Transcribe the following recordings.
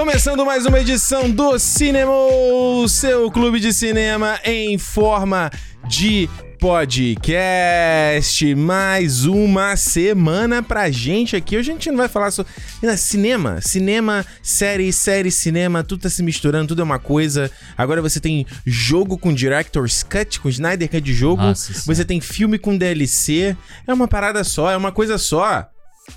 Começando mais uma edição do Cinema, seu clube de cinema em forma de podcast. Mais uma semana pra gente aqui. Hoje a gente não vai falar sobre cinema, cinema, série, série, cinema, tudo tá se misturando, tudo é uma coisa. Agora você tem jogo com Director's Cut, com Snyder Cut de jogo. Nossa você tem filme com DLC. É uma parada só, é uma coisa só.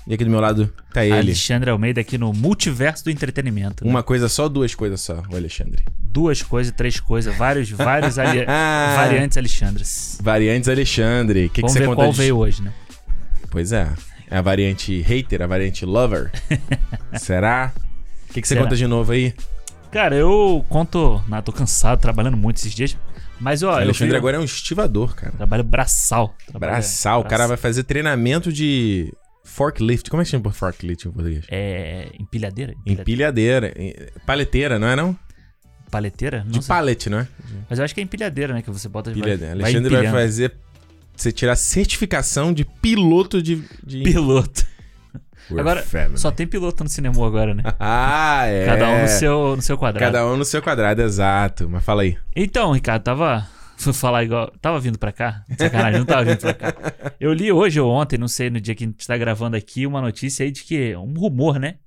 E aqui do meu lado tá ele. Alexandre Almeida aqui no Multiverso do Entretenimento. né? Uma coisa só, duas coisas só, o Alexandre. Duas coisas, três coisas, vários, vários ali- variantes Alexandres. Variantes Alexandre. O que, que Vamos você ver conta qual de- veio hoje, né? Pois é. É a variante hater, a variante lover. Será? O que, que você Será? conta de novo aí? Cara, eu conto. Não, tô cansado, trabalhando muito esses dias. Mas, ó, Alexandre vi- agora é um estivador, cara. Trabalho braçal. Trabalho- Braçal. O cara vai fazer treinamento de forklift. Como é que chama forklift em português? É. Empilhadeira? Empilhadeira. em- Paleteira, não é não? Paleteira? Não De sei. pallet, não é? Mas eu acho que é empilhadeira, né? Que você bota. vai- Empilhadeira. vai Alexandre vai, empilhando. fazer você tirar certificação de piloto de... de... Piloto. We're Agora, family. só tem piloto no cinema agora, né? Ah, é. Cada um no seu, no seu quadrado. Cada um no seu quadrado, exato. Mas fala aí. Então, Ricardo, tava. Fui falar igual. Tava vindo pra cá? Sacanagem, não tava vindo pra cá. Eu li hoje ou ontem, não sei, no dia que a gente tá gravando aqui, uma notícia aí de que. Um rumor, né?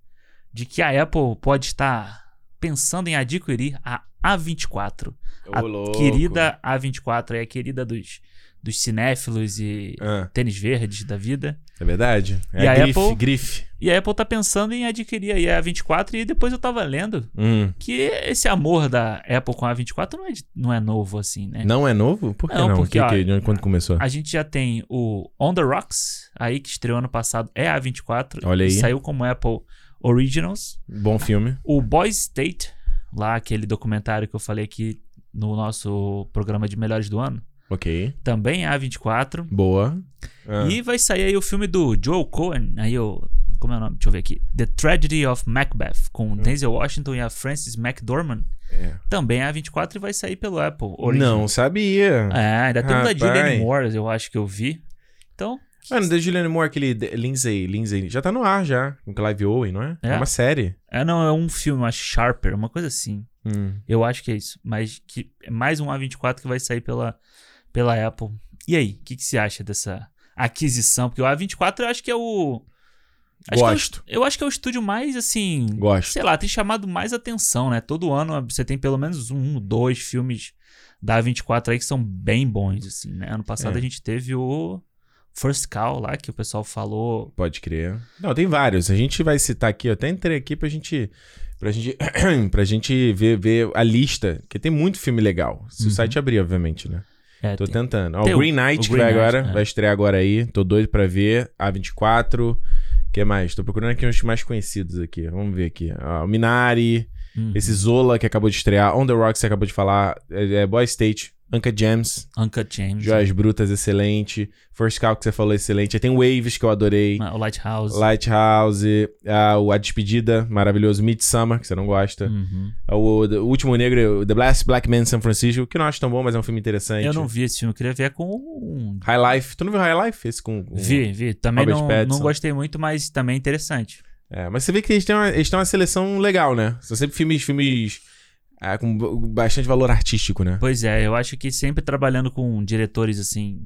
De que a Apple pode estar pensando em adquirir a A24. A Ô, louco. querida A24, é a querida dos, dos cinéfilos e Ah, tênis verdes da vida. é verdade? É E a grife, Apple? grife. E a Apple tá pensando em adquirir aí a A24 e depois eu tava lendo Hum. que esse amor da Apple com a A24 não é, não é novo assim, né? Não é novo? Por que Não, não? porque, que, que- de quando começou? A gente já tem o On The Rocks, aí que estreou ano passado, é a A24. Olha aí. Saiu como Apple Originals. Bom filme. O Boys State, lá aquele documentário que eu falei aqui no nosso programa de melhores do ano, Ok. também é A24. Boa. Ah. E vai sair aí o filme do Joel Cohen, aí o... Como é o nome? Deixa eu ver aqui. The Tragedy of Macbeth, com Hum. Denzel Washington e a Frances McDormand. É. Também é A24 e vai sair pelo Apple Originals. Não sabia. É, ainda tem o da Rapaz. Julianne Moore, eu acho que eu vi. Então, Mano, da Julianne Moore, aquele Lindsay, Lindsay, já tá no ar já, com Clive Owen, não é? É. uma série. É, não, é um filme, acho Sharper, uma coisa assim. Hum. Eu acho que é isso. Mas que é mais um A24 que vai sair pela, pela Apple. E aí, o que, que você acha dessa aquisição? Porque o A24 eu acho que é o. acho que é o- Gosto. eu acho que é o estúdio mais, assim. Gosto. Sei lá, tem chamado mais atenção, né? Todo ano você tem pelo menos um, dois filmes da A24 aí que são bem bons, assim, né? Ano passado É. a gente teve o First Call lá, que o pessoal falou. Pode crer. Não, tem vários. A gente vai citar aqui, eu até entrei aqui pra gente. Pra gente, pra gente ver, ver a lista, que tem muito filme legal. Se o Uhum. site abrir, obviamente, né? É, Tô tem- tentando. Ó, o Green Knight, o que Green vai Knight, agora, é. vai estrear agora aí. Tô doido pra ver. A24. O que mais? Tô procurando aqui uns mais conhecidos aqui. Vamos ver aqui. Ó, o Minari, Uhum. esse Zola que acabou de estrear, On The Rock que você acabou de falar, é, é Boy State, Uncle James, Uncut James. Joias Brutas, excelente. First Call que você falou, excelente. Aí tem Waves que eu adorei. Ah, O Lighthouse. Lighthouse, ah, o A Despedida, maravilhoso. Midsummer, que você não gosta. Uhum. O, o Último Negro, The Last Black Man in San Francisco, que eu não acho tão bom, mas é um filme interessante. Eu não vi esse filme, eu queria ver com. High Life. Tu não viu High Life? Esse com. com- Vi, vi. Também não, não gostei muito, mas também é interessante. É, mas você vê que eles têm uma, eles têm uma seleção legal, né? São sempre filmes, filmes ah, com bastante valor artístico, né? Pois é, eu acho que sempre trabalhando com diretores assim.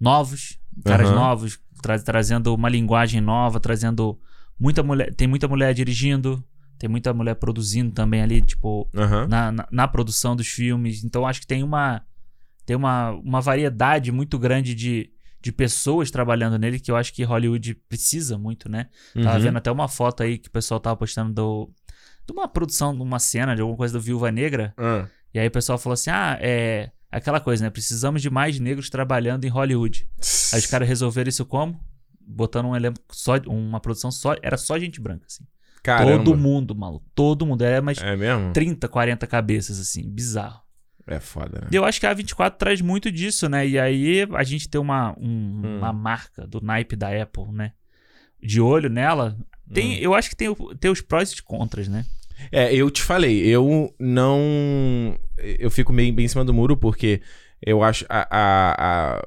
novos, caras Aham. novos, tra- trazendo uma linguagem nova, trazendo muita mulher. Tem muita mulher dirigindo, tem muita mulher produzindo também ali, tipo, Aham. na, na, na produção dos filmes. Então acho que tem uma tem uma, uma variedade muito grande de, de pessoas trabalhando nele que eu acho que Hollywood precisa muito, né? Tava Uhum. vendo até uma foto aí que o pessoal tava postando do, de uma produção, de uma cena, de alguma coisa do Viúva Negra. Ah, E aí o pessoal falou assim: ah, é. Aquela coisa, né? Precisamos de mais negros trabalhando em Hollywood. Aí os caras resolveram isso como? Botando um elenco só, uma produção só. Era só gente branca, assim. Caramba. Todo mundo, maluco. Todo mundo. Era mais É mesmo? 30, 40 cabeças, assim. Bizarro. É foda, né? E eu acho que a A24 traz muito disso, né? E aí a gente tem uma, um- Hum. uma marca do naipe da Apple, né? De olho nela. Tem, Eu acho que tem, tem os prós e os contras, né? É, eu te falei, eu não. Eu fico meio bem em cima do muro porque eu acho a, a, a,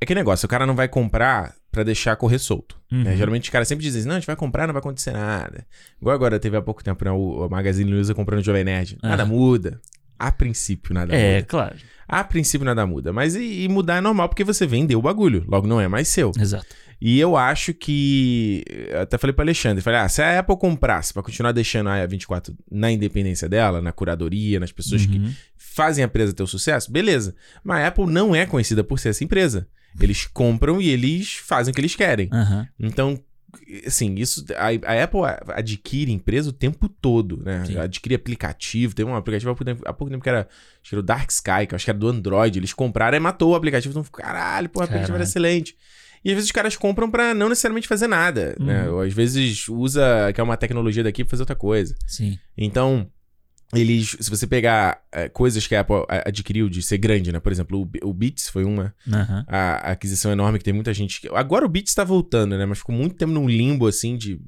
É que negócio, o cara não vai comprar pra deixar correr solto. né? Uhum. Geralmente os caras sempre dizem, não, a gente vai comprar, não vai acontecer nada. Igual agora teve há pouco tempo, né? O, Magazine Luiza comprando o Jovem Nerd. Nada muda. A princípio, nada É, muda. claro. A princípio, nada muda. Mas e, e mudar é normal porque você vendeu o bagulho. Logo, não é mais seu. Exato. E eu acho que. Eu até falei pro Alexandre: falei, ah, se a Apple comprasse pra continuar deixando a A24 na independência dela, na curadoria, nas pessoas que Uhum. fazem a empresa ter o sucesso, beleza. Mas a Apple não é conhecida por ser essa empresa. Eles compram e eles fazem o que eles querem. Aham. Então, assim, isso. A, a Apple adquire empresa o tempo todo, né? Sim. Adquire aplicativo. Tem um aplicativo há pouco tempo, há pouco tempo que era. Acho que era o Dark Sky, que eu acho que era do Android. Eles compraram e matou o aplicativo. Então, caralho, pô, o aplicativo era excelente. E às vezes os caras compram pra não necessariamente fazer nada, né? Uhum. Ou às vezes usa, que é uma tecnologia daqui pra fazer outra coisa. Sim. Então, eles, se você pegar é, coisas que a Apple adquiriu de ser grande, né? Por exemplo, o, o Beats foi uma Aham. a, a aquisição enorme que tem muita gente. que- Agora o Beats tá voltando, né? Mas ficou muito tempo num limbo assim de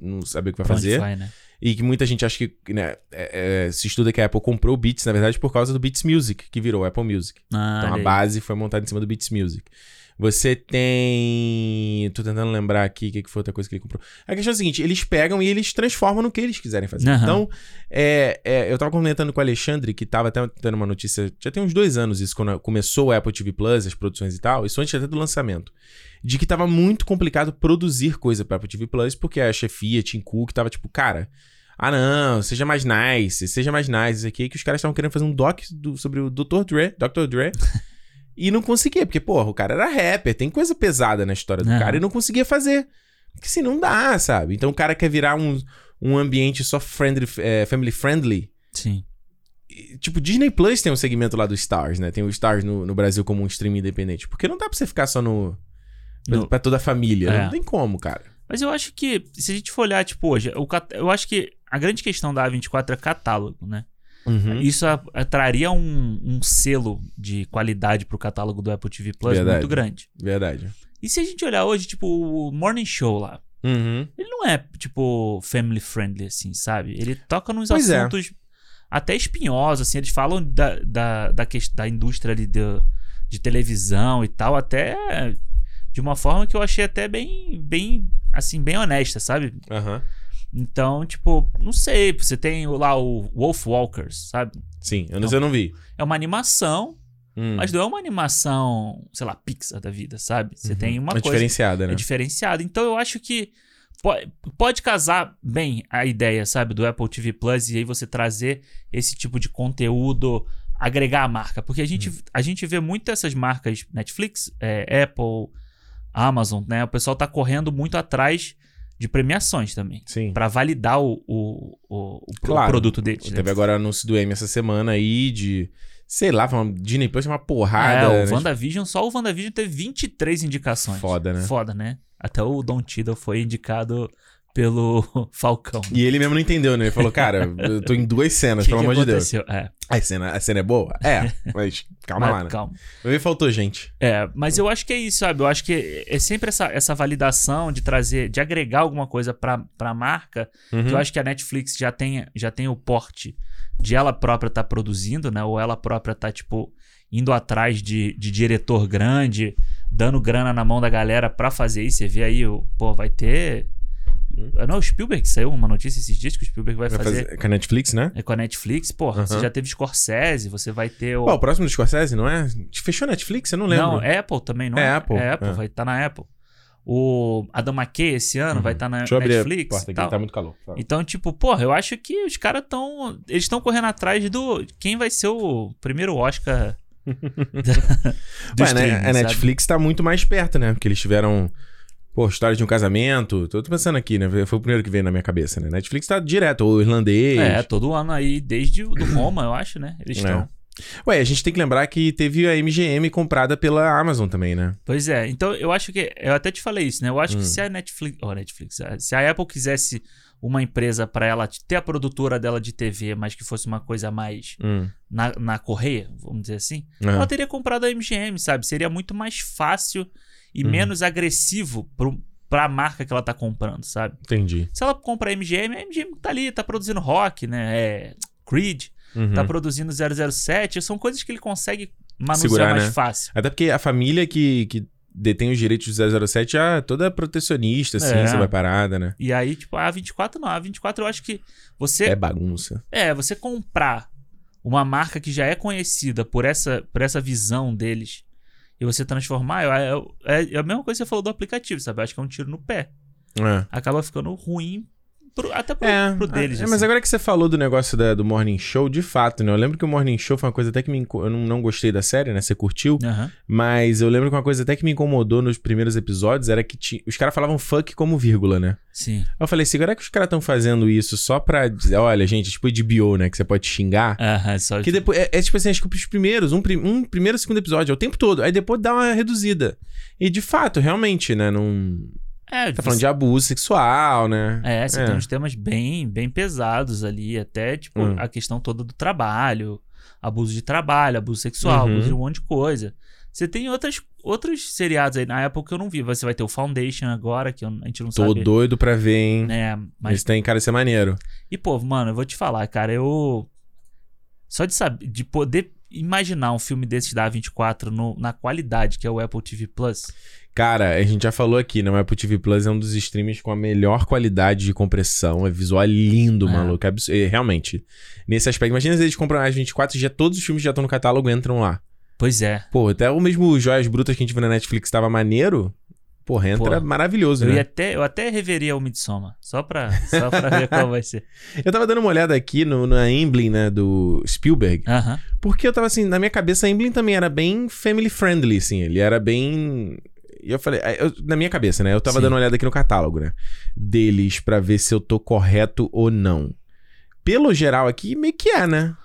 não saber o que vai fazer. vai, né? E que muita gente acha que, né, é- é, se estuda que a Apple comprou o Beats, na verdade, por causa do Beats Music, que virou Apple Music. Ah, Então a base foi montada em cima do Beats Music. Você tem. Tô tentando lembrar aqui o que que foi outra coisa que ele comprou. A questão é a seguinte: eles pegam e eles transformam no que eles quiserem fazer. Aham. Então, é, é, eu tava comentando com o Alexandre, que tava até tendo uma notícia, já tem uns dois anos isso, quando começou o Apple TV Plus, as produções e tal, isso antes até do lançamento. De que tava muito complicado produzir coisa pra Apple TV Plus, porque a chefia, Tim Cook, tava tipo, cara. Ah, não, seja mais nice, seja mais nice, isso aqui, que os caras estavam querendo fazer um doc do- sobre o Dr. Dre, Dr. Dre, e não conseguia, porque, porra, o cara era rapper, tem coisa pesada na história do Aham. cara e não conseguia fazer. Porque assim, não dá, sabe? Então o cara quer virar um, um ambiente só friendly, é, family friendly. Sim. E, Tipo, Disney Plus tem um segmento lá do Stars, né? Tem o Stars no, no Brasil como um streaming independente. Porque não dá pra você ficar só no. Pra, No- pra toda a família. É. Não tem como, cara. Mas eu acho que, se a gente for olhar, tipo, hoje, eu acho que a grande questão da A24 é catálogo, né? Uhum. Isso a- a- traria um, um selo de qualidade pro catálogo do Apple TV Plus Verdade. muito grande. Verdade. E se a gente olhar hoje, tipo, o Morning Show lá, Uhum. ele não é, tipo, family friendly, assim, sabe? Ele toca nos Pois é. assuntos até espinhosos, assim. Eles falam da, da, da, da indústria ali de, de televisão e tal, até de uma forma que eu achei até bem, bem, assim, bem honesta, sabe? Aham. Então, tipo, não sei, você tem lá o Wolf Walkers, sabe? Sim, eu não, eu não vi. É uma animação, Hum. mas não é uma animação, sei lá, Pixar da vida, sabe? Você Uhum. tem uma é coisa diferenciada, né? é diferenciado. Então eu acho que pode, pode casar bem a ideia, sabe, do Apple TV Plus e aí você trazer esse tipo de conteúdo, agregar a marca. Porque a gente, Uhum. a gente vê muito essas marcas, Netflix, é, Apple, Amazon, né? O pessoal tá correndo muito atrás de premiações também. Sim. Pra validar o, o, o, o Claro. produto deles. né? Teve agora anúncio do M essa semana aí de. Sei lá, foi uma Disney Plus uma É, porrada. o né? WandaVision, só o WandaVision teve 23 indicações. Foda, né? Foda, né? Até o Don Tiddle foi indicado pelo Falcão. E ele mesmo não entendeu, né? Ele falou, cara, eu tô em duas cenas, Que pelo que amor de Deus. aconteceu? É, A cena, a cena é boa? É, mas calma mas lá, né? calma. Ver, faltou gente. É, mas eu acho que é isso, sabe? Eu acho que é sempre essa, essa validação de trazer, de agregar alguma coisa pra, pra marca. Uhum. Que eu acho que a Netflix já tem, já tem o porte de ela própria estar produzindo, né? Ou ela própria tá, tipo, indo atrás de, de diretor grande, dando grana na mão da galera pra fazer isso. Você vê aí, pô, vai ter. Hum. Não, o Spielberg saiu uma notícia esses dias que o Spielberg vai, Vai fazer. fazer com a Netflix, né? É com a Netflix, porra, você Aham. já teve Scorsese, você vai ter o. Ó, o próximo do Scorsese, não é? Fechou a Netflix? Eu não lembro. Não, é Apple também, não É é? Apple, É Apple, é. vai estar na Apple. O Adam McKay esse ano Uhum. vai estar na Deixa eu abrir Netflix. a porta aqui, tal. tá muito calor. Então, tipo, porra, eu acho que os caras estão. Eles estão correndo atrás do. Quem vai ser o primeiro Oscar do Ué, né, a sabe? Netflix tá muito mais perto, né? Porque eles tiveram. Pô, história de um casamento. Tô pensando aqui, né? Foi o primeiro que veio na minha cabeça, né? Netflix tá direto, o irlandês. É, todo ano aí, desde o do Roma, eu acho, né? Eles É. estão. Ué, a gente tem que lembrar que teve a MGM comprada pela Amazon também, né? Pois é, então eu acho que. Eu até te falei isso, né? Eu acho Hum. que se a Netflix. Ó, Netflix. Se a Apple quisesse uma empresa pra ela ter a produtora dela de TV, mas que fosse uma coisa mais Hum. na, na correia, vamos dizer assim, É. ela teria comprado a MGM, sabe? Seria muito mais fácil e Uhum. menos agressivo pro, pra marca que ela tá comprando, sabe? Entendi. Se ela compra a MGM, a MGM tá ali, tá produzindo rock, né? É, Creed, Uhum. tá produzindo 007, são coisas que ele consegue manusear Segurar, mais né? fácil. Até porque a família que, que detém os direitos do 007 já é toda protecionista, assim, É. sobre a parada, né? E aí, tipo, a 24 não. A 24 eu acho que você É bagunça. É, você comprar uma marca que já é conhecida por essa, por essa visão deles e você transformar, é, é, é a mesma coisa que você falou do aplicativo, sabe? Eu acho que é um tiro no pé. É. Acaba ficando ruim pro- até pro, É, pro deles. é, assim. mas agora que você falou do negócio da- do Morning Show, de fato, né? Eu lembro que o Morning Show foi uma coisa até que me. inco- Eu não, não gostei da série, né? Você curtiu. Mas eu lembro que uma coisa até que me incomodou nos primeiros episódios era que ti- os caras falavam fuck como vírgula, né? Sim. Aí Eu falei assim, agora que os caras estão fazendo isso só pra dizer, olha, gente, tipo de bio, né? Que você pode xingar. Aham, só Que depois, é, é tipo assim, acho que os primeiros, um, um primeiro, segundo episódio, é o tempo todo. Aí depois dá uma reduzida. E de fato, realmente, né? Não. É, Tá falando de abuso sexual, né? É, você tem uns temas bem, bem pesados ali, até tipo Hum. a questão toda do trabalho, abuso de trabalho, abuso sexual, Uhum. abuso de um monte de coisa. Você tem outras, outros seriados aí na época que eu não vi. Você vai ter o Foundation agora, que eu- a gente não Tô sabe. doido pra ver, hein? Né, mas Eles têm cara de ser maneiro. E, pô, mano, eu vou te falar, cara, eu. Só de saber, de poder imaginar um filme desses da A24 no, na qualidade que é o Apple TV Plus. Cara, a gente já falou aqui, né? O Apple TV Plus é um dos streams com a melhor qualidade de compressão. É visual lindo, É. maluco. É abs- é, realmente. Nesse aspecto. Imagina se eles compram as 24 já todos os filmes já estão no catálogo entram lá. Pois é. Pô, até o mesmo Joias Brutas que a gente viu na Netflix tava maneiro. Porra, entra Pô, maravilhoso, Eu, né? até, eu até reveria o Midsommar. Só pra, só pra ver qual vai ser. Eu tava dando uma olhada aqui no, na Emblem, né, do Spielberg. Aham. Porque eu tava assim, na minha cabeça a Emblem também era bem family friendly, assim. Ele era bem. E eu falei, eu- na minha cabeça, né? Eu tava Sim. dando uma olhada aqui no catálogo, né? Deles pra ver se eu tô correto ou não. Pelo geral aqui, meio que é, né?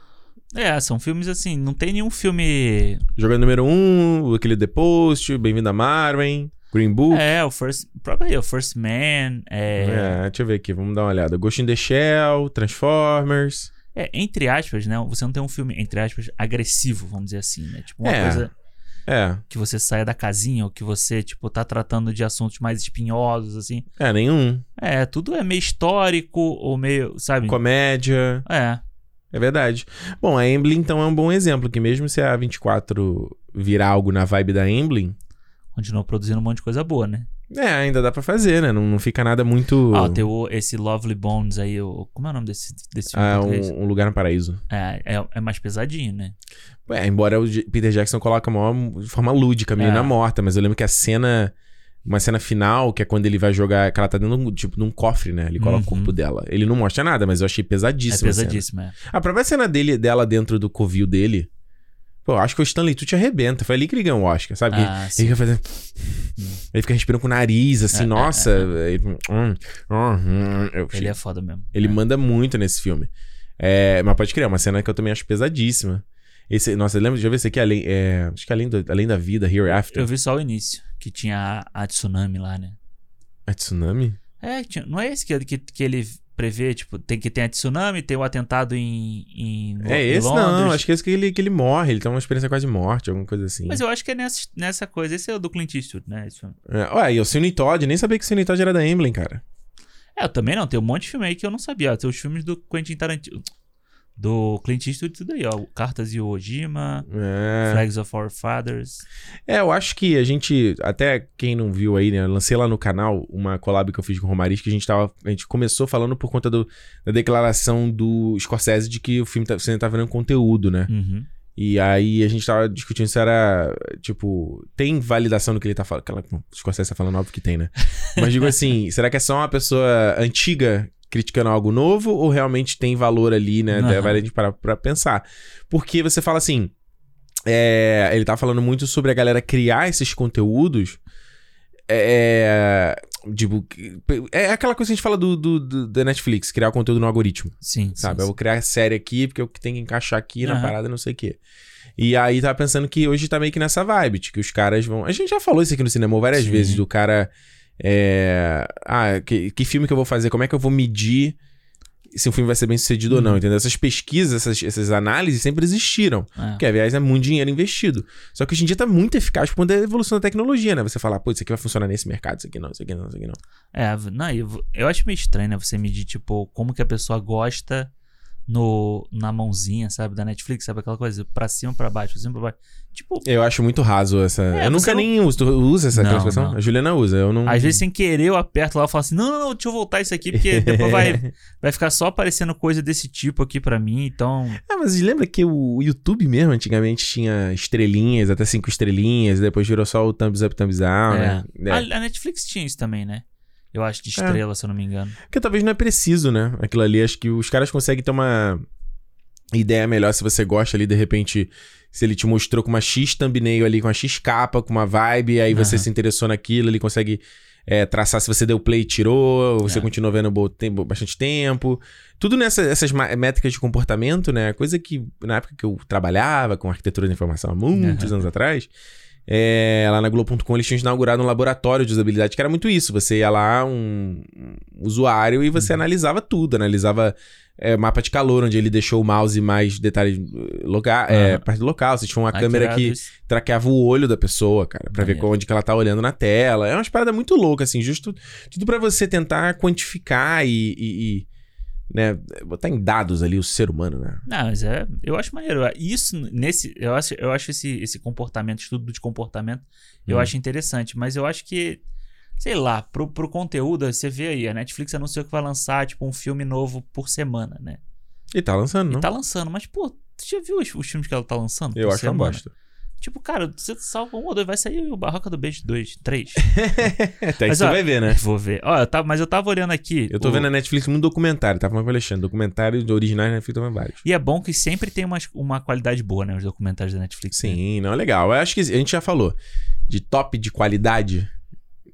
É, são filmes assim, não tem nenhum filme. Jogando número 1, um, aquele The Post, Bem-vindo a Marvin, Green Book. É, o First. Próprio aí, o First Man. É, É, deixa eu ver aqui, vamos dar uma olhada. Ghost in the Shell, Transformers. é, entre aspas, né? Você não tem um filme, entre aspas, agressivo, vamos dizer assim, né? Tipo, uma É. coisa É, que você saia da casinha ou que você, tipo, tá tratando de assuntos mais espinhosos, assim. é, nenhum. É, tudo é meio histórico ou meio, sabe? Comédia. É. É verdade. Bom, a Emblem então é um bom exemplo, que mesmo se a 24 virar algo na vibe da Emblem, Continua produzindo um monte de coisa boa, né? É, ainda dá pra fazer, né? Não, não fica nada muito. Ó, tem o, esse Lovely Bones aí, o, como é o nome desse, desse filme? ah, português? um, um lugar no paraíso. É, é, é mais pesadinho, né? Ué, embora o Peter Jackson maior, de forma lúdica, a menina É. morta, mas eu lembro que a cena. Uma cena final, que é quando ele vai jogar. Que ela tá dentro de um, tipo, num cofre, né? Ele coloca Uhum. o corpo dela. Ele não mostra nada, mas eu achei É pesadíssimo. a é. A própria cena dele, dela dentro do covil dele. Pô, acho que o Stanley Tucci arrebenta. Foi ali que ele ganhou o Oscar, sabe? Ah, ele fica fazendo. Ele fica respirando com o nariz, assim, É, é, nossa. é, ele- hum, hum, hum. Ele é foda mesmo. ele manda muito nesse filme. É, mas pode criar, é uma cena que eu também acho pesadíssima. Esse, nossa, lembra? Deixa eu ver esse aqui, além, é, acho que além, do- além da vida, Hereafter. Eu vi só o início, que tinha a, a tsunami lá, né? É tsunami? É, tinha- não é esse que, que, que ele prevê, tipo, tem que tem a tsunami, tem o atentado em, em é esse? Londres. Não, acho que é esse que ele, que ele morre. Ele tem uma experiência quase de morte, alguma coisa assim. Mas eu acho que é nessa, nessa coisa. Esse é o do Clint Eastwood, né? Esse filme. É, ué, e o Sweeney Todd, nem sabia que o Sweeney Todd era da Emblem, cara. É, eu também não. Tem um monte de filme aí que eu não sabia. ó. Tem os filmes do Quentin Tarantino. Do Clint Eastwood, tudo aí, ó. Cartas de Ojima, É. Flags of Our Fathers. É, eu acho que a gente, até quem não viu aí, né, eu lancei lá no canal uma collab que eu fiz com o Romariz, que a gente tava, a gente começou falando por conta do, da declaração do Scorsese de que o filme tá, o cinema tá virando conteúdo, né? Uhum. E aí a gente tava discutindo se era, tipo, tem validação do que ele tá falando, aquela, o Scorsese tá falando, óbvio que tem, né? Mas digo assim, será que é só uma pessoa antiga criticando algo novo ou realmente tem valor ali, né? Aham. Vale a gente parar pra pensar. Porque você fala assim, é, ele tá falando muito sobre a galera criar esses conteúdos. É. Tipo, é aquela coisa que a gente fala do, do, do- da Netflix, criar conteúdo no algoritmo. Sim, Sabe? sim, Eu vou criar série aqui porque eu tenho que encaixar aqui na Aham. parada, não sei o quê. E aí tava pensando que hoje tá meio que nessa vibe, de que os caras vão. A gente já falou isso aqui no cinema várias Sim. vezes, do cara. É... Ah, que, que filme que eu vou fazer? Como é que eu vou medir se um filme vai ser bem sucedido ou não? Uhum. Entendeu? Essas pesquisas, essas, essas análises sempre existiram. É. Que, aliás, é muito dinheiro investido. Só que hoje em dia tá muito eficaz por conta da evolução da tecnologia, né? Você falar, pô, isso aqui vai funcionar nesse mercado, isso aqui não, isso aqui não, isso aqui não. É, não, eu, eu acho meio estranho, né? Você medir, tipo, como que a pessoa gosta no, na mãozinha, sabe? Da Netflix, sabe? Aquela coisa, pra cima, pra baixo, pra cima, pra baixo. Tipo, Eu acho muito raso essa. É, eu nunca não- nem uso. Tu usa essa Não, não. A Juliana usa. Eu não. às vezes sem querer eu aperto lá e falo assim: não, não, não, deixa eu voltar isso aqui, porque depois vai, vai ficar só aparecendo coisa desse tipo aqui pra mim, então. Ah, mas lembra que o YouTube mesmo antigamente tinha estrelinhas, até cinco estrelinhas, depois virou só o thumbs up, thumbs down, é. né? É. A, a Netflix tinha isso também, né? Eu acho de estrela, se eu não me engano. Porque talvez não é preciso, né? Aquilo ali, acho que os caras conseguem ter uma ideia melhor se você gosta ali, de repente, se ele te mostrou com uma X thumbnail ali, com uma X capa, com uma vibe, aí você se interessou naquilo, ele consegue é, traçar se você deu play e tirou, ou você É. continuou vendo bastante tempo. Tudo nessas métricas de comportamento, né? Coisa que na época que eu trabalhava com arquitetura da informação há muitos Aham. anos atrás. É, lá na Globo.com eles tinham inaugurado um laboratório de usabilidade que era muito isso. Você ia lá, um, um usuário, e você Uhum. analisava tudo. Analisava é, mapa de calor, onde ele deixou o mouse mais detalhes local, é, Aham. parte do local. Você tinha uma Ah, câmera que traqueava o olho da pessoa, cara, pra ver Maneiro. onde que ela tá olhando na tela. É umas paradas muito loucas, assim, justo tudo pra você tentar quantificar e, e- e, né, botar em dados ali o ser humano, né? Não, mas é. Eu acho maneiro. Isso, nesse. Eu acho, eu acho esse, esse comportamento, estudo de comportamento, eu Hum. acho interessante. Mas eu acho que. Sei lá, pro, pro conteúdo, você vê aí, a Netflix anunciou que vai lançar, tipo, um filme novo por semana, né? E tá lançando, não? E tá lançando, mas, pô, você já viu os, os filmes que ela tá lançando? Eu acho que é uma semana? bosta. Tipo, cara, você salva um ou dois, vai sair o Barroca do Beijo 2, 3. Até Mas, você ó, vai ver, né? Vou ver. Ó, eu tava, mas eu tava olhando aqui. Eu tô o- vendo a Netflix muito documentário, tava falando com o Alexandre. Documentário de originais na Netflix também vários. E é bom que sempre tem uma, uma qualidade boa, né? Os documentários da Netflix. né? Sim, não é legal. Eu acho que a gente já falou de top de qualidade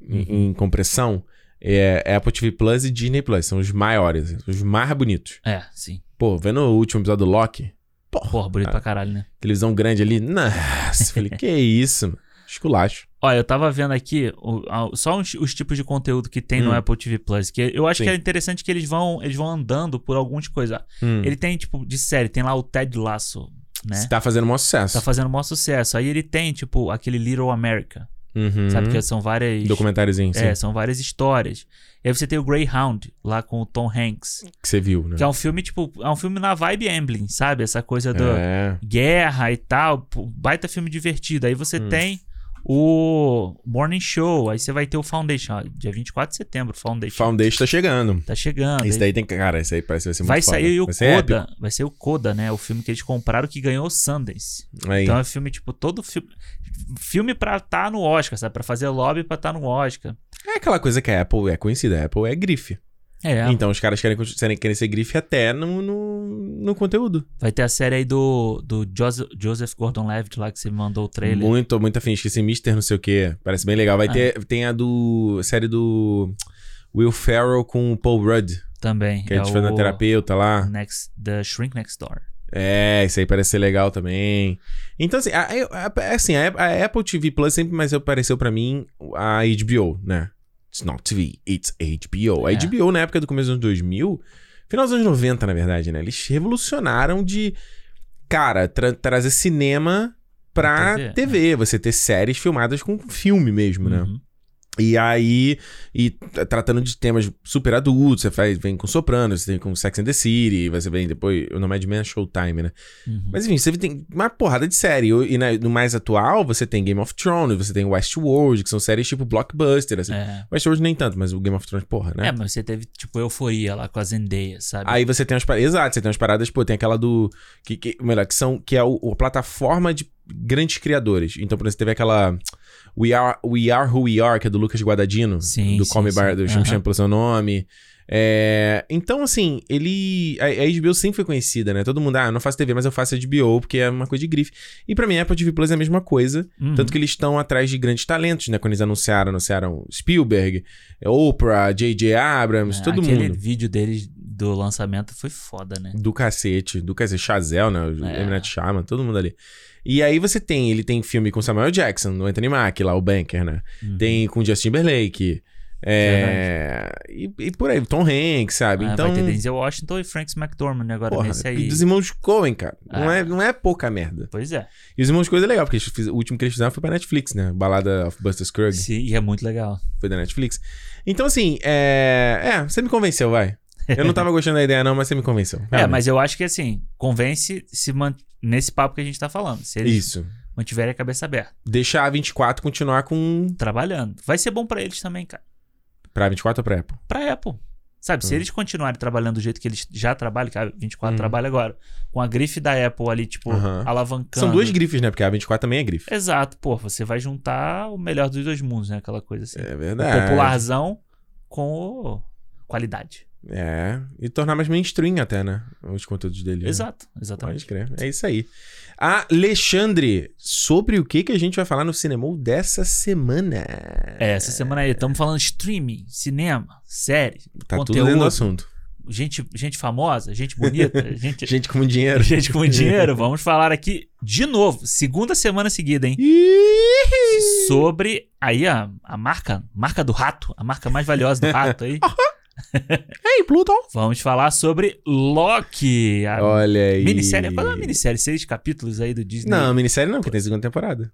em, em compressão. É Apple TV Plus e Disney Plus. São os maiores, os mais bonitos. É, sim. Pô, vendo o último episódio do Loki, Porra, bonito Ah. pra caralho, né? televisão grande ali. Nossa, falei, que isso, mano. Esculacho. Olha, eu tava vendo aqui o- só os, os tipos de conteúdo que tem no Hum. Apple TV Plus. Que eu acho Sim. que é interessante que eles vão, eles vão andando por algumas coisas. Hum. Ele tem, tipo, de série, tem lá o Ted Lasso, né? Você tá fazendo um maior sucesso. Tá fazendo o maior sucesso. Aí ele tem, tipo, aquele Little America. Uhum. Sabe? Que são várias. Documentáriozinho, sim. É, são várias histórias. E aí você tem o Greyhound, lá com o Tom Hanks. Que você viu, né? Que é um filme, tipo, é um filme na vibe Amblin, sabe? Essa coisa do É. guerra e tal. Baita filme divertido. Aí você Hum. tem o Morning Show. Aí você vai ter o Foundation. dia 24 de setembro, Foundation. Foundation tá chegando. Tá chegando. Esse Aí daí tem. Cara, esse aí parece que vai ser muito vai foda. sair o vai Coda. Vai ser o Coda, né? O filme que eles compraram que ganhou o Sundance. Aí. Então é filme, tipo, todo filme. Filme pra estar no Oscar, sabe? Pra fazer lobby pra estar no Oscar. É aquela coisa que a Apple é conhecida. A Apple é grife. É. Então os caras querem, querem, ser grife até no, no, no conteúdo. Vai ter a série aí do, do Joseph, Joseph Gordon-Levitt lá que você me mandou o trailer. Muito, muito afim. Esqueci Mister não sei o que. Parece bem legal. Vai Ah. ter. Tem a do. série do. Will Ferrell com o Paul Rudd. Também. Que a gente faz na terapeuta lá. Next, The Shrink Next Door. É, isso aí parece ser legal também. Então, assim, a, a- assim, a, a Apple TV Plus sempre mais apareceu pra mim a HBO, né? It's not TV, it's HBO. A É. HBO, na época do começo dos anos 2000, final dos anos 90, na verdade, né? Eles revolucionaram de, cara, tra- trazer cinema pra TV, TV. Você ter séries filmadas com filme mesmo, né? Uhum. E aí, e tratando de temas super adultos, você faz, vem com Sopranos, você tem com Sex and the City, você vem depois, o Man é Showtime, né? Uhum. Mas enfim, você tem uma porrada de série. E na- no mais atual, você tem Game of Thrones, você tem Westworld, que são séries tipo blockbuster. Assim. É. Westworld nem tanto, mas o Game of Thrones, porra, né? É, mas você teve, tipo, euforia lá com a Zendaya, sabe? Aí você tem umas paradas. Exato, você tem umas paradas, pô, tem aquela do. Que, que, melhor, que são. Que é o, a plataforma de grandes criadores. Então, por exemplo, teve aquela. We Are, We Are Who We Are, que é do Lucas Guadagnino. Sim, Do sim, Call Me sim. By, do Chame pelo seu nome. É, então, assim, ele. A, a HBO sempre foi conhecida, né? Todo mundo, ah, eu não faço TV, mas eu faço HBO, porque é uma coisa de grife. E pra mim, a Apple TV Plus é a mesma coisa. Uhum. Tanto que eles estão atrás de grandes talentos, né? Quando eles anunciaram, anunciaram Spielberg, Oprah, J.J. Abrams, É, todo aquele mundo. vídeo deles do lançamento foi foda, né? Do cacete, do cacete, Chazel, né? O É. Night Shyamalan, todo mundo ali. E aí você tem, ele tem filme com Samuel Jackson, do Anthony Mack, lá, o Banker, né? Uhum. Tem com Justin Timberlake. É... E, e por aí, Tom Hanks, sabe? Ah, então, Vai ter Denzel Washington e Frank McDormand agora porra, nesse aí. dos irmãos Coen, cara. Não, Ah. é, não é pouca merda. Pois é. E os irmãos Coen é legal, porque fiz- o último que eles fizeram foi pra Netflix, né? Balada of Buster Scruggs. Sim, e é muito legal. Foi da Netflix. Então, assim, é... É, você me convenceu, vai. Eu não tava gostando da ideia, não, mas você me convenceu. É, Realmente. mas eu acho que assim, convence se man... nesse papo que a gente tá falando. Se eles Isso. mantiverem a cabeça aberta, Deixar a 24 continuar com. trabalhando. Vai ser bom pra eles também, cara. Pra 24 ou pra Apple? Pra Apple. Sabe, se Hum. eles continuarem trabalhando do jeito que eles já trabalham, que a 24 Hum. trabalha agora, com a grife da Apple ali, tipo, alavancando. São duas grifes, né? Porque a 24 também é grife. Exato, pô, você vai juntar o melhor dos dois mundos, né? Aquela coisa assim. É o verdade. popularzão com o... qualidade. É. E tornar mais mainstream até, né? Os conteúdos dele. né? Exato, Pode exatamente. crer. É isso aí. Alexandre, sobre o que, que a gente vai falar no cinema dessa semana? É, essa semana aí, estamos falando streaming, cinema, série, Tá tudo conteúdo. dentro do assunto. gente, gente famosa, gente bonita, gente, Gente com dinheiro. gente com dinheiro. Vamos falar aqui de novo, segunda semana seguida, hein? Sobre aí a, a marca, marca do rato, a marca mais valiosa do rato aí. Ei, Pluto! Vamos falar sobre Loki, a Olha aí. minissérie. Qual é a minissérie? Seis capítulos aí do Disney. Não, minissérie não, porque tem segunda temporada.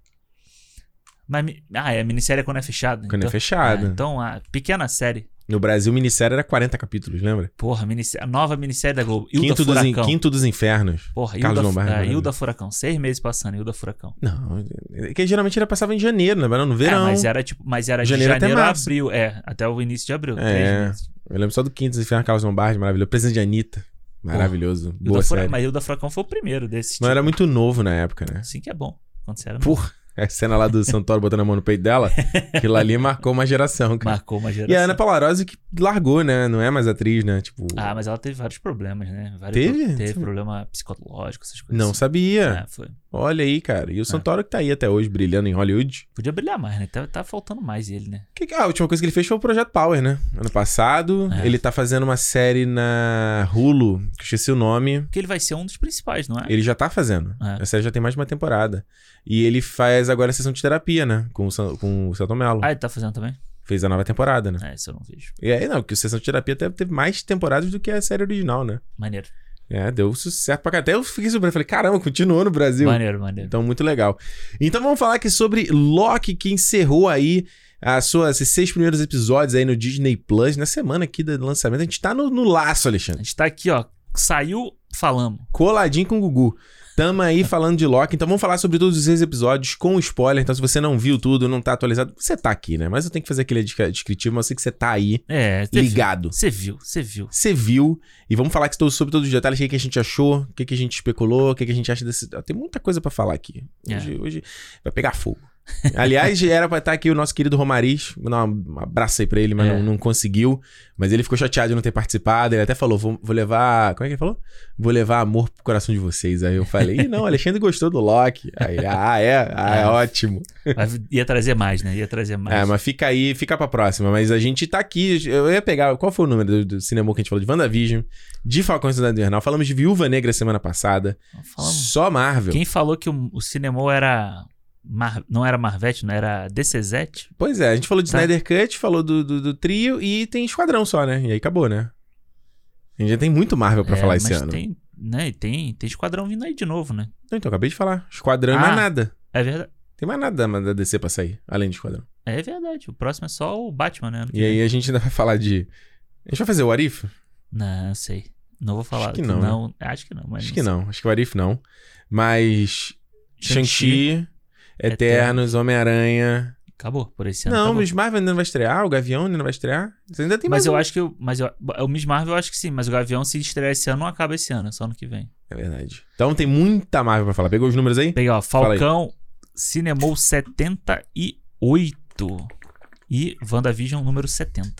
Mas, ah, é, a minissérie é quando é fechado. Quando é então, fechada. Ah, então, a pequena série. No Brasil, minissérie era 40 capítulos, lembra? Porra, minissérie, a nova minissérie da Globo. Hilda Quinto dos, in- Furacão. Quinto dos Infernos. Porra, Carlos Hilda, Lombardi, é, maravilhoso. Hilda Furacão. Seis meses passando, Hilda Furacão. Não, é que geralmente ele passava em janeiro, né? Mas não, no verão. É, mas era tipo, mas era Janeiro de até janeiro a março. abril. É, até o início de abril. É. Três meses. Eu lembro só do Quinto dos Infernos, Carlos Lombardi, maravilhoso. Presente de Anitta. Maravilhoso. Boa Hilda Fura- série. Mas Hilda Furacão foi o primeiro desses. Não tipo, era muito novo na época, né? Assim que é bom. Quando você era Porra, a cena lá do Santoro botando a mão no peito dela, aquilo ali marcou uma geração, cara. Marcou uma geração. E a Ana Polarosi que largou, né? Não é mais atriz, né? Tipo, Ah, mas ela teve vários problemas, né? Vários Teve? pro- Teve Sabe? problema psicológico, essas coisas. não assim. sabia. É, foi. Olha aí, cara. É. E o Santoro que tá aí até hoje, brilhando em Hollywood. Podia brilhar mais, né? Tá, tá faltando mais ele, né? Que, que- a última coisa que ele fez foi o Projeto Power, né? Ano passado. É. Ele tá fazendo uma série na Hulu, que eu esqueci o nome. Porque ele vai ser um dos principais, não é? Ele já tá fazendo. É. A série já tem mais de uma temporada. E ele faz agora a sessão de terapia, né? Com o, San- com o Celton Mello. Ah, ele tá fazendo também? Fez a nova temporada, né? É, isso eu não vejo. E aí, não, porque o Sessão de Terapia teve, teve mais temporadas do que a série original, né? Maneiro. É, deu sucesso pra cá. Até eu fiquei surpreso. Falei, caramba, continuou no Brasil. Maneiro, maneiro. Então, muito legal. Então, vamos falar aqui sobre Loki, que encerrou aí as suas esses seis primeiros episódios aí no Disney Plus. Na semana aqui do lançamento, a gente tá no, no laço, A Alexandre. gente tá aqui, ó. Saiu, falamos. Coladinho com o Gugu. Tamo aí falando de Loki, então vamos falar sobre todos os seis episódios com spoiler. Então, se você não viu tudo, não tá atualizado, você tá aqui, né? Mas eu tenho que fazer aquele descritivo, mas eu sei que você tá aí, É, ligado. Você viu, você viu. Você viu, e vamos falar sobre todos os detalhes, o que, que a gente achou, o que, que a gente especulou, o que, que a gente acha desse. Tem muita coisa pra falar aqui. Hoje, hoje vai pegar fogo. Aliás, era pra estar aqui o nosso querido Romariz. Vou dar um abraço aí pra ele, mas É. não, não conseguiu. Mas ele ficou chateado de não ter participado. Ele até falou: vou, vou levar. Como é que ele falou? Vou levar amor pro coração de vocês. Aí eu falei: Ih, não, Alexandre gostou do Loki. Aí, ah, é? Ah, é, É. ótimo. Mas ia trazer mais, né? Ia trazer mais. É, mas fica aí, fica pra próxima. Mas a gente tá aqui. Eu ia pegar. Qual foi o número do, do cinema que a gente falou? De WandaVision, de Falcão e Cidade Invernal. Falamos de Viúva Negra semana passada. Só Marvel. Quem falou que o, o cinema era. Mar- não era Marvete, não era DCZ? Pois é, a gente falou de Tá. Snyder Cut, falou do, do, do trio e tem Esquadrão só, né? E aí acabou, né? A gente já tem muito Marvel pra É, falar esse ano. Tem, né? Tem, tem esquadrão vindo aí de novo, né? Então, acabei de falar. Esquadrão e Ah. mais nada. É verdade. Tem mais nada da DC pra sair, além de Esquadrão. É verdade. O próximo é só o Batman, né? E aí a gente ainda vai falar de. A gente vai fazer o Arif? Não, sei. Não vou falar. Acho que não, né? Acho que não, Acho não que sei. não. Acho que o Arif não. Mas. Shang-Chi, Shang-Chi, Eternos, Homem-Aranha. Acabou por esse ano. Não, acabou. mas Marvel ainda não vai estrear, o Gavião ainda não vai estrear. Você ainda tem mais Mas eu um. acho que. o- Mas eu, o Miss Marvel eu acho que sim, mas o Gavião, se estrear esse ano, não acaba esse ano, é só ano que vem. É verdade. Então tem muita Marvel pra falar. Pegou os números aí? Peguei, ó. Falcão Cinemou 78 e WandaVision número 70.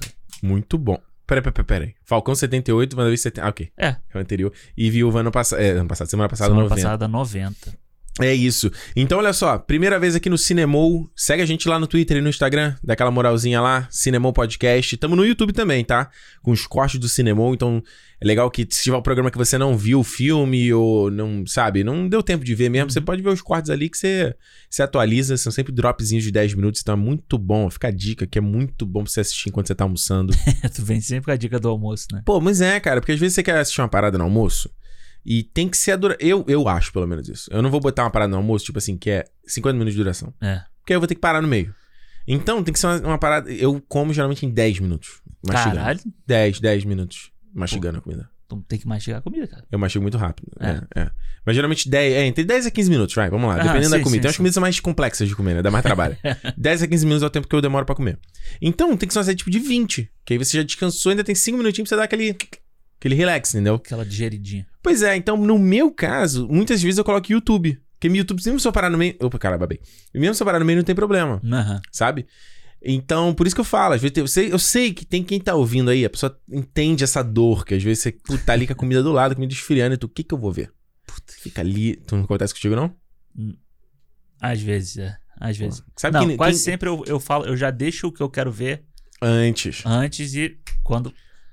Muito bom. Peraí, peraí, peraí. Falcão 78, WandaVision 70. Ah, ok. É. É o anterior. E Viúva ano passado. É, ano passado, semana passada, Semana 90. passada, 90. É isso. Então, olha só. Primeira vez aqui no Cinemou. Segue a gente lá no Twitter e no Instagram. Dá aquela moralzinha lá. Cinemou Podcast. Tamo no YouTube também, tá? Com os cortes do Cinemou. Então, é legal que se tiver um programa que você não viu o filme ou não, sabe, não deu tempo de ver mesmo, você pode ver os cortes ali que você, você atualiza. São sempre dropzinhos de 10 minutos. Então, é muito bom. Fica a dica que é muito bom pra você assistir enquanto você tá almoçando. tu vem sempre com a dica do almoço, né? Pô, mas é, cara, porque às vezes você quer assistir uma parada no almoço e tem que ser a dura... eu Eu acho, pelo menos, isso. Eu não vou botar uma parada no almoço, tipo assim, que é 50 minutos de duração. É. Porque aí eu vou ter que parar no meio. Então, tem que ser uma, uma parada... Eu como geralmente em 10 minutos. mastigando. Caralho. 10, 10 minutos. mastigando a comida. Tu tem que mastigar a comida, cara. Eu mastigo muito rápido. É. É. é. Mas geralmente 10, é, entre 10 a 15 minutos, vai, vamos lá. Ah, dependendo da sim, comida. sim, Tem umas comidas mais complexas de comer, né? Dá mais trabalho. 10 a 15 minutos é o tempo que eu demoro pra comer. Então tem que ser uma série tipo de 20. Que aí você já descansou, ainda tem 5 minutinhos pra você dar aquele. Aquele relax, entendeu? Aquela digeridinha. Pois é, então no meu caso, muitas vezes eu coloco YouTube. Porque no YouTube, mesmo se eu parar no meio. Opa, cara, babei. Mesmo se eu parar no meio, não tem problema Aham. sabe? Então, por isso que eu falo, às vezes eu sei, eu sei que tem quem tá ouvindo aí, a pessoa entende essa dor, que às vezes você tá ali com a comida do lado, comida esfriando, e tu, o que que eu vou ver? Puta, fica ali, tu não acontece contigo não? Às vezes, é. Às vezes. Sabe não, quem- quase quem- sempre eu, eu falo, eu já deixo o que eu quero ver Antes. antes e quando.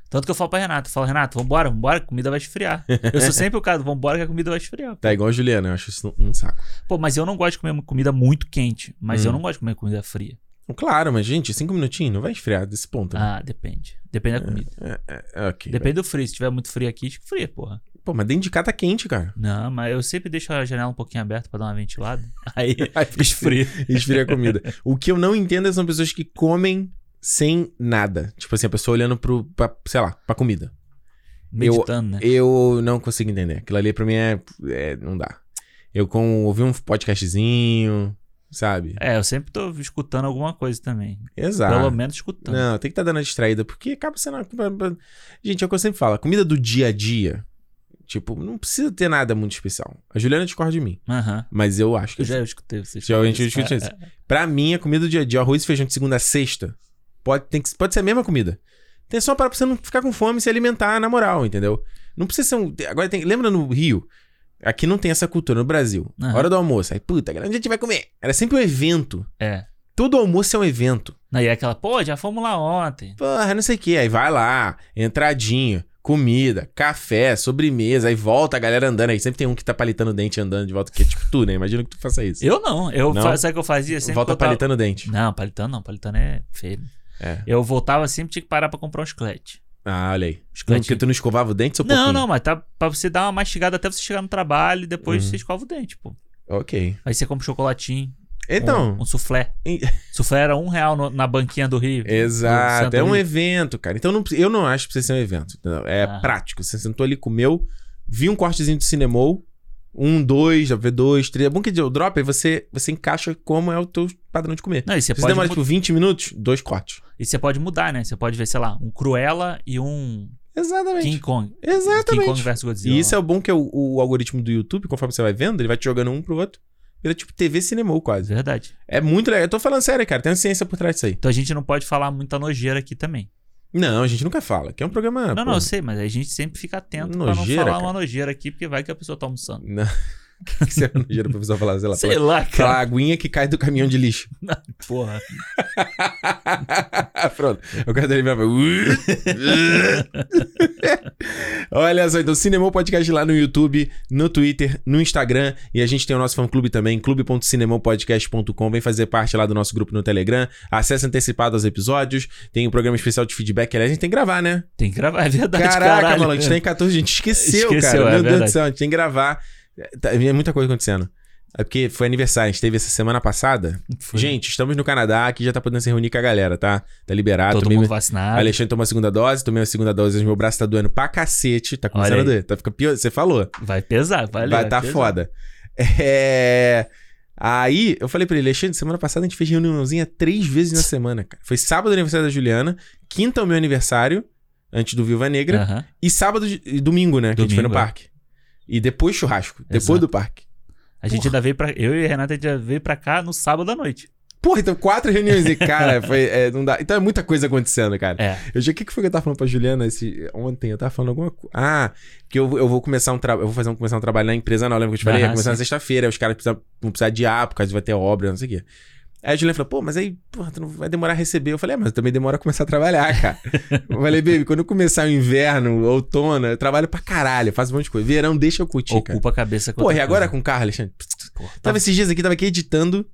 Tanto que eu falo pra Renato, eu falo, Renato, vambora, vambora, a comida vai esfriar. eu sou sempre o cara, vambora que a comida vai esfriar. Tá igual a Juliana, eu acho isso um saco. Pô, mas eu não gosto de comer comida muito quente. Mas Hum. eu não gosto de comer comida fria. Claro, mas gente, cinco minutinhos, não vai esfriar desse ponto. né? Ah, depende. Depende da comida. É, é, ok. Depende do frio. Se tiver muito frio aqui, fria, porra. Pô, mas dentro de cá tá quente, cara. Não, mas eu sempre deixo a janela um pouquinho aberta pra dar uma ventilada. Aí esfria. Esfria a comida. O que eu não entendo são pessoas que comem sem nada. Tipo assim, a pessoa olhando pro, pra, sei lá, pra comida. Meditando, né? Eu não consigo entender. Aquilo ali pra mim é. é não dá. Eu com ouvir um podcastzinho, sabe? É, eu sempre tô escutando alguma coisa também. Exato. Pelo menos escutando. Não, tem que estar dando a distraída, porque acaba sendo. Gente, é o que eu sempre falo. Comida do dia a dia, tipo, não precisa ter nada muito especial. A Juliana discorda de mim, Aham. mas eu acho que. Eu já escutei vocês. Já a gente isso. discute É, isso. é. Pra mim, a comida do dia a dia, arroz e feijão de segunda a sexta, pode, tem que, pode ser a mesma comida. Tem só para você não ficar com fome e se alimentar na moral, entendeu? Não precisa ser um. Agora tem. Lembra no Rio? Aqui não tem essa cultura, no Brasil. Aham. Hora do almoço. Aí, puta, onde a gente vai comer? Era sempre um evento. É. Todo almoço é um evento. Não, e é aquela, pô, já fomos lá ontem. Porra, não sei o que. Aí vai lá, entradinha, comida, café, sobremesa, aí volta a galera andando. Aí sempre tem um que tá palitando o dente andando de volta, que é tipo tu, né? Imagina que tu faça isso. Eu não. Eu Não? fa- sabe o que eu fazia? Sempre volta que eu tava- palitando o dente. Não, palitando não. Palitando é feio. É. Eu voltava sempre, tinha que parar pra comprar um chiclete. Ah, olha aí. Não, porque tu não escovava o dente, seu Não, pouquinho? não, mas tá pra você dar uma mastigada até você chegar no trabalho e depois Uhum. você escova o dente, pô. Ok. Aí você compra um chocolatinho. Então. Um, um soufflé. em- soufflé era um real no- na banquinha do Rio. Exato. Centro É um Rio. evento, cara. Então não eu não acho que precisa ser um evento. entendeu? É Ah. prático. Você sentou ali, comeu, viu um cortezinho de cinemol, um, dois, já vê dois, três. É bom que o drop aí você, você encaixa como é o teu padrão de comer. Não, e você Se pode, demora mu- tipo 20 minutos, dois cortes. e você pode mudar, né? Você pode ver, sei lá, um Cruella e um Exatamente. King Kong. King Exatamente. Kong vs Godzilla. E isso é o bom que é o, o algoritmo do YouTube, conforme você vai vendo, ele vai te jogando um pro outro. Vira tipo TV Cinemol quase. Verdade. É muito legal. Eu tô falando sério, cara. Tem uma ciência por trás disso aí. Então a gente não pode falar muita nojeira aqui também. Não, a gente nunca fala. Que é um programa. não, pô, não, eu sei, mas a gente sempre fica atento pra não Nojeira, falar cara. uma nojeira aqui, porque vai que a pessoa tá almoçando. Não. O que que você é nojeira pra pessoa falar? Sei lá. Sei pela- lá, cara. aguinha que cai do caminhão de lixo. Porra. Pronto. O cara dele vai. Olha só, então Cinemou Podcast lá no YouTube, no Twitter, no Instagram. E a gente tem o nosso fã-clube também, clube.cinemopodcast.com. Vem fazer parte lá do nosso grupo no Telegram. Acesso antecipado aos episódios. Tem um programa especial de feedback. Aliás, a gente tem que gravar, né? Tem que gravar, é verdade, Caraca, caralho. maluco, a gente tá em 14, a gente esqueceu, Esqueceu, cara. é Meu Deus do céu, a gente tem que gravar. Tá- É muita coisa acontecendo. É porque foi aniversário, a gente teve essa semana passada. Foi. Gente, estamos no Canadá, aqui já tá podendo se reunir com a galera, tá? Tá liberado. Todo tomei mundo vacinado. Alexandre tomou a segunda dose, tomei a segunda dose, meu braço tá doendo pra cacete, tá começando a doer. Tá ficando pior, você falou. Vai pesar, vai vai tá pesar. foda. É... Aí, eu falei pra ele, Alexandre, semana passada a gente fez reuniãozinha três vezes na semana, cara. Foi sábado o aniversário da Juliana, quinta o meu aniversário, antes do Viúva Negra, e sábado e domingo, né? Que a gente foi no Domingo, é. parque. E depois churrasco. Depois Exato. do parque. A gente ainda veio pra. Eu e a Renata a gente já veio pra cá no sábado à noite. Porra, então quatro reuniões e, cara, foi. é, não dá. Então é muita coisa acontecendo, cara. É. Eu já, o que, que foi que eu tava falando pra Juliana esse, ontem? Eu tava falando alguma coisa. Ah, que eu, eu vou começar um trabalho. Eu vou fazer um, começar um trabalho na empresa, não. Lembra que eu te falei? Aham, Ia começar na sim. sexta-feira, aí os caras precisam, vão precisar de ar, por causa de vai ter obra, não sei o quê. Aí a Juliana falou, pô, mas aí, porra, tu não vai demorar a receber. Eu falei, é, mas também demora a começar a trabalhar, cara. eu falei, baby, quando começar o inverno, outono, eu trabalho pra caralho, faço um monte de coisa. Verão, deixa eu curtir, cara. Ocupa a cabeça com Porra, e agora coisa. com o carro, Alexandre? Porra, tá- Tava esses dias aqui, tava aqui editando.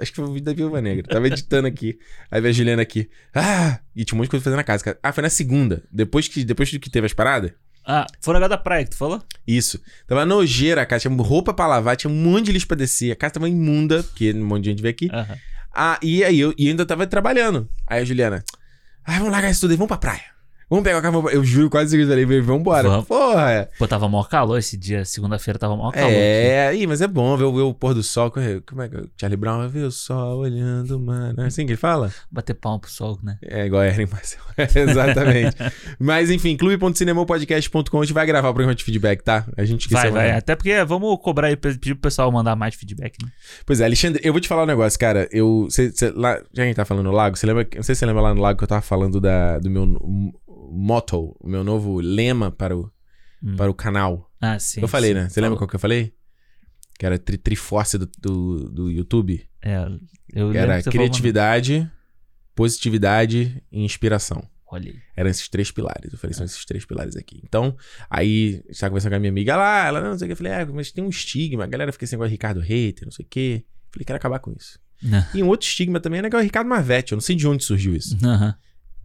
Acho que foi o vídeo da Viúva Negra. Tava editando aqui. Aí veio a Juliana aqui. Ah! E tinha um monte de coisa fazer na casa. cara. Ah, foi na segunda. Depois que, depois que teve as paradas? Ah, foram agora da praia que tu falou? Isso. Tava nojeira, cara. Tinha roupa pra lavar, tinha um monte de lixo pra descer. A casa tava imunda, porque um monte de gente veio aqui. Aham. Ah, e aí eu e ainda tava trabalhando. Aí a Juliana. Ah, vamos largar isso tudo aí, vamos pra praia. Vamos pegar o carro. Eu juro, quase que eu falei, vambora. Vamos. Porra. Pô, tava maior calor esse dia. Segunda-feira tava maior calor. É, ih, mas é bom ver, o- ver o pôr do sol. Como é que Charlie Brown vai ver o sol olhando o mar. Não é assim que ele fala? Bater palma pro sol, né? É igual a Erin Marcel. Exatamente. Mas enfim, clube.cinemopodcast.com a gente vai gravar o programa de feedback, tá? A gente esqueceu. Vai, vai. né? Até porque vamos cobrar aí, pedir pro pessoal mandar mais feedback, né? Pois é, Alexandre, eu vou te falar um negócio, cara. Eu. Cê, cê- lá, já que a gente tá falando no lago, você lembra. Não sei se você lembra lá no lago que eu tava falando da, do meu motto, o meu novo lema para o, Hum. para o canal. Ah, sim. eu falei, sim. né? Você lembra Falou. qual que eu falei? Que era tri, Triforce do, do, do YouTube. É, eu Que era que você falou, criatividade, positividade e inspiração. Olha aí. Eram esses três pilares. Eu falei, são esses três pilares aqui. Então, aí, a gente tava conversando com a minha amiga lá, ela não sei o que. Eu falei, é, mas tem um estigma. A galera fica assim, igual Ricardo Hater, não sei o quê. Falei, quero acabar com isso. Não. E um outro estigma também é igual o Ricardo Marvete. Eu não sei de onde surgiu isso. Aham.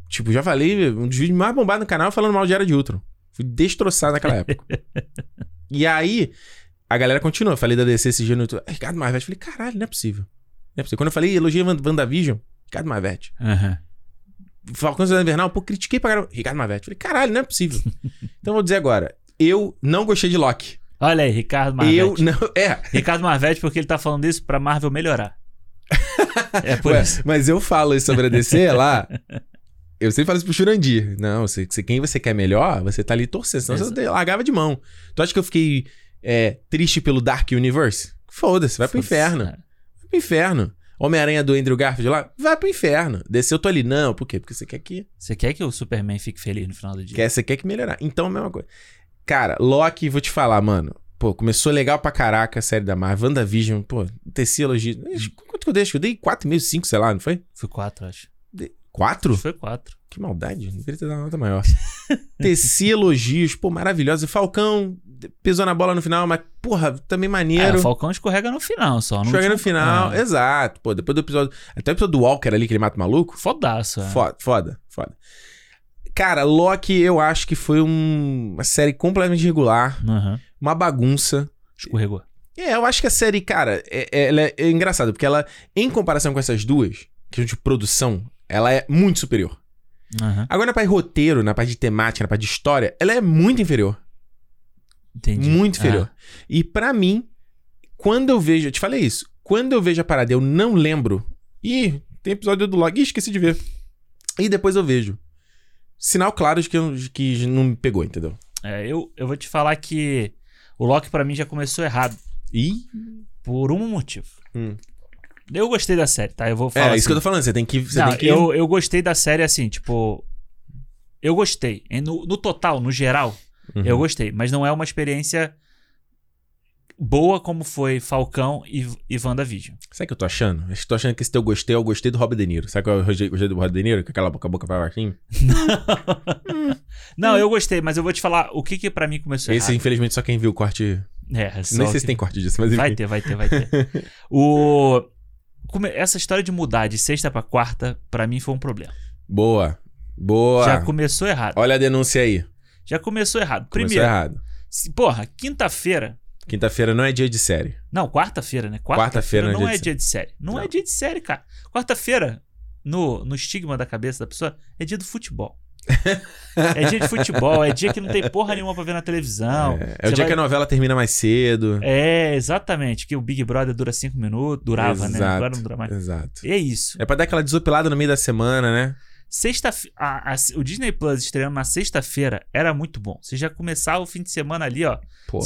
Tipo, já falei, um dos vídeos mais bombados no canal falando mal de Era de Ultron. Fui destroçado naquela época. e aí, a galera continua. Falei da DC esse dia no YouTube. "Ah, Ricardo Marvete. Eu Falei, caralho, não é possível. Não é possível. Quando eu falei elogia Wand- WandaVision, Ricardo Marvete. Aham. Falcão Cidade Invernal, pô, critiquei pra caramba. Ricardo Marvete. Falei, caralho, não é possível. então eu vou dizer agora. Eu não gostei de Loki. Olha aí, Ricardo Marvete. Eu não. É. Ricardo Marvete, porque ele tá falando isso pra Marvel melhorar. é por Ué, isso. mas eu falo isso sobre a DC lá. Eu sempre falo isso pro Churandir. Não, você, você- quem você quer melhor, você tá ali torcendo. Senão Exato. você largava de mão. Tu acha que eu fiquei é, triste pelo Dark Universe? Foda-se, vai pro Foda-se, inferno. é. Vai pro inferno. Homem-Aranha do Andrew Garfield lá, vai pro inferno. Desceu, eu tô ali. Não, por quê? Porque você quer que. Você quer que o Superman fique feliz no final do dia? Quer, você quer que melhorar. Então, a mesma coisa. Cara, Loki, vou te falar, mano. Pô, começou legal pra caraca a série da Marvel. WandaVision, pô, teci elogio. Quanto que eu dei? Acho que eu dei 4,5, 5, sei lá, não foi? Foi quatro, acho. Quatro? Foi quatro. Que maldade, não deveria ter dado uma nota maior. Teci elogios, pô, maravilhoso. Falcão pesou na bola no final, mas, porra, também É, maneiro. o Falcão escorrega no final só. No Joga no final, É. exato. Pô, depois do episódio. Até o episódio do Walker ali, que ele mata o maluco. Fodaço, é. Foda, foda, foda. Cara, Loki, eu acho que foi um- uma série completamente irregular, Aham. uma bagunça. Escorregou. É, eu acho que a série, cara, é, é, ela é, é engraçada, porque ela, em comparação com essas duas, que de produção, ela é muito superior. Aham. Agora, na parte de roteiro, na parte de temática, na parte de história, ela é muito inferior. Entendi. Muito Ah, inferior. E pra mim, quando eu vejo, eu te falei isso, quando eu vejo a parada, eu não lembro. Ih, tem episódio do log, Ih, esqueci de ver. E depois eu vejo. Sinal claro de que, eu- de que não me pegou, entendeu? É, eu, eu vou te falar que o Loki pra mim já começou errado. E. Por um motivo. Hum. Eu gostei da série, tá? Eu vou É, falar. isso que eu tô assim. falando, você tem que. Você Não, tem que... eu, eu gostei da série assim, tipo. Eu gostei. No, no total, no geral, Uhum. eu gostei. Mas não é uma experiência boa como foi Falcão e, e WandaVision. Sabe o que eu tô achando? Acho que tô achando que esse teu gostei é o gostei do Robert De Niro. Sabe qual é o gostei do Robert De Niro? Com aquela boca, boca pra baixinho? Não, eu gostei, mas eu vou te falar o que que pra mim começou Esse, errado. infelizmente, só quem viu o corte. É, só Nem sei que- se tem corte disso, mas enfim. Vai ter, vai ter, vai ter. o... Essa história de mudar de sexta pra quarta, pra mim foi um problema. Boa. Boa. Já começou errado. Olha a denúncia aí. Já começou errado. Começou Primeiro, errado. se- porra, quinta-feira. Quinta-feira não é dia de série. Não, quarta-feira, né? Quarta-feira não não é dia de série. Não, Não. é dia de série, cara. Quarta-feira, no, no estigma da cabeça da pessoa, é dia do futebol. É dia de futebol, é dia que não tem porra nenhuma pra ver na televisão. é é o dia vai- que a novela termina mais cedo. É, exatamente. Que o Big Brother dura cinco minutos, durava, né? Exato, Agora não dura mais. Exato. E é isso. É pra dar aquela desopilada no meio da semana, né? Sexta, a- a- o Disney Plus estreando na sexta-feira era muito bom. Você já começar o fim de semana ali, ó.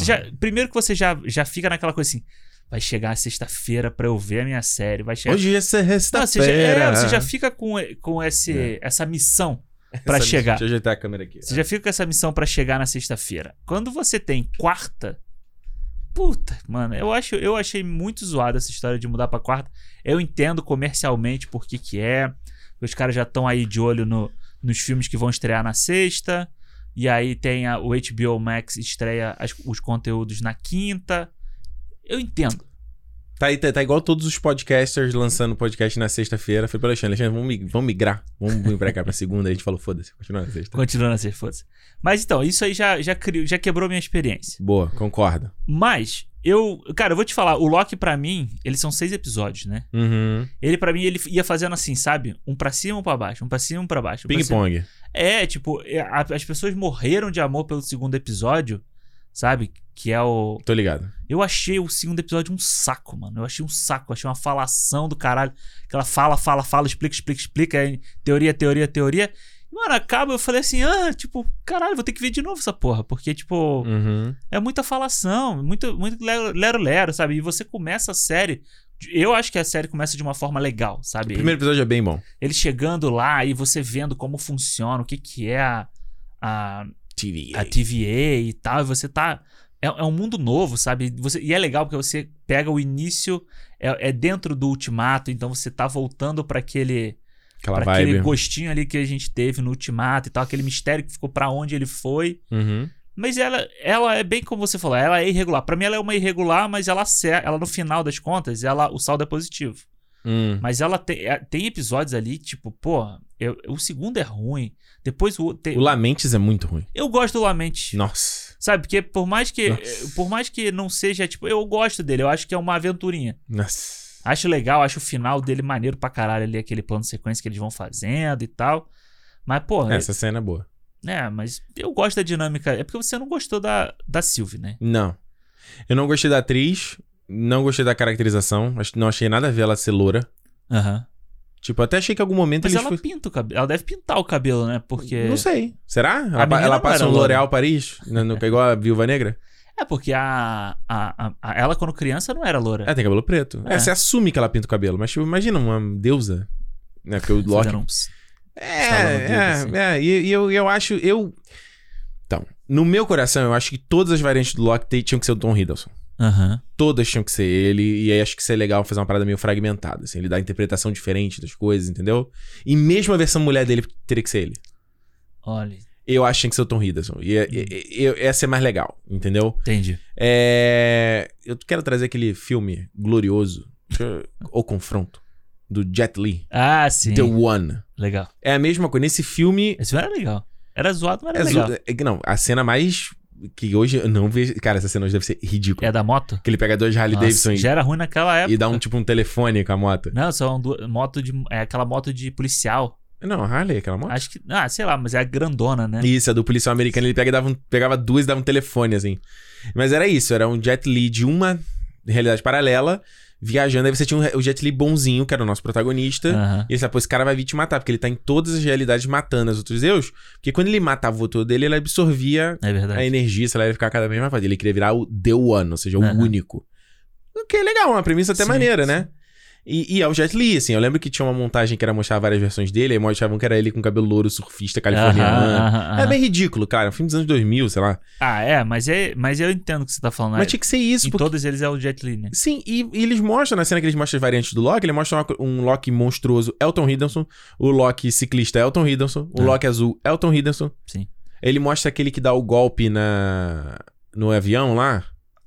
Já- primeiro que você já, já fica naquela coisa assim. Vai chegar a sexta-feira pra eu ver a minha série. Vai chegar. Hoje é Não, você, já, sexta-feira. é, você já fica com, com esse, essa missão pra Essa- chegar. Deixa eu ajeitar a câmera aqui. Você já fica com essa missão pra chegar na sexta-feira. Quando você tem quarta. Puta, mano, eu, acho, eu achei muito zoada essa história de mudar pra quarta. Eu entendo comercialmente por que que é. Os caras já estão aí de olho no, nos filmes que vão estrear na sexta. E aí tem a- o HBO Max estreia as- os conteúdos na quinta. Eu entendo. Tá, aí, tá, tá igual todos os podcasters lançando podcast na sexta-feira. Falei pro Alexandre, Alexandre, vamos, vamos migrar. Vamos vir pra cá pra segunda. A gente falou, foda-se, continua na sexta. Continuando assim, foda-se. Mas então, isso aí já, já, criou, já quebrou minha experiência. Boa, concordo. Mas, eu. Cara, eu vou te falar, o Loki, pra mim, eles são seis episódios, né? Uhum. Ele, pra mim, ele ia fazendo assim, sabe? Um pra cima, um pra baixo, um pra cima, um pra baixo. um pra. Ping-pong. É, tipo, é, as pessoas morreram de amor pelo segundo episódio, sabe? Que é o. Tô ligado. Eu achei o segundo episódio um saco, mano. Eu achei um saco, achei uma falação do caralho. Que ela fala, fala, fala, explica, explica, explica. Aí, teoria, teoria, teoria. Mano, acaba, eu falei assim, ah, tipo, caralho, vou ter que ver de novo essa porra. Porque, tipo, Uhum. é muita falação, muito, muito lero- lero-lero, sabe? E você começa a série. Eu acho que a série começa de uma forma legal, O sabe? primeiro episódio é bem bom. Ele chegando lá e você vendo como funciona, o que, que é a, a, TV. a TVA e tal, e você tá. É, é um mundo novo, sabe? Você, e é legal porque você pega o início, é, é dentro do ultimato, então você tá voltando pra aquele. Aquela Pra aquele vibe. gostinho ali que a gente teve no ultimato e tal, aquele mistério que ficou pra onde ele foi. Uhum. Mas ela, ela é bem como você falou, ela é irregular. Pra mim ela é uma irregular, mas ela, ela no final das contas, ela, o saldo é positivo. Hum. Mas ela tem, é- tem episódios ali, tipo, pô, eu- o segundo é ruim. Depois o. tem- O Lamentes é muito ruim. eu gosto do Lamente. Nossa. Sabe? Porque por mais que. Nossa. Por mais que não seja, tipo, eu gosto dele, eu acho que é uma aventurinha. Nossa. Acho legal, acho o final dele maneiro pra caralho ali, aquele plano de sequência que eles vão fazendo e tal. Mas, pô, Essa cena é boa. é, mas eu gosto da dinâmica. É porque você não gostou da, da Sylvie, né? Não. Eu não gostei da atriz. Não gostei da caracterização. Não achei nada a ver ela ser loura. Aham. Tipo, até achei que em algum momento Mas eles ela pinta o cabelo. Ela deve pintar o cabelo, né? Porque. Não sei. Será? Ela, ela não passa um. L'Oréal Paris? No, no, igual a Viúva Negra? É porque a, a, a- Ela, quando criança, não era loura. Ela tem cabelo preto. É. É. você assume que ela pinta o cabelo. Mas, tipo, imagina uma deusa. Né? Porque o Loki... Dedo, É, assim. é, é. E, e eu, eu acho... Eu... Então, no meu coração, eu acho que todas as variantes do Loki tinham que ser o Tom Hiddleston. Aham. Todas tinham que ser ele, e aí acho que isso é legal fazer uma parada meio fragmentada, assim, ele dá interpretação diferente das coisas, entendeu? E mesmo a versão mulher dele teria que ser ele. Olha. Eu acho que tinha que ser o Tom Hiddleston. E, e- e- e- ia ser mais legal, entendeu? Entendi. É, Eu quero trazer aquele filme glorioso, O Confronto, do Jet Li, Ah, sim. The One. Legal. É a mesma coisa. Nesse filme. Esse filme era legal. Era zoado, mas É era legal. zo- é não, a cena mais. Que hoje eu não vejo. Cara, essa cena hoje deve ser ridícula. É da moto? Que ele pega dois Harley Nossa, Davidson já era ruim naquela época. e dá um tipo um telefone com a moto. Não, são duas, moto de. É aquela moto de policial. Não, Harley, aquela moto. Acho que. Ah, sei lá, mas é a grandona, né? Isso, a do policial americano, ele pega dava um- pegava duas e dava um telefone, assim. Mas era isso, era um Jet Li de uma realidade paralela, viajando. Aí você tinha um o Jet Li bonzinho, que era o nosso protagonista. Aham. E ele sabe, pô, esse cara vai vir te matar, porque ele tá em todas as realidades matando os outros deus. Porque quando ele matava o outro dele, ele absorvia É a energia, sei lá, ele ia ficar cada vez mais forte. Ele queria virar o The One, ou seja, o Aham. único. O que é legal, uma premissa até Sim, maneira, sim. né? E, e é o Jet Li, assim. Eu lembro que tinha uma montagem que era mostrar várias versões dele, aí mostravam que era ele com cabelo louro, surfista californiano. Aham, aham, É aham. bem ridículo, cara. É um filme dos anos 2000, sei lá. Ah, é, mas, é, mas eu entendo o que você tá falando. Mas né? tinha que ser isso, em porque... todos eles é o Jet Li, né? Sim, e, e eles mostram, na cena que eles mostram as variantes do Loki, ele mostra um Loki monstruoso, Elton Hiddleston. O Loki ciclista, Elton Hiddleston. O Ah. Loki azul, Elton Hiddleston. Sim. Ele mostra aquele que dá o golpe na... no avião lá.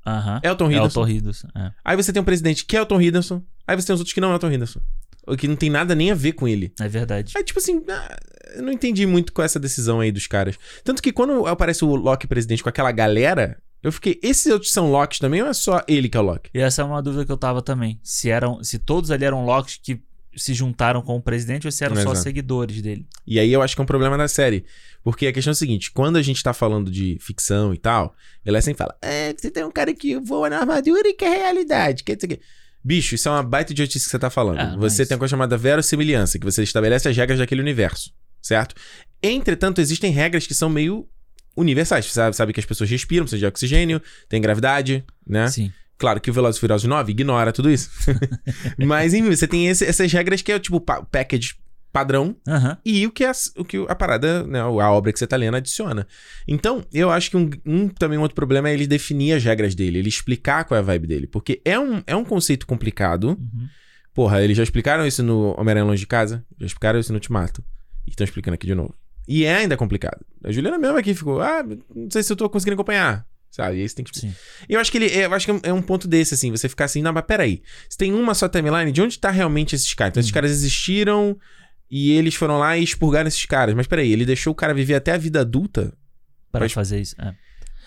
Aham. Elton É o Hiddleston. Torridos. É. Aí você tem um presidente que é Elton Hiddleston. Aí você tem os outros que não é Elton Hiddleston. O que não tem nada nem a ver com ele. é verdade. Aí, tipo assim, ah, eu não entendi muito com essa decisão aí dos caras. Tanto que quando aparece o Loki presidente com aquela galera, eu fiquei, esses outros são Locks também ou é só ele que é o Loki? E essa é uma dúvida que eu tava também. Se eram, se todos ali eram Locks que se juntaram com o presidente ou se eram só Exato. seguidores dele. E aí eu acho que é um problema da série. Porque a questão é a seguinte: quando a gente tá falando de ficção e tal, ela sempre fala: É, você tem um cara que voa na armadura e que é realidade. Que, que... Bicho, isso é uma baita idiotice que você tá falando. Ah, você mas- tem uma coisa chamada verossimilhança, que você estabelece as regras daquele universo, certo? Entretanto, existem regras que são meio universais. Você sabe, sabe que as pessoas respiram, precisa de oxigênio, tem gravidade, né? Sim. Claro que o Velozes Furiosos 9 ignora tudo isso. Mas, enfim, você tem esse- essas regras que é tipo pa- package padrão Aham. e o que, a, o que a parada, né, a obra que você tá lendo adiciona. Então, eu acho que um, um- também um outro problema é ele definir as regras dele, ele explicar qual é a vibe dele. Porque é um, é um conceito complicado. Uhum. Porra, eles já explicaram isso no Homem-Aranha Longe de Casa, já explicaram isso no Ultimato. E estão explicando aqui de novo. E é ainda complicado. A Juliana mesmo aqui ficou, ah, não sei se eu tô conseguindo acompanhar. Sabe? E aí você tem que Sim. Eu acho que ele. Eu acho que é um- é um ponto desse, assim, você ficar assim, não, mas peraí. Se tem uma só timeline, de onde tá realmente esses caras? Então, esses Uhum. caras existiram e eles foram lá e expurgaram esses caras. Mas peraí, ele deixou o cara viver até a vida adulta? Para Mas- fazer isso. É.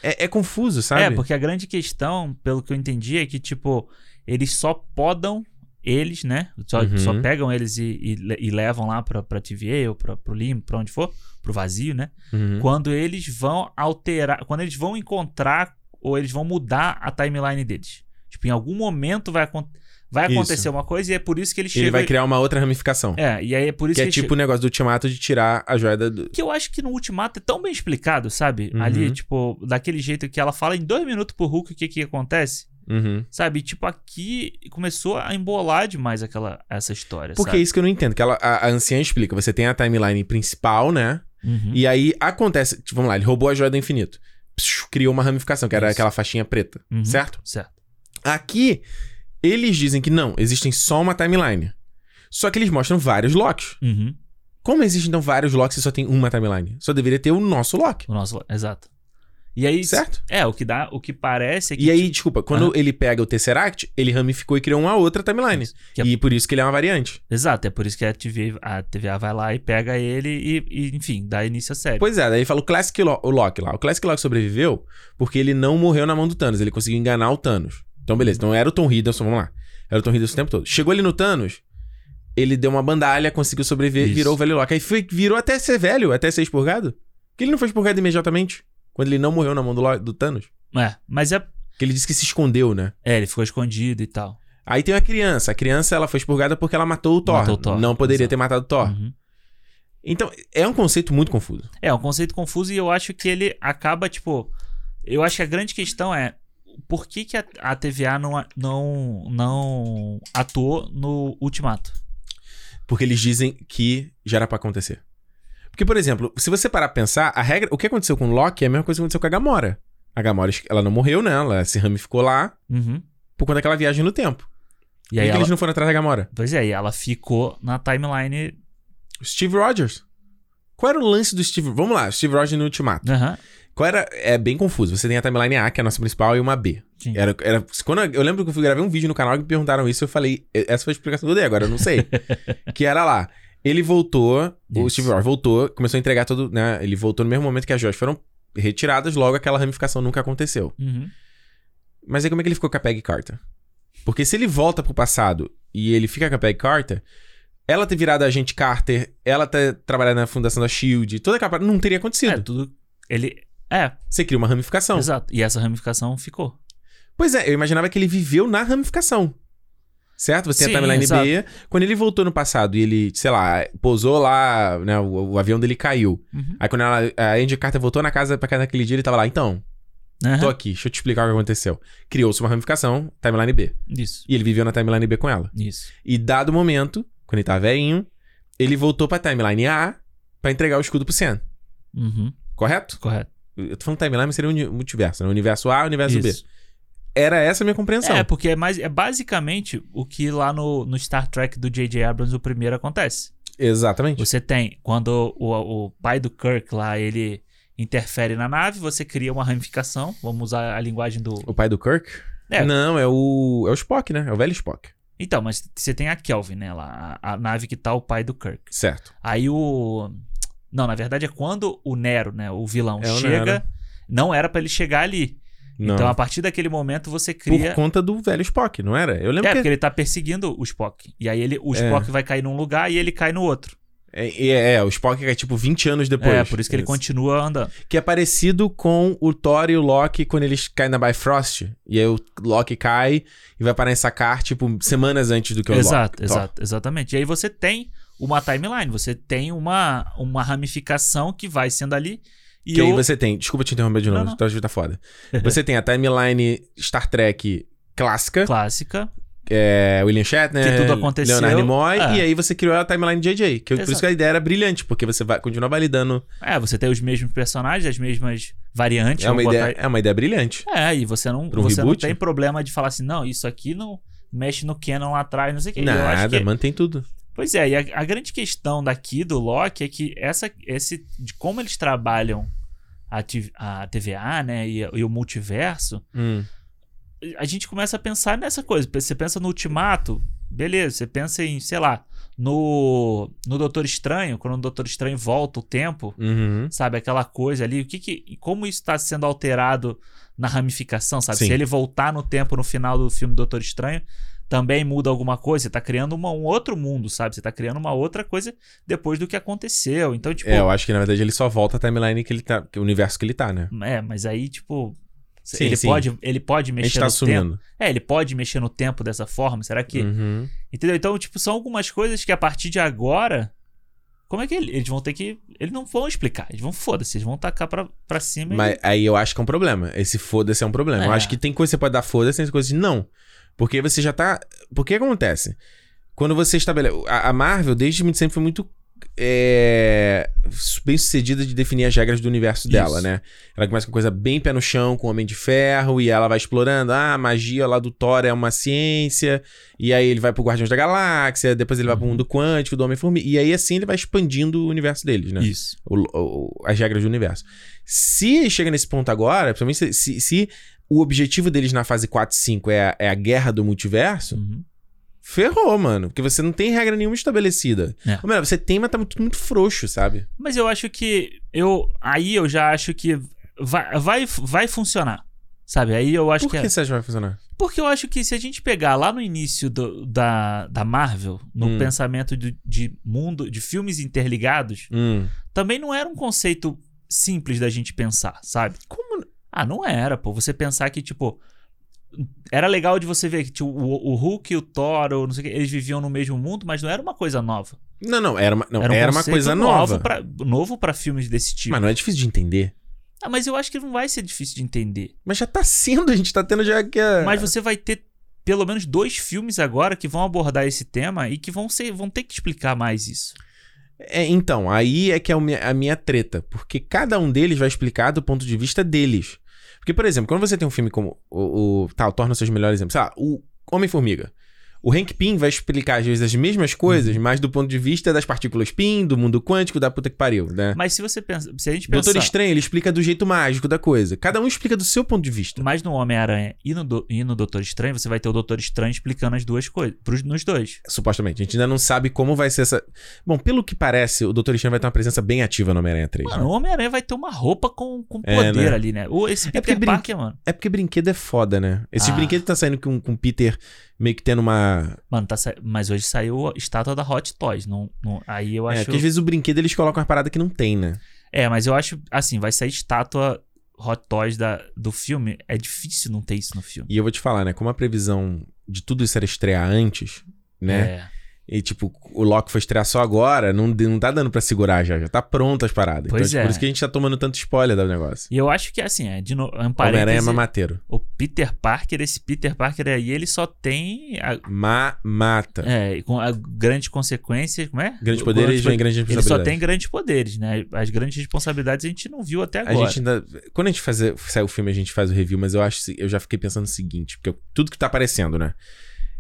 É, é confuso, sabe? É, porque a grande questão, pelo que eu entendi, é que, tipo, eles só podam eles, né? Só, Uhum. só pegam eles e, e e levam lá pra, pra TVA ou pra, pro limbo, pra onde for, pro vazio, né? Uhum. Quando eles vão alterar, quando eles vão encontrar ou eles vão mudar a timeline deles. Tipo, em algum momento vai, acon- vai Isso. acontecer uma coisa e é por isso que Ele chegam... vai criar uma outra ramificação. É, e aí é por isso que é eles tipo o negócio do ultimato de tirar a joia do- que eu acho que no Ultimato é tão bem explicado, sabe? Uhum. Ali, tipo, daquele jeito que ela fala em dois minutos pro Hulk o que que acontece, Uhum. sabe? Tipo, aqui começou a embolar demais aquela, essa história, Porque é sabe? isso que eu não entendo. Que ela, a, a anciã explica. Você tem a timeline principal, né? Uhum. E aí acontece. Tipo, vamos lá, ele roubou a joia do infinito. Psiu, criou uma ramificação, que era Isso. aquela faixinha preta. Uhum. Certo? Certo. Aqui, eles dizem que não, existem só uma timeline. Só que eles mostram vários locks. Uhum. Como existem então vários locks e só tem uma timeline? Só deveria ter o nosso lock. O nosso, exato. E aí, Certo? é, o que dá, o que parece é que... E aí, desculpa, quando ele pega o Tesseract, ele ramificou e criou uma outra timeline. é- E por isso que ele é uma variante. Exato, é por isso que a TVA, a TVA vai lá e pega ele e, e, enfim, dá início à série. Pois é, daí fala o Classic Lo- o Loki lá. O Classic Loki sobreviveu porque ele não morreu na mão do Thanos. Ele conseguiu enganar o Thanos. Então, beleza. Então era o Tom Hiddleston, vamos lá. Era o Tom Hiddleston o tempo todo. Chegou ali no Thanos, ele deu uma bandalha, conseguiu sobreviver, Isso. virou o velho Loki. Aí foi, virou até ser velho, até ser expurgado. Porque ele não foi expurgado imediatamente. Quando ele não morreu na mão do, do Thanos. É, mas é, Que ele disse que se escondeu, né? é, ele ficou escondido e tal. Aí tem a criança. A criança, ela foi expurgada porque ela matou o Thor. Matou o Thor, Não poderia ter matado o Thor. Uhum. Então, é um conceito muito confuso. É, um conceito confuso e eu acho que ele acaba, tipo. Eu acho que a grande questão é por que, que a, a TVA não, não, não atuou no Ultimato? Porque eles dizem que já era pra acontecer. Porque, por exemplo, se você parar pra pensar, a regra. O que aconteceu com o Loki é a mesma coisa que aconteceu com a Gamora. A Gamora, ela não morreu, né? Ela se ramificou lá Uhum. por conta daquela viagem no tempo. E Por aí ela, eles não foram atrás da Gamora? Pois é, e ela ficou na timeline. Steve Rogers. Qual era o lance do Steve... Vamos lá, Steve Rogers no Ultimato. Aham. Qual era... É bem confuso. Você tem a timeline A, que é a nossa principal, e uma B. Sim. Era, era, quando eu, eu lembro que eu gravei um vídeo no canal que me perguntaram isso, eu falei... Essa foi a explicação que eu dei, agora eu não sei. que era lá. Ele voltou, o Isso. Steve Rogers voltou, começou a entregar todo... Né, ele voltou no mesmo momento que as joias foram retiradas, logo aquela ramificação nunca aconteceu. Uhum. Mas aí como é que ele ficou com a Peggy Carter? Porque se ele volta pro passado e ele fica com a Peggy Carter, ela ter virado agente Carter, ela ter trabalhado na fundação da SHIELD, toda aquela parte não teria acontecido. É, tudo. Ele. É, Você cria uma ramificação. exato. E essa ramificação ficou. Pois é, eu imaginava que ele viveu na ramificação. Certo? Você tem a timeline exato. B. Quando ele voltou no passado e ele, sei lá, pousou lá, né? O, o avião dele caiu. Uhum. Aí quando ela, a Andy Carter voltou na casa pra casa naquele dia, ele tava lá. Então, Aham. tô aqui, deixa eu te explicar o que aconteceu. Criou-se uma ramificação, timeline B. Isso. E ele viveu na timeline B com ela. Isso. E dado o momento, quando ele tava velhinho, ele voltou pra timeline A pra entregar o escudo pro Sam. Uhum. Correto? Correto. Eu tô falando timeline, mas seria uni- multiverso, né? Universo A, universo B. Isso. Era essa a minha compreensão. É, porque é, mais, é basicamente o que lá no, no Star Trek do J.J. Abrams, o primeiro, acontece. Exatamente. Você tem, quando o, o pai do Kirk lá, ele interfere na nave, você cria uma ramificação, vamos usar a linguagem do... O pai do Kirk? É. Não, é o. É o Spock, né? É o velho Spock. Então, mas você tem a Kelvin, né, lá, a, a nave que tá o pai do Kirk. Certo. Aí o... Não, na verdade é quando o Nero, né, o vilão, É o chega... Nero. Não era pra ele chegar ali. Não. Então, a partir daquele momento, você Por cria... conta do velho Spock, não era? Eu lembro É, que. porque ele tá perseguindo o Spock. E aí ele, o É. Spock vai cair num lugar e ele cai no outro. É, é, é, o Spock é tipo 20 anos depois. é, por isso que ele Isso. continua andando. Que é parecido com o Thor e o Loki quando eles caem na Bifrost. E aí o Loki cai e vai parar em Sakar, tipo, semanas antes do que o exato, Loki. Thor. exato, exatamente. E aí você tem uma timeline, você tem uma, uma ramificação que vai sendo ali. E Que eu... aí você tem. Desculpa te interromper de novo, não. tá, tá foda. Você tem a timeline Star Trek clássica, Clássica. é, William Shatner, Que tudo aconteceu. Leonard Nimoy, É. e aí você criou a timeline JJ. Que eu- por isso Exato. que a ideia era brilhante, porque você vai continuar validando. É, você tem os mesmos personagens, as mesmas variantes. É uma, ideia, botar- é uma ideia brilhante. É, e você não, Pra um você não tem problema de falar assim, não, isso aqui não mexe no canon lá atrás, não sei o que. Nada, que mantém tudo. Pois é, e a, a grande questão daqui do Loki é que essa, esse, de como eles trabalham a, a TVA, né? E, e o multiverso, Hum. a gente começa a pensar nessa coisa. Você pensa no Ultimato, beleza. Você pensa em, sei lá, no, no Doutor Estranho, quando o Doutor Estranho volta o tempo, Uhum. sabe? Aquela coisa ali. O que que, como isso está sendo alterado na ramificação, sabe? Sim. Se ele voltar no tempo no final do filme Doutor Estranho, também muda alguma coisa. Você tá criando uma- um outro mundo, sabe? Você tá criando uma outra coisa depois do que aconteceu. Então, tipo. É, eu acho que na verdade ele só volta a timeline que ele tá, que o universo que ele tá, né? É, mas aí, tipo. Sim, ele, sim. Pode, ele pode mexer tá no tempo. assumindo. É, ele pode mexer no tempo dessa forma. Será que. Uhum. Entendeu? Então, tipo, são algumas coisas que a partir de agora. Como é que ele- eles vão ter que. Eles não vão explicar. Eles vão foda-se. Eles vão tacar pra, pra cima e- Mas aí eu acho que é um problema. Esse foda-se é um problema. Eu É. acho que tem coisa que você pode dar foda-se, tem coisas que não. Porque você já tá. Porque acontece? Quando você estabelece. A, a Marvel, desde muito sempre, foi muito. é, bem sucedida de definir as regras do universo dela, Isso. né? Ela começa com coisa bem pé no chão, com o Homem de Ferro, e ela vai explorando. Ah, a magia lá do Thor é uma ciência, e aí ele vai pro Guardiões da Galáxia, depois ele vai pro Uhum. mundo quântico do Homem-Formiga, e aí assim ele vai expandindo o universo deles, né? Isso. o- o- as regras do universo. Se chega nesse ponto agora, principalmente se, se, se o objetivo deles na fase 4 e 5 é a, é a guerra do multiverso, Uhum. ferrou, mano. Porque você não tem regra nenhuma estabelecida. É. Ou melhor, você tem, mas tá muito, muito frouxo, sabe? Mas eu acho que. eu Aí eu já acho que vai, vai, vai funcionar. Sabe? Aí eu acho Por que. que é- você acha que vai funcionar? Porque eu acho que se a gente pegar lá no início do- da, da Marvel, no Hum. pensamento de, de mundo, de filmes interligados, Hum. também não era um conceito simples da gente pensar, sabe? Como. Ah, não era, pô. Você pensar que, tipo. Era legal de você ver que tipo, o, o Hulk e o Thor, ou não sei o que, eles viviam no mesmo mundo, mas não era uma coisa nova. Não, não, era uma, não, era um uma conceito coisa nova. Pra, novo pra filmes desse tipo. Mas não é difícil de entender. Ah, mas eu acho que não vai ser difícil de entender. Mas já tá sendo, a gente tá tendo já que. a- Mas você vai ter pelo menos dois filmes agora que vão abordar esse tema e que vão, ser, vão ter que explicar mais isso. É, então, aí é que é o minha- a minha treta. Porque cada um deles vai explicar do ponto de vista deles. Porque, por exemplo, quando você tem um filme como o. o tá, nos seus melhores exemplos. Sei lá, o Homem-Formiga. O Hank Pym vai explicar, às vezes, as mesmas Uhum. coisas, mas do ponto de vista das partículas Pym, do mundo quântico, da puta que pariu, né? Mas se você pensa, se a gente pensar Doutor Estranho, ele explica do jeito mágico da coisa. Cada um explica do seu ponto de vista. mais no Homem-Aranha e no, Do- e no Doutor Estranho, você vai ter o Doutor Estranho explicando as duas coisas, pros, nos dois. Supostamente. A gente ainda não sabe como vai ser essa. Bom, pelo que parece, o Doutor Estranho vai ter uma presença bem ativa no Homem-Aranha 3. Mano, né? o Homem-Aranha vai ter uma roupa com, com É, poder né? ali, né? O, esse porque Peter brin- Parker, mano. É porque brinquedo é foda, né? Esses Ah. brinquedos tá saindo com, com o Peter meio que tendo uma. Mano, tá sa... mas hoje saiu a estátua da Hot Toys. Não, não- aí eu É, acho. porque às vezes o brinquedo eles colocam uma parada que não tem, né? É, mas eu acho, assim, vai sair estátua Hot Toys da, do filme. É difícil não ter isso no filme. E eu vou te falar, né? Como a previsão de tudo isso era estrear antes, né? É. E tipo, o Loki foi estrear só agora, não, não tá dando pra segurar já. Já tá pronto as paradas. Pois então, tipo, é. por isso que a gente tá tomando tanto spoiler do negócio. E eu acho que, assim, é, de novo, um Homem-Aranha é mamateiro. o Peter Parker, esse Peter Parker aí, ele só tem a, Mamata. é, com a grande consequência, como é? Grandes poderes grande- vem grandes Ele responsabilidades. só tem grandes poderes, né? As grandes responsabilidades a gente não viu até A agora. gente ainda. Quando a gente faz, sai o filme, a gente faz o review, mas eu acho eu já fiquei pensando o seguinte, porque tudo que tá aparecendo, né?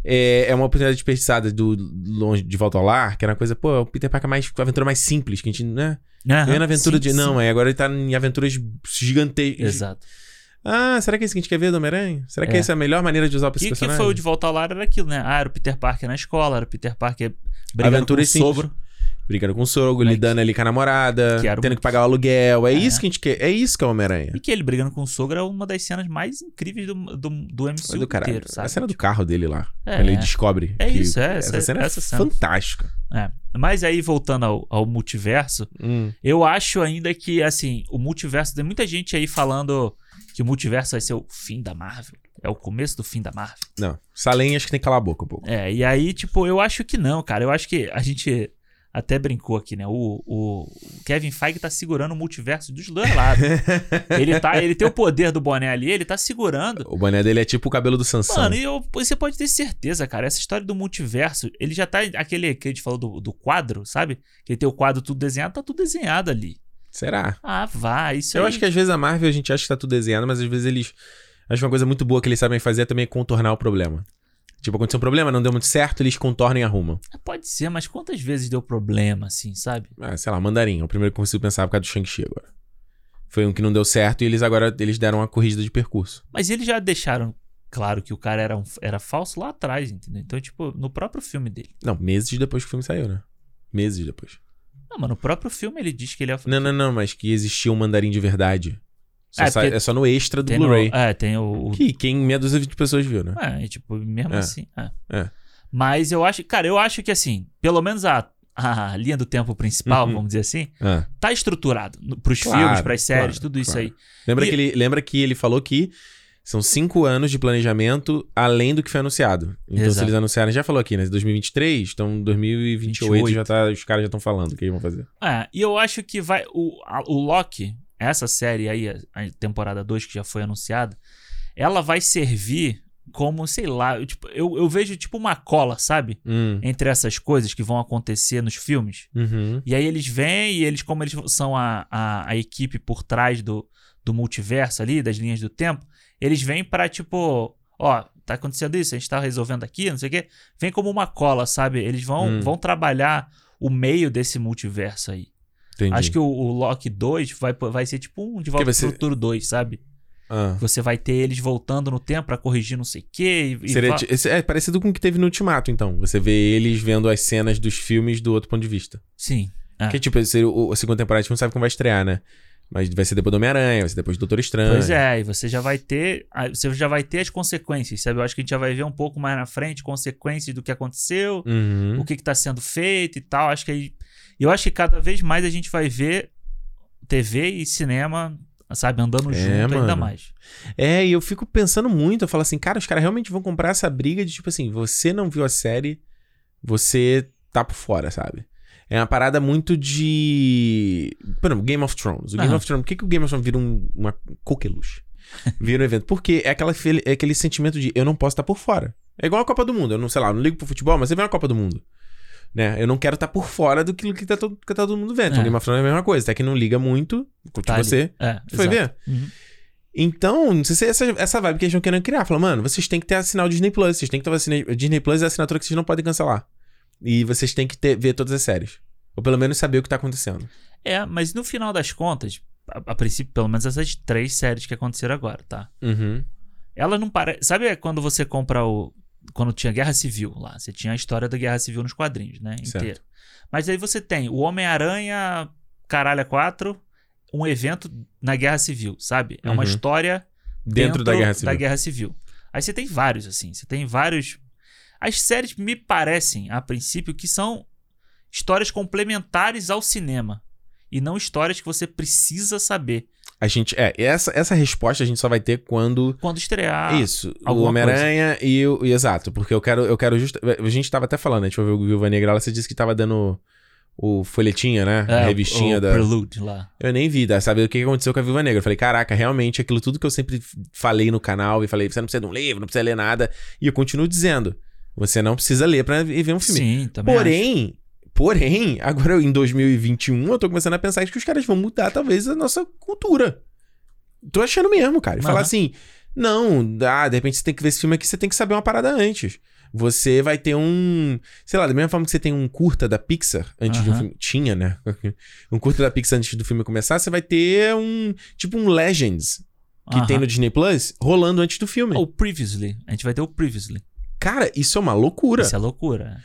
É, é uma oportunidade desperdiçada do longe de volta ao lar, que era uma coisa, pô, o Peter Parker é mais, a aventura mais simples, que a gente, né? Aham, Ganhando aventura sim, de. sim. Não, é agora ele tá em aventuras gigantescas. Exato. Ah, será que é isso que a gente quer ver do Homem-Aranha? Será que É. essa é a melhor maneira de usar esse E que personagem? foi o de volta ao lar era aquilo, né? Ah, era o Peter Parker na escola, era o Peter Parker brigando Aventuras com o sogro. Brincando com o sogro, lidando ali com a namorada, que tendo que pagar o aluguel. É, É. isso que a gente quer. É isso que é o Homem-Aranha. E que ele brigando com o sogro é uma das cenas mais incríveis do, do, do MCU Mas do caralho. inteiro, sabe? A cena do carro dele lá. É. Ele descobre. É que isso, é, Essa, essa- cena essa é cena. fantástica. É. Mas aí, voltando ao, ao multiverso, Hum. eu acho ainda que, assim, o multiverso. Tem muita gente aí falando que o multiverso vai ser o fim da Marvel. É o começo do fim da Marvel. Não. Salem acho que tem que calar a boca um pouco. É, e aí, tipo, eu acho que não, cara. Eu acho que a gente até brincou aqui, né? O, o Kevin Feige tá segurando o multiverso dos dois lados. ele, tá, ele tem o poder do boné ali, ele tá segurando. O boné dele é tipo o cabelo do Sansão. Mano, e eu, você pode ter certeza, cara. Essa história do multiverso, ele já tá. Aquele que a gente falou do, do quadro, sabe? Que ele tem o quadro tudo desenhado, tá tudo desenhado ali. Será? Ah, vai. Isso Eu aí. acho que às vezes a Marvel a gente acha que tá tudo desenhado, mas às vezes eles. Acho que uma coisa muito boa que eles sabem fazer é também contornar o problema. Tipo, aconteceu um problema, não deu muito certo, eles contornam e arrumam. Pode ser, mas quantas vezes deu problema, assim, sabe? Ah, sei lá, Mandarim. É o primeiro que eu consigo pensar por causa do Shang-Chi agora. Foi um que não deu certo e eles agora eles deram uma corrigida de percurso. Mas eles já deixaram claro que o cara era, um, era falso lá atrás, entendeu? Então, tipo, no próprio filme dele. Não, meses depois que o filme saiu, né? Meses depois. Não, mas no próprio filme ele diz que ele é. Não, não, não, mas que existia um mandarim de verdade. Só É, sai- é só no extra do Blu-ray. É, tem o. Que quem meia dúzia de pessoas viu, né? É, e, tipo, mesmo É. assim. é. É. Mas eu acho, cara, eu acho que assim, pelo menos a, a linha do tempo principal, Uhum. vamos dizer assim, Ah. tá estruturado pros Claro, filmes, pras séries, claro, tudo isso claro. aí. Lembra, E- que ele, lembra que ele falou que são cinco anos de planejamento além do que foi anunciado. Então, se Exato. eles anunciaram, já falou aqui, né? 2023, então 2028 já 28. tá, os caras já estão falando o que eles vão fazer. É, e eu acho que vai. O, a- o Loki, essa série aí, a, temporada 2 que já foi anunciada, ela vai servir como, sei lá, eu, tipo, eu, eu vejo tipo uma cola, sabe? Hum. Entre essas coisas que vão acontecer nos filmes. Uhum. E aí eles vêm e eles, como eles são a, a, a equipe por trás do, do multiverso ali, das linhas do tempo, eles vêm pra tipo, ó, tá acontecendo isso, a gente tá resolvendo aqui, não sei o quê. Vem como uma cola, sabe? Eles vão, Hum. vão trabalhar o meio desse multiverso aí. Entendi. Acho que o, o Loki 2 vai, vai ser tipo um De Volta pro ser- Futuro 2, sabe? Ah. Você vai ter eles voltando no tempo pra corrigir não sei o quê. E, e Seria esse- é parecido com o que teve no Ultimato, então. Você vê eles vendo as cenas dos filmes do outro ponto de vista. Sim. É. Que, tipo, o, a segunda temporada a gente não sabe como vai estrear, né? Mas vai ser depois do Homem-Aranha, vai ser depois do Doutor Estranho. Pois é, e você já vai ter. Você já vai ter as consequências, sabe? Eu acho que a gente já vai ver um pouco mais na frente consequências do que aconteceu, Uhum. o que, que tá sendo feito e tal. Acho que aí. Eu acho que cada vez mais a gente vai ver TV e cinema, sabe, andando É, junto ainda mano. mais. É, e eu fico pensando muito, eu falo assim, cara, os caras realmente vão comprar essa briga de tipo assim, você não viu a série, você tá por fora, sabe? É uma parada muito de. Por exemplo, Game of Thrones. O Game Aham. of Thrones. Por que, que o Game of Thrones vira um, uma coqueluche? Vira um evento. Porque é, aquela, é aquele sentimento de eu não posso estar por fora. É igual a Copa do Mundo. Eu não, sei lá, eu não ligo pro futebol, mas você vê uma Copa do Mundo. Né? Eu não quero estar por fora do que, que, tá, todo, que tá todo mundo vendo. Então, É. Game of Thrones é a mesma coisa. Até que não liga muito. Curte Tá você. É, Foi exato. ver? Uhum. Então, não sei se é essa, essa vibe que eles estão querendo criar. Fala, mano, vocês têm que ter assinal Disney Plus. Vocês têm que ter assinal Disney Plus é a assinatura que vocês não podem cancelar. E vocês têm que ter, ver todas as séries. Ou pelo menos saber o que tá acontecendo. É, mas no final das contas, a, a princípio, pelo menos essas três séries que aconteceram agora, tá? Uhum. Ela não parece. Sabe quando você compra o. Quando tinha Guerra Civil lá? Você tinha a história da Guerra Civil nos quadrinhos, né? Certo. Inteira. Mas aí você tem o Homem-Aranha Caralho 4, um evento na Guerra Civil, sabe? É uma Uhum. história Dentro, da Guerra Civil. Guerra Civil. Aí você tem vários, assim. Você tem vários. As séries me parecem, a princípio, que são histórias complementares ao cinema. E não histórias que você precisa saber A gente. É, essa, essa resposta a gente só vai ter quando. quando estrear. Isso, o Homem-Aranha e o. e exato, porque eu quero. Eu quero just, A gente tava até falando, a gente ver o Viúva Negra lá, você disse que tava dando o folhetinha, né? É, a revistinha o da. Prelude lá. Eu nem vi, dá, sabe o que aconteceu com a Viúva Negra? Eu falei, caraca, realmente aquilo tudo que eu sempre falei no canal e falei, você não precisa de um livro, não precisa ler nada. E eu continuo dizendo, você não precisa ler pra ver um filme. Sim, também. acho. Porém, agora em 2021 eu tô começando a pensar que os caras vão mudar talvez a nossa cultura. Tô achando mesmo, cara. E falar assim, não, ah, de repente você tem que ver esse filme aqui, você tem que saber uma parada antes. Você vai ter um. Sei lá, da mesma forma que você tem um curta da Pixar antes de um filme. Tinha, né? Um curta da Pixar antes do filme começar, você vai ter um. Tipo um Legends que Aham. tem no Disney Plus rolando antes do filme. Ou Previously. A gente vai ter o Previously. Cara, isso é uma loucura. Isso é loucura.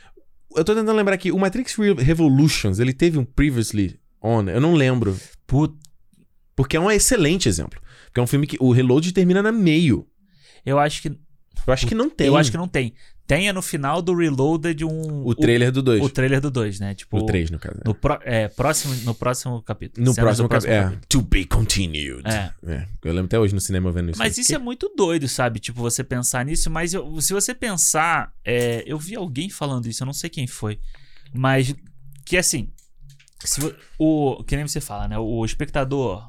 Eu tô tentando lembrar aqui, o Matrix Re- Revolutions, ele teve um Previously On, eu não lembro. Put... Porque é um excelente exemplo. Porque é um filme que o Reload termina na meio. Eu acho que. Eu acho que não tem. Eu acho que não tem. Tenha no final do Reloaded um. O trailer do 2. O, trailer do 2, né? Tipo. O 3, no caso. No, pro- é, próximo, no próximo capítulo. No próximo, cap... É. To be continued. É. É, Eu lembro até hoje no cinema vendo isso. Mas isso é muito doido, sabe? Tipo, você pensar nisso, mas eu- se você pensar. é, eu vi alguém falando isso, eu não sei quem foi. Mas que assim. Se, o, que nem você fala, né? O espectador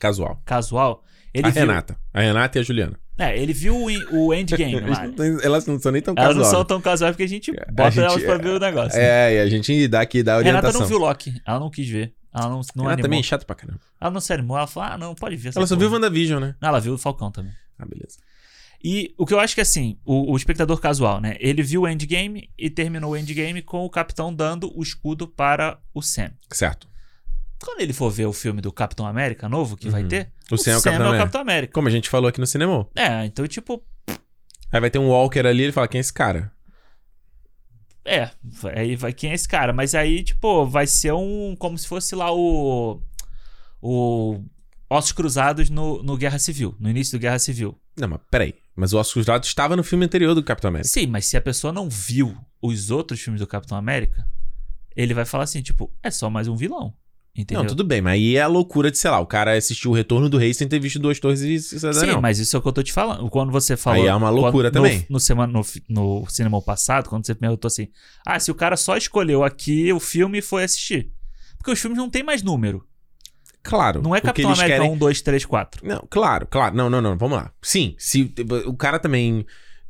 Casual. casual. Ele a viu, Renata. A Renata e a Juliana. É, ele viu o, o endgame lá. Elas não- Elas não são nem tão Elas casual. não são tão casuais porque a gente A bota gente- elas pra ver o negócio. É, e a gente dá aqui, dá A orientação. Renata não viu Loki. Ela não quis ver. Ela não, não animou. também é chata pra caramba. Ela não se animou. Ela falou, ah, não, pode ver Ela só viu WandaVision, né? Não, ela viu o Falcão também. Ah, beleza. E o que eu acho que assim, o, o espectador casual, né? Ele viu o Endgame e terminou o Endgame com o capitão dando o escudo para o Sam. Certo. Quando ele for ver o filme do Capitão América novo que vai Uhum. ter, O Sam é o Capitão é o América. Capitão América. Como a gente falou aqui no cinema. É, então, tipo, Aí vai ter um Walker ali, ele fala, quem é esse cara? é, aí vai quem é esse cara. Mas aí, tipo, vai ser um. Como se fosse lá o. O. Ossos Cruzados no, no Guerra Civil, no início do Guerra Civil. Não, mas peraí. Mas o Ossos Cruzados estava no filme anterior do Capitão América. Sim, mas se a pessoa não viu os outros filmes do Capitão América, ele vai falar assim, tipo, é só mais um vilão. Entendeu? Não, tudo bem, mas aí é a loucura de, sei lá, o cara assistiu o Retorno do Rei sem ter visto Duas Torres e Cidadão. Sim, mas isso é o que eu tô te falando. Quando você falou. Aí é uma loucura quando- também. No, no, semana, no, no cinema passado, quando você perguntou assim: ah, se o cara só escolheu aqui o filme e foi assistir. Porque os filmes não tem mais número. Claro. Não é Capitão América querem... 1, 2, 3, 4. Não, claro, claro. Não, não, não. Vamos lá. Sim, se o cara também.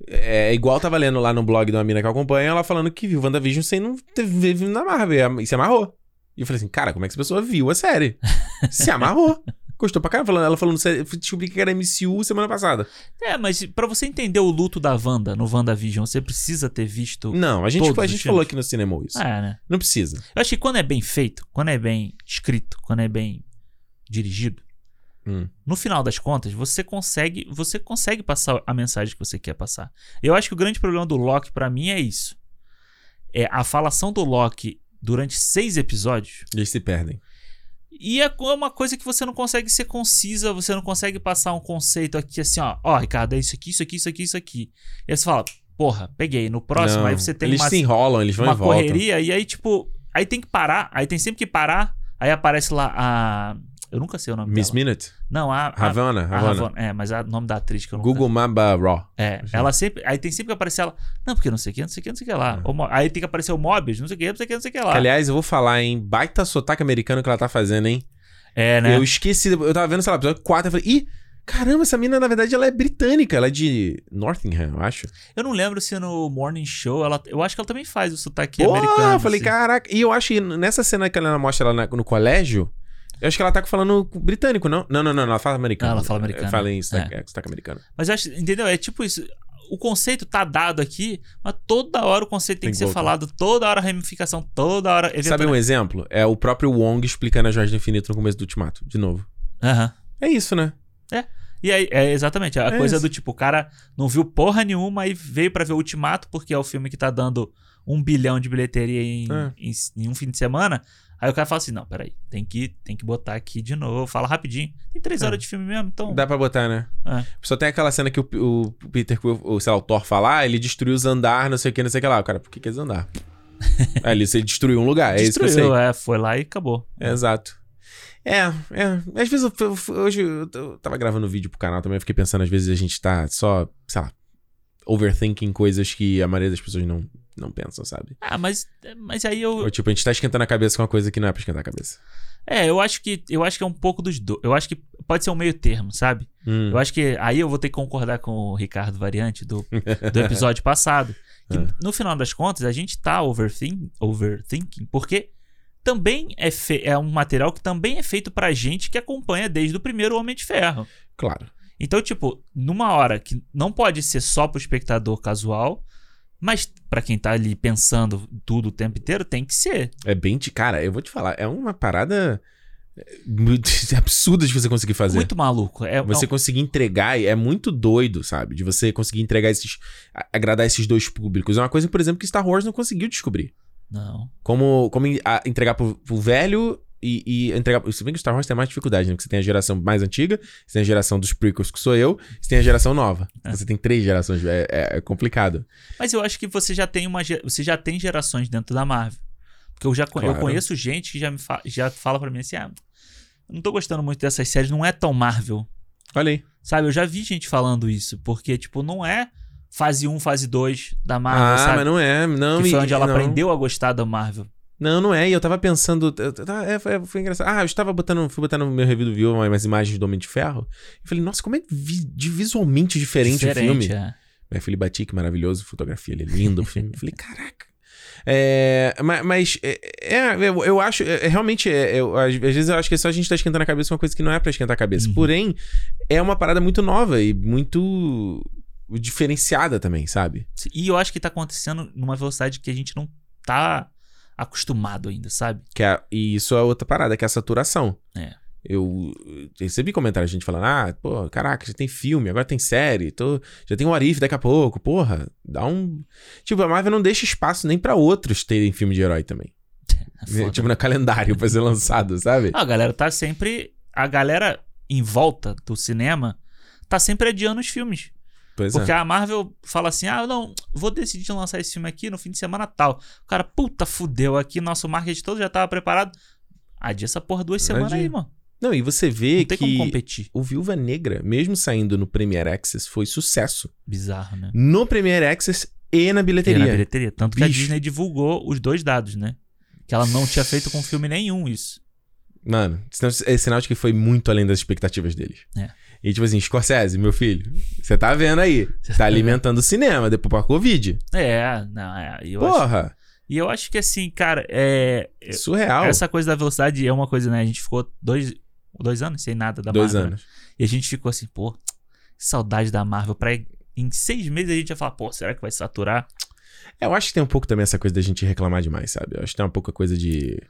É igual tava lendo lá no blog de uma mina que eu acompanho, ela falando que viu WandaVision sem não ter visto na Marvel e se amarrou. E eu falei assim, cara, como é que essa pessoa viu a série? se amarrou. Gostou pra caramba. Ela falando, descobri que era MCU semana passada. É, mas pra você entender o luto da Wanda no WandaVision, você precisa ter visto. Não, a gente, a gente falou aqui no cinema isso. É, né? Não precisa. Eu acho que quando é bem feito, quando é bem escrito, quando é bem dirigido, Hum. no final das contas, você consegue, você consegue passar a mensagem que você quer passar. Eu acho que o grande problema do Loki pra mim é isso. É a falação do Loki durante seis episódios. Eles se perdem. E é uma coisa que você não consegue ser concisa, você não consegue passar um conceito aqui assim, ó, ó, Ricardo, é isso aqui, isso aqui, isso aqui, isso aqui. E aí você fala, porra, peguei. No próximo, Não, aí você tem eles uma, se enrolam, eles vão uma e voltam. correria, e aí, tipo, aí tem que parar, aí tem sempre que parar, aí aparece lá a. Eu nunca sei o nome Miss dela. Minute? Não, a. a- Havana, a Havana. É, mas é o nome da atriz que eu nunca... Google Mamba Raw. É, ela sempre. Aí tem sempre que aparecer ela. Não, porque não sei o que, não sei o que, não sei o que lá. É. Aí tem que aparecer o Mobius, não sei o que, não sei o que, não sei o que lá. Que, aliás, eu vou falar, hein? Baita sotaque americano que ela tá fazendo, hein? É, né? Eu esqueci, eu tava vendo, sei lá, episódio 4, eu falei, ih, caramba, essa mina, na verdade, ela é britânica, ela é de Nottingham, eu acho. Eu não lembro se no Morning Show ela. Eu acho que ela também faz o sotaque Pô, americano. eu falei, assim. caraca. E eu acho que nessa cena que ela mostra ela no colégio, eu acho que ela tá falando britânico, não? Não, não, não, ela fala americano. Ela fala americano. Fala em sotaque, é, sotaque americano. Mas eu acho, entendeu? É tipo isso. O conceito tá dado aqui, mas toda hora o conceito tem, Tem que que ser falado, toda hora a ramificação, toda hora. Sabe um exemplo? É o próprio Wong explicando a Jorge do Infinito no começo do Ultimato, de novo. Aham. É isso, né? E aí, é exatamente, a É coisa isso. do tipo, o cara não viu porra nenhuma e veio pra ver o Ultimato, porque é o filme que tá dando um bilhão de bilheteria em, É. em, em um fim de semana. Aí o cara fala assim: não, peraí, tem que, tem que botar aqui de novo, fala rapidinho. Tem três É. horas de filme mesmo, então. Dá pra botar, né? É. Só tem aquela cena que o, o Peter, o, sei lá, o Thor falar, ele destruiu os andar, não sei o que, não sei o que lá. O cara, por que que eles andar? Aí ele, você destruiu um lugar, é isso que eu sei. Destruiu, é, foi lá e acabou. É, Exato. É, é. Às vezes, eu, eu- hoje eu, eu tava gravando vídeo pro canal também, eu fiquei pensando, às vezes a gente tá só, sei lá, overthinking coisas que a maioria das pessoas não, não pensam, sabe? Ah, mas, mas aí eu. Ou tipo, a gente tá esquentando a cabeça com uma coisa que não é pra esquentar a cabeça. É, eu acho que eu acho que é um pouco dos dois. Eu acho que pode ser um meio termo, sabe? Hum. Eu acho que aí eu vou ter que concordar com o Ricardo Variante do, do episódio passado. Que É. no final das contas, a gente tá overthink, overthinking, porque também é, fe- é um material que também é feito pra gente que acompanha desde o primeiro Homem de Ferro. Claro. Então, tipo, numa hora que não pode ser só pro espectador casual, mas pra quem tá ali pensando tudo o tempo inteiro, tem que ser. É bem de. Cara, eu vou te falar, é uma parada muito absurda de você conseguir fazer. Muito maluco. É, Você é um- conseguir entregar é muito doido, sabe? De você conseguir entregar esses. agradar esses dois públicos. É uma coisa, por exemplo, que Star Wars não conseguiu descobrir. Não. Como, como a- entregar pro, pro velho e, e entregar. Se bem que o Star Wars tem mais dificuldade, né? Porque você tem a geração mais antiga, você tem a geração dos prequels, que sou eu, você tem a geração nova. É. Você tem três gerações. É, é- é complicado. Mas eu acho que você já tem uma você já tem gerações dentro da Marvel. Porque eu já con- eu Claro. conheço gente que já me fa- já fala pra mim assim: "Ah, não tô gostando muito dessas séries, não é tão Marvel". Olha aí. Sabe? Eu já vi gente falando isso, porque tipo, não é fase 1, fase 2 da Marvel, ah, sabe? mas não é. Não, que foi onde ela não. aprendeu a gostar da Marvel. Não, não é. E eu tava pensando. eu- é, foi, engraçado. Ah, eu estava botando. Fui botar no meu review do Viu umas imagens do Homem de Ferro. E falei, nossa, como é vi- visualmente diferente, o filme. é. Meu filho Batik, maravilhoso, fotografia, ele é lindo o filme. Eu falei, caraca. É, ma- mas, é, é, eu, eu acho, é, é, realmente, é, eu- às, vezes eu acho que é só a gente tá esquentando a cabeça uma coisa que não é pra esquentar a cabeça. Uhum. Porém, é uma parada muito nova e muito diferenciada também, sabe? E eu acho que tá acontecendo numa velocidade que a gente não tá acostumado ainda, sabe? Que é- e isso é outra parada, que é a saturação. É. Eu recebi comentário, a gente falando, ah, pô, caraca, já tem filme, agora tem série, tô, já tem um Arif daqui a pouco, porra, dá um... Tipo, a Marvel não deixa espaço nem pra outros terem filme de herói também. É foda. tipo, no calendário pra ser lançado, sabe? Ah, a galera tá sempre. A galera em volta do cinema tá sempre adiando os filmes. Pois Porque é. a Marvel fala assim: ah, não, vou decidir lançar esse filme aqui no fim de semana tal. O cara, puta, fudeu aqui, nosso marketing todo já tava preparado. Adia essa porra duas semanas aí, mano. Não, e você vê Não tem como que competir. o Viúva Negra, mesmo saindo no Premiere Access, foi sucesso. Bizarro, né? No Premiere Access e na E bilheteria. na bilheteria. Tanto que a Bicho. Disney divulgou os dois dados, né? Que ela não tinha feito com filme nenhum isso. Mano, é sinal de que foi muito além das expectativas deles. É. E tipo assim, Scorsese, meu filho, você tá vendo aí. Cê Tá alimentando o cinema depois pra Covid. É, não, é. Eu, acho, Porra, e eu acho que assim, cara, é. é- surreal. Essa coisa da velocidade é uma coisa, né? A gente ficou dois, dois anos sem nada da Dois Marvel. né? anos. E a gente ficou assim, pô, que saudade da Marvel. Pra em seis meses a gente ia falar, pô, será que vai saturar? É, Eu acho que tem um pouco também essa coisa da gente reclamar demais, sabe? Eu acho que tem um pouco a coisa de.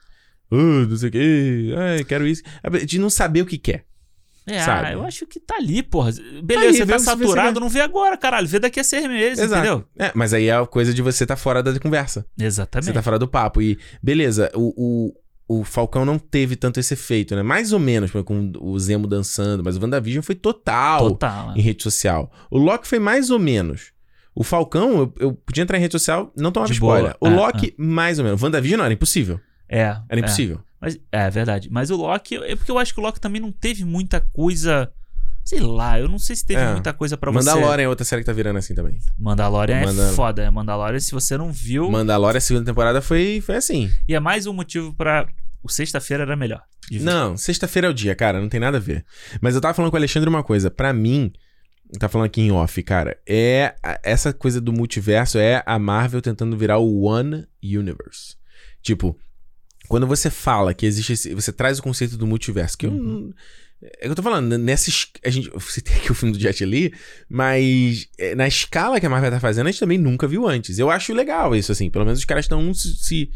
Uh, não sei o quê. Ai, quero isso. De não saber o que quer. É, Sabe? eu acho que tá ali, porra. Beleza, você tá você saturado, vê. não vê agora, caralho. Vê daqui a seis meses, entendeu? É, mas aí é a coisa de você tá fora da conversa. Exatamente. Você tá fora do papo. E, beleza, o, o, o Falcão não teve tanto esse efeito, né? Mais ou menos, com o Zemo dançando, mas o WandaVision foi total, Total. em rede social. O Loki foi mais ou menos. O Falcão, eu, eu podia entrar em rede social, não tomava De spoiler. boa. O É, Loki, mais ou menos. O WandaVision não, era impossível. É. Era é. impossível. Mas, é verdade. Mas o Loki, é porque eu acho que o Loki também não teve muita coisa. Sei lá, eu não sei se teve É. muita coisa pra você. Mandalorian é outra série que tá virando assim também. Mandalorian é foda. É Mandalorian, se você não viu. Mandalorian, a segunda temporada foi, foi assim. E é mais um motivo pra. O sexta-feira era melhor. Não, sexta-feira é o dia, cara, não tem nada a ver. Mas eu tava falando com o Alexandre uma coisa, pra mim, tá falando aqui em off, cara, é essa coisa do multiverso é a Marvel tentando virar o One Universe. Tipo, quando você fala que existe esse, você traz o conceito do multiverso, que eu não- é que eu tô falando, nessa es- a gente, você tem aqui o filme do Jet Li, mas é, na escala que a Marvel tá fazendo, a gente também nunca viu antes. Eu acho legal isso assim, pelo menos os caras estão se, se,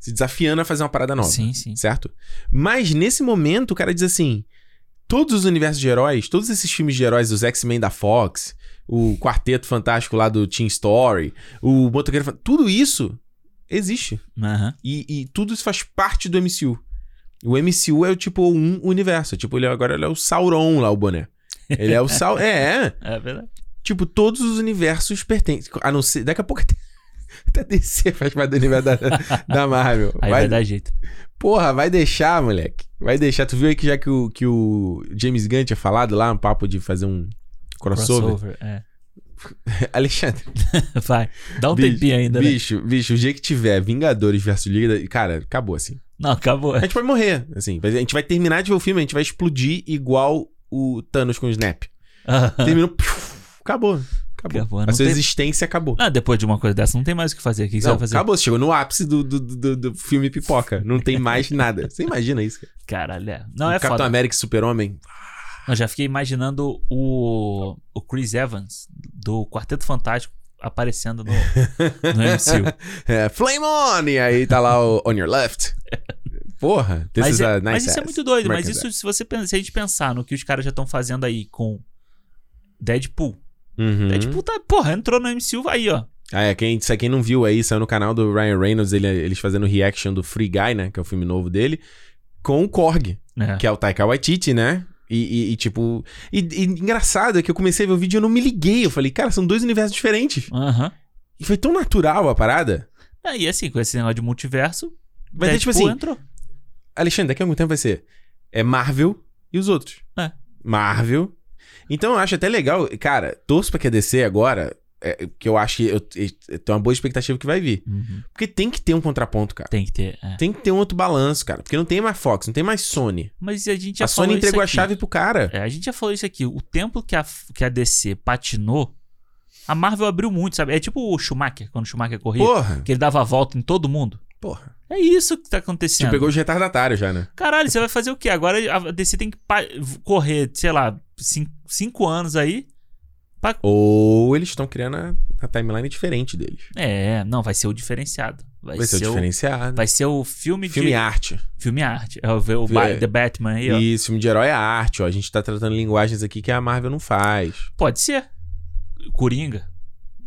se desafiando a fazer uma parada nova Sim, sim. certo? Mas nesse momento o cara diz assim: todos os universos de heróis, todos esses filmes de heróis, os X-Men da Fox, o Quarteto Fantástico lá do Team Story, o Motoqueiro Fan- tudo isso existe. Aham. E, e tudo isso faz parte do MCU. O MCU é o tipo um universo. Tipo, ele é- agora ele é o Sauron lá, o boné. Ele é o Sauron. é, é. É verdade. Tipo, todos os universos pertencem. A não ser. Daqui a pouco até, até DC faz parte do universo da, da Marvel. Aí vai, dar jeito. Porra, vai deixar, moleque. Vai deixar. Tu viu aí que já que o, que o James Gunn tinha falado lá, um papo de fazer um crossover? Crossover. É. Alexandre, Vai. Dá um Bicho, tempinho ainda, né? bicho, bicho, o dia que tiver Vingadores versus Liga, da- cara, acabou assim. Não, acabou. A gente vai morrer, assim. A gente vai terminar de ver o filme, a gente vai explodir igual o Thanos com o Snap. Terminou, acabou. Acabou. Acabou, A não sua tem- existência acabou. Ah, depois de uma coisa dessa, não tem mais o que fazer. O que, que você Não, vai fazer? acabou, você chegou no ápice do, do, do, do filme pipoca. Não tem mais nada. Você imagina isso, cara. Caralho, é. Não, O é Capitão foda. América e Super-Homem. Eu já fiquei imaginando o, o Chris Evans do Quarteto Fantástico aparecendo no, no MCU. É, Flame on! E aí tá lá o On Your Left. Porra, this Mas, is é- nice mas isso é muito doido. Mas American isso, se você se a gente pensar no que os caras já estão fazendo aí com Deadpool. Uhum. Deadpool tá, porra, entrou no MCU aí, ó. Ah, é, quem, se quem não viu aí, saiu no canal do Ryan Reynolds, ele- eles fazendo reaction do Free Guy, né? Que é o filme novo dele, com o Korg, É. que é o Taika Waititi, né? E, e- e, tipo. E, e engraçado é que eu comecei a ver o vídeo e eu não me liguei. Eu falei, cara, são dois universos diferentes. Aham. E foi tão natural a parada. Ah, e assim, com esse negócio de multiverso, Vai ter, tipo Deadpool assim, entrou. Alexandre, daqui a algum tempo vai ser. É Marvel e os outros. É. Marvel. Então eu acho até legal. Cara, torço pra que a DC agora. É, que eu acho que eu, eu tenho uma boa expectativa que vai vir. Uhum. Porque tem que ter um contraponto, cara. Tem que ter. é. Tem que ter um outro balanço, cara. Porque não tem mais Fox, não tem mais Sony. Mas a gente já a Sony entregou a chave pro cara. É, a gente já falou isso aqui. O tempo que a, que a DC patinou, a Marvel abriu muito, sabe? É tipo o Schumacher, quando o Schumacher corria. Porra, Que ele dava a volta em todo mundo. porra. É isso que tá acontecendo. Tipo, pegou os retardatários já, né? Caralho, você vai fazer o quê? Agora a DC tem que correr, sei lá, cin- cinco anos aí. Ou eles estão criando a, a timeline diferente deles. É, não, vai ser o diferenciado. Vai, Vai ser o ser o, diferenciado. vai ser o filme, Filme de... arte. Filme arte. É o, o Ba- The Batman aí, ó. Isso, filme de herói é arte, ó. A gente tá tratando linguagens aqui que a Marvel não faz. Pode ser. Coringa.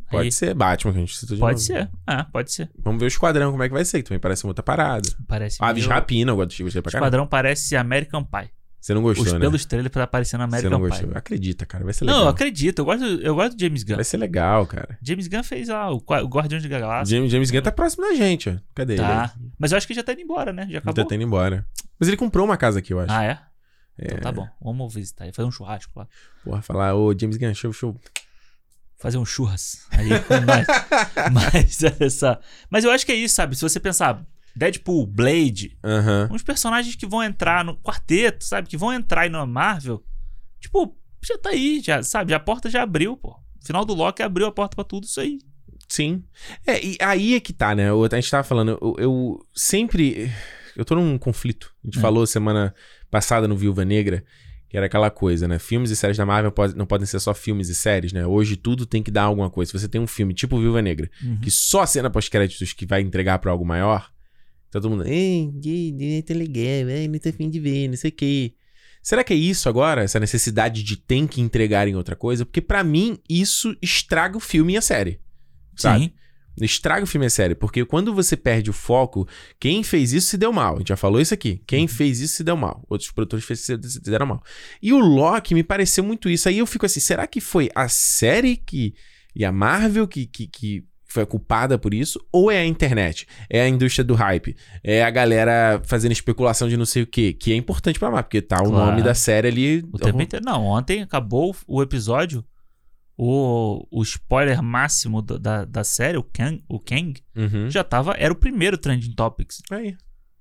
Pode Aí, ser Batman, que a gente citou de Pode novo. ser. Ah, pode ser. Vamos ver o Esquadrão, como é que vai ser, que também parece uma outra parada. Parece Aves meio- Rapina, eu gostei O pra caralho. Esquadrão parece American Pie. Você não gostou, Os né? pelos trailers tá parecendo Você American não Pie. gostou. Acredita, cara, vai ser Não, legal. eu acredito. Eu gosto, eu gosto do James Gunn. Vai ser legal, cara. James Gunn fez lá o, Qua- o Guardiões da Galáxia. James, James Gunn tá próximo da gente, ó. Cadê Tá. ele? Mas eu acho que já tá indo embora, né? Já Ele acabou. tá indo embora. Mas ele comprou uma casa aqui, eu acho. Ah, é? É. Então tá bom. Vamos visitar. aí, Fazer um churrasco lá. Porra, falar, ô James Gunn, show, show. Fazer um churras. Aí nós. Mas essa. Mas eu acho que é isso, sabe? Se você pensar, Deadpool, Blade, Aham. uns personagens que vão entrar no quarteto, sabe? Que vão entrar aí na Marvel. Tipo, já tá aí, já, sabe? A porta já abriu, pô. O final do Loki abriu a porta pra tudo isso aí. Sim. É, e aí é que tá, né? A gente tava falando, eu, eu sempre. Eu tô num conflito. A gente Hum. falou semana passada no Viúva Negra, que era aquela coisa, né? Filmes e séries da Marvel não podem ser só filmes e séries, né? Hoje tudo tem que dar alguma coisa. Se você tem um filme tipo Viúva Negra, Uhum. que só a cena pós-créditos que vai entregar pra algo maior, todo mundo. Ei, ei, tá legal, ei, não tô afim de ver, não sei o quê. Será que é isso agora? Essa necessidade de tem que entregar em outra coisa? Porque pra mim isso estraga o filme e a série. Sabe? Sim. Estraga o filme e a série, porque quando você perde o foco, quem fez isso se deu mal. A gente já falou isso aqui. Quem Uhum. fez isso se deu mal. Outros produtores se deram mal. E o Loki me pareceu muito isso. Aí eu fico assim, será que foi a série que e a Marvel que, que, que foi culpada por isso? Ou é a internet? É a indústria do hype? É a galera fazendo especulação de não sei o quê? Que é importante pra Marvel, porque tá o Claro. nome da série ali. O tempo inteiro. Não, ontem acabou o episódio. O, o spoiler máximo da, da, da série, o Kang, o Kang, Uhum. já tava. Era o primeiro Trending Topics. Aí.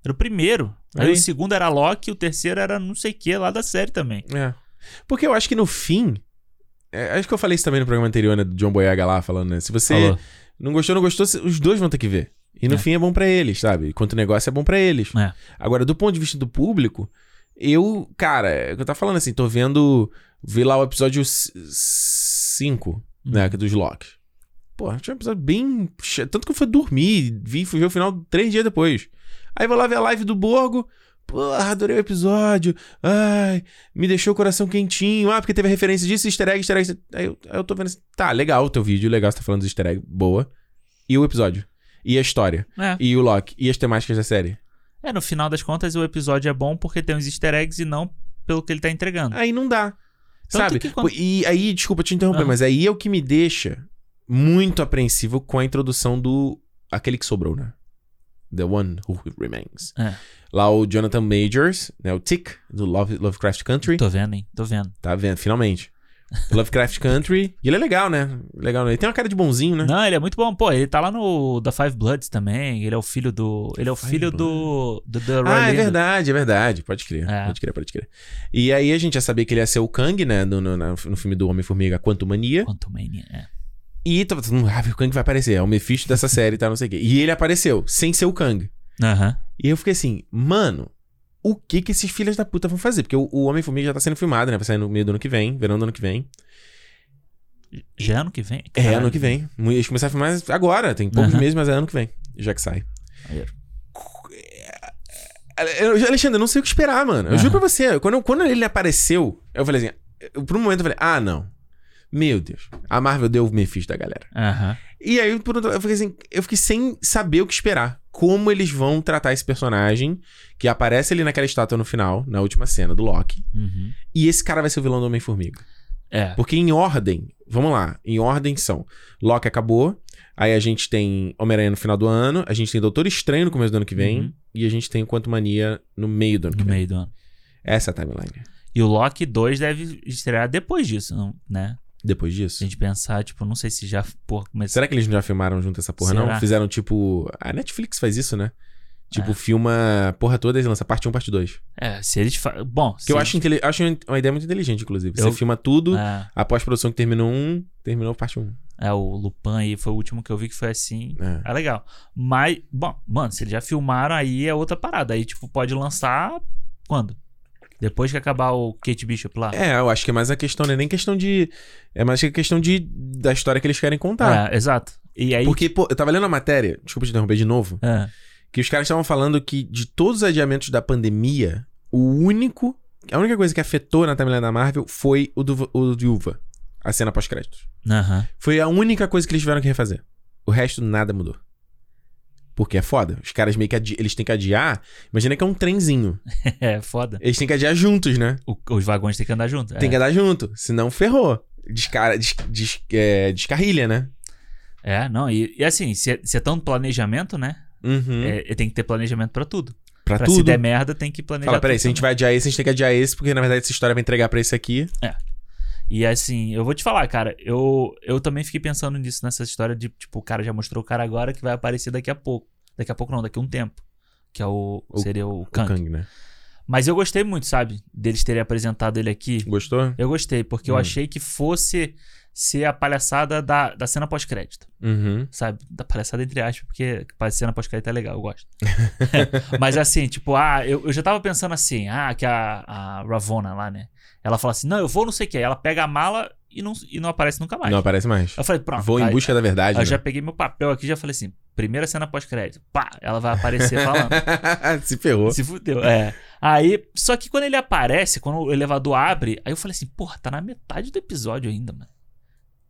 Era o primeiro. Aí, Aí. o segundo era Loki, o terceiro era não sei o que lá da série também. É. Porque eu acho que no fim. é, acho que eu falei isso também no programa anterior, né? Do John Boyega lá falando, né? Se você Falou. Não gostou, não gostou, os dois vão ter que ver. E no É. fim é bom pra eles, sabe? Enquanto o negócio é bom pra eles. É. Agora, do ponto de vista do público, eu, cara, é o que eu tava falando assim, tô vendo. Vi lá o episódio 5, né? Uhum. que é dos Loki. Pô, tinha um episódio bem. Tanto que eu fui dormir, vi, fui ver o final três dias depois. Aí vou lá ver a live do Borgo. Porra, adorei o episódio. Ai, me deixou o coração quentinho. Ah, porque teve a referência disso, easter egg, easter egg. Aí eu, aí eu tô vendo assim, tá, legal o teu vídeo, legal você tá falando dos easter egg, boa. E o episódio? E a história? É. E o Loki? E as temáticas da série? É, no final das contas, o episódio é bom porque tem uns easter eggs e não pelo que ele tá entregando. Aí não dá. Tanto sabe? que E aí, desculpa te interromper, Aham. mas aí é o que me deixa muito apreensivo com a introdução do. aquele que sobrou, né? The One Who Remains. É. Lá o Jonathan Majors, né? O Tick, do Love, Lovecraft Country. Tô vendo, hein? Tô vendo. Tá vendo? Finalmente. Lovecraft Country. E ele é legal, né? Legal, né? Ele tem uma cara de bonzinho, né? Não, ele é muito bom. Pô, ele tá lá no da Five Bloods também. Ele é o filho do. Ele é o Five filho do. Do Roy Ah, é verdade, é verdade. Pode crer, É. pode crer, pode crer. E aí a gente já sabia que ele ia ser o Kang, né? No, no, no filme do Homem-Formiga Quanto Mania. Quanto Mania, é. E tava todo mundo, ah, o Kang vai aparecer. É o Mephisto dessa série e tal, não sei o quê. E ele apareceu, sem ser o Kang. Aham. E eu fiquei assim, mano, o que que esses filhos da puta vão fazer? Porque o, o Homem-Formiga já tá sendo filmado, né? Vai sair no meio do ano que vem, verão do ano que vem. Já é ano que vem? É, Caralho. ano que vem. Eles começaram a filmar agora, tem poucos Aham. meses, mas é ano que vem, já que sai. Maneiro. Eu- Alexandre, eu não sei o que esperar, mano. Eu Aham. juro pra você, quando, quando ele apareceu, eu falei assim, eu- por um momento eu falei, ah, não. Meu Deus, a Marvel deu o Mephisto da galera. Aham. E aí, por outro lado, eu fiquei assim, eu fiquei sem saber o que esperar. Como eles vão tratar esse personagem que aparece ali naquela estátua no final, na última cena do Loki. Uhum. E esse cara vai ser o vilão do Homem-Formiga. É. Porque em ordem, vamos lá, em ordem são: Loki acabou, aí a gente tem Homem-Aranha no final do ano, a gente tem Doutor Estranho no começo do ano que vem, Uhum. e a gente tem o Quanto Mania no meio do ano que No vem. meio do ano. Essa é a timeline. E o Loki 2 deve estrear depois disso, né? Depois Se disso. a gente pensar, tipo, não sei se já, porra, começou. Será que eles não já filmaram junto essa porra, Será? não? Fizeram tipo. A Netflix faz isso, né? Tipo, É. filma a porra toda e lança parte 1, parte 2. É, se eles. Fa... Bom, Que eu acho, intele- acho uma ideia muito inteligente, inclusive. Você Eu- filma tudo, É, a pós-produção que terminou um, terminou parte 1. é, o Lupin aí foi o último que eu vi que foi assim. É. É legal. Mas, bom, mano, se eles já filmaram, aí é outra parada. Aí, tipo, pode lançar quando? Depois que acabar o Kate Bishop lá. É, eu acho que é mais a questão, não é nem questão de. É mais que a questão de da história que eles querem contar. É, exato. E aí. Porque, pô, eu tava lendo a matéria, desculpa te interromper de novo, Ah, que os caras estavam falando que de todos os adiamentos da pandemia, o único. A única coisa que afetou na timeline da Marvel foi o do, o do Viúva. A cena pós-créditos. Aham. Foi a única coisa que eles tiveram que refazer. O resto nada mudou. Porque é foda. Os caras meio que adi- eles têm que adiar. Imagina que é um trenzinho. É, foda. Eles têm que adiar juntos, né? O- os vagões têm que andar juntos. Tem é. que andar junto. Senão ferrou. Descara, des, des- é, descarrilha, né? É, não, e, e assim, se é, se é tão planejamento, né? Uhum. É, tem que ter planejamento pra tudo. pra, Pra tudo. se der merda, tem que planejar. Fala, peraí, tudo se a gente vai adiar esse, a gente tem que adiar esse, porque na verdade essa história vai entregar pra esse aqui. E assim, eu vou te falar, cara, eu, eu também fiquei pensando nisso, nessa história de, tipo, o cara já mostrou o cara agora que vai aparecer daqui a pouco. Daqui a pouco não, daqui a um tempo. Que é o. O- seria o O Kang. Kang, né? Mas eu gostei muito, sabe? Deles terem apresentado ele aqui. Gostou? Eu gostei, porque eu Hum. achei que fosse ser a palhaçada da, da cena pós-crédito. Uhum. Sabe? Da palhaçada entre aspas, porque a cena pós-crédito é legal, eu gosto. Mas assim, tipo, ah, eu, eu já tava pensando assim, ah, que a, a Ravonna lá, né? Ela fala assim, não, eu vou não sei o que. Aí ela pega a mala e não, e não aparece nunca mais. Não aparece mais. Eu falei, pronto. Vou em aí- busca da verdade. Aí eu né? já peguei meu papel aqui e já falei assim, primeira cena pós-crédito. Pá, ela vai aparecer falando. Se ferrou. Se fudeu. É. Aí, só que quando ele aparece, quando o elevador abre, aí eu falei assim, porra, tá na metade do episódio ainda, mano.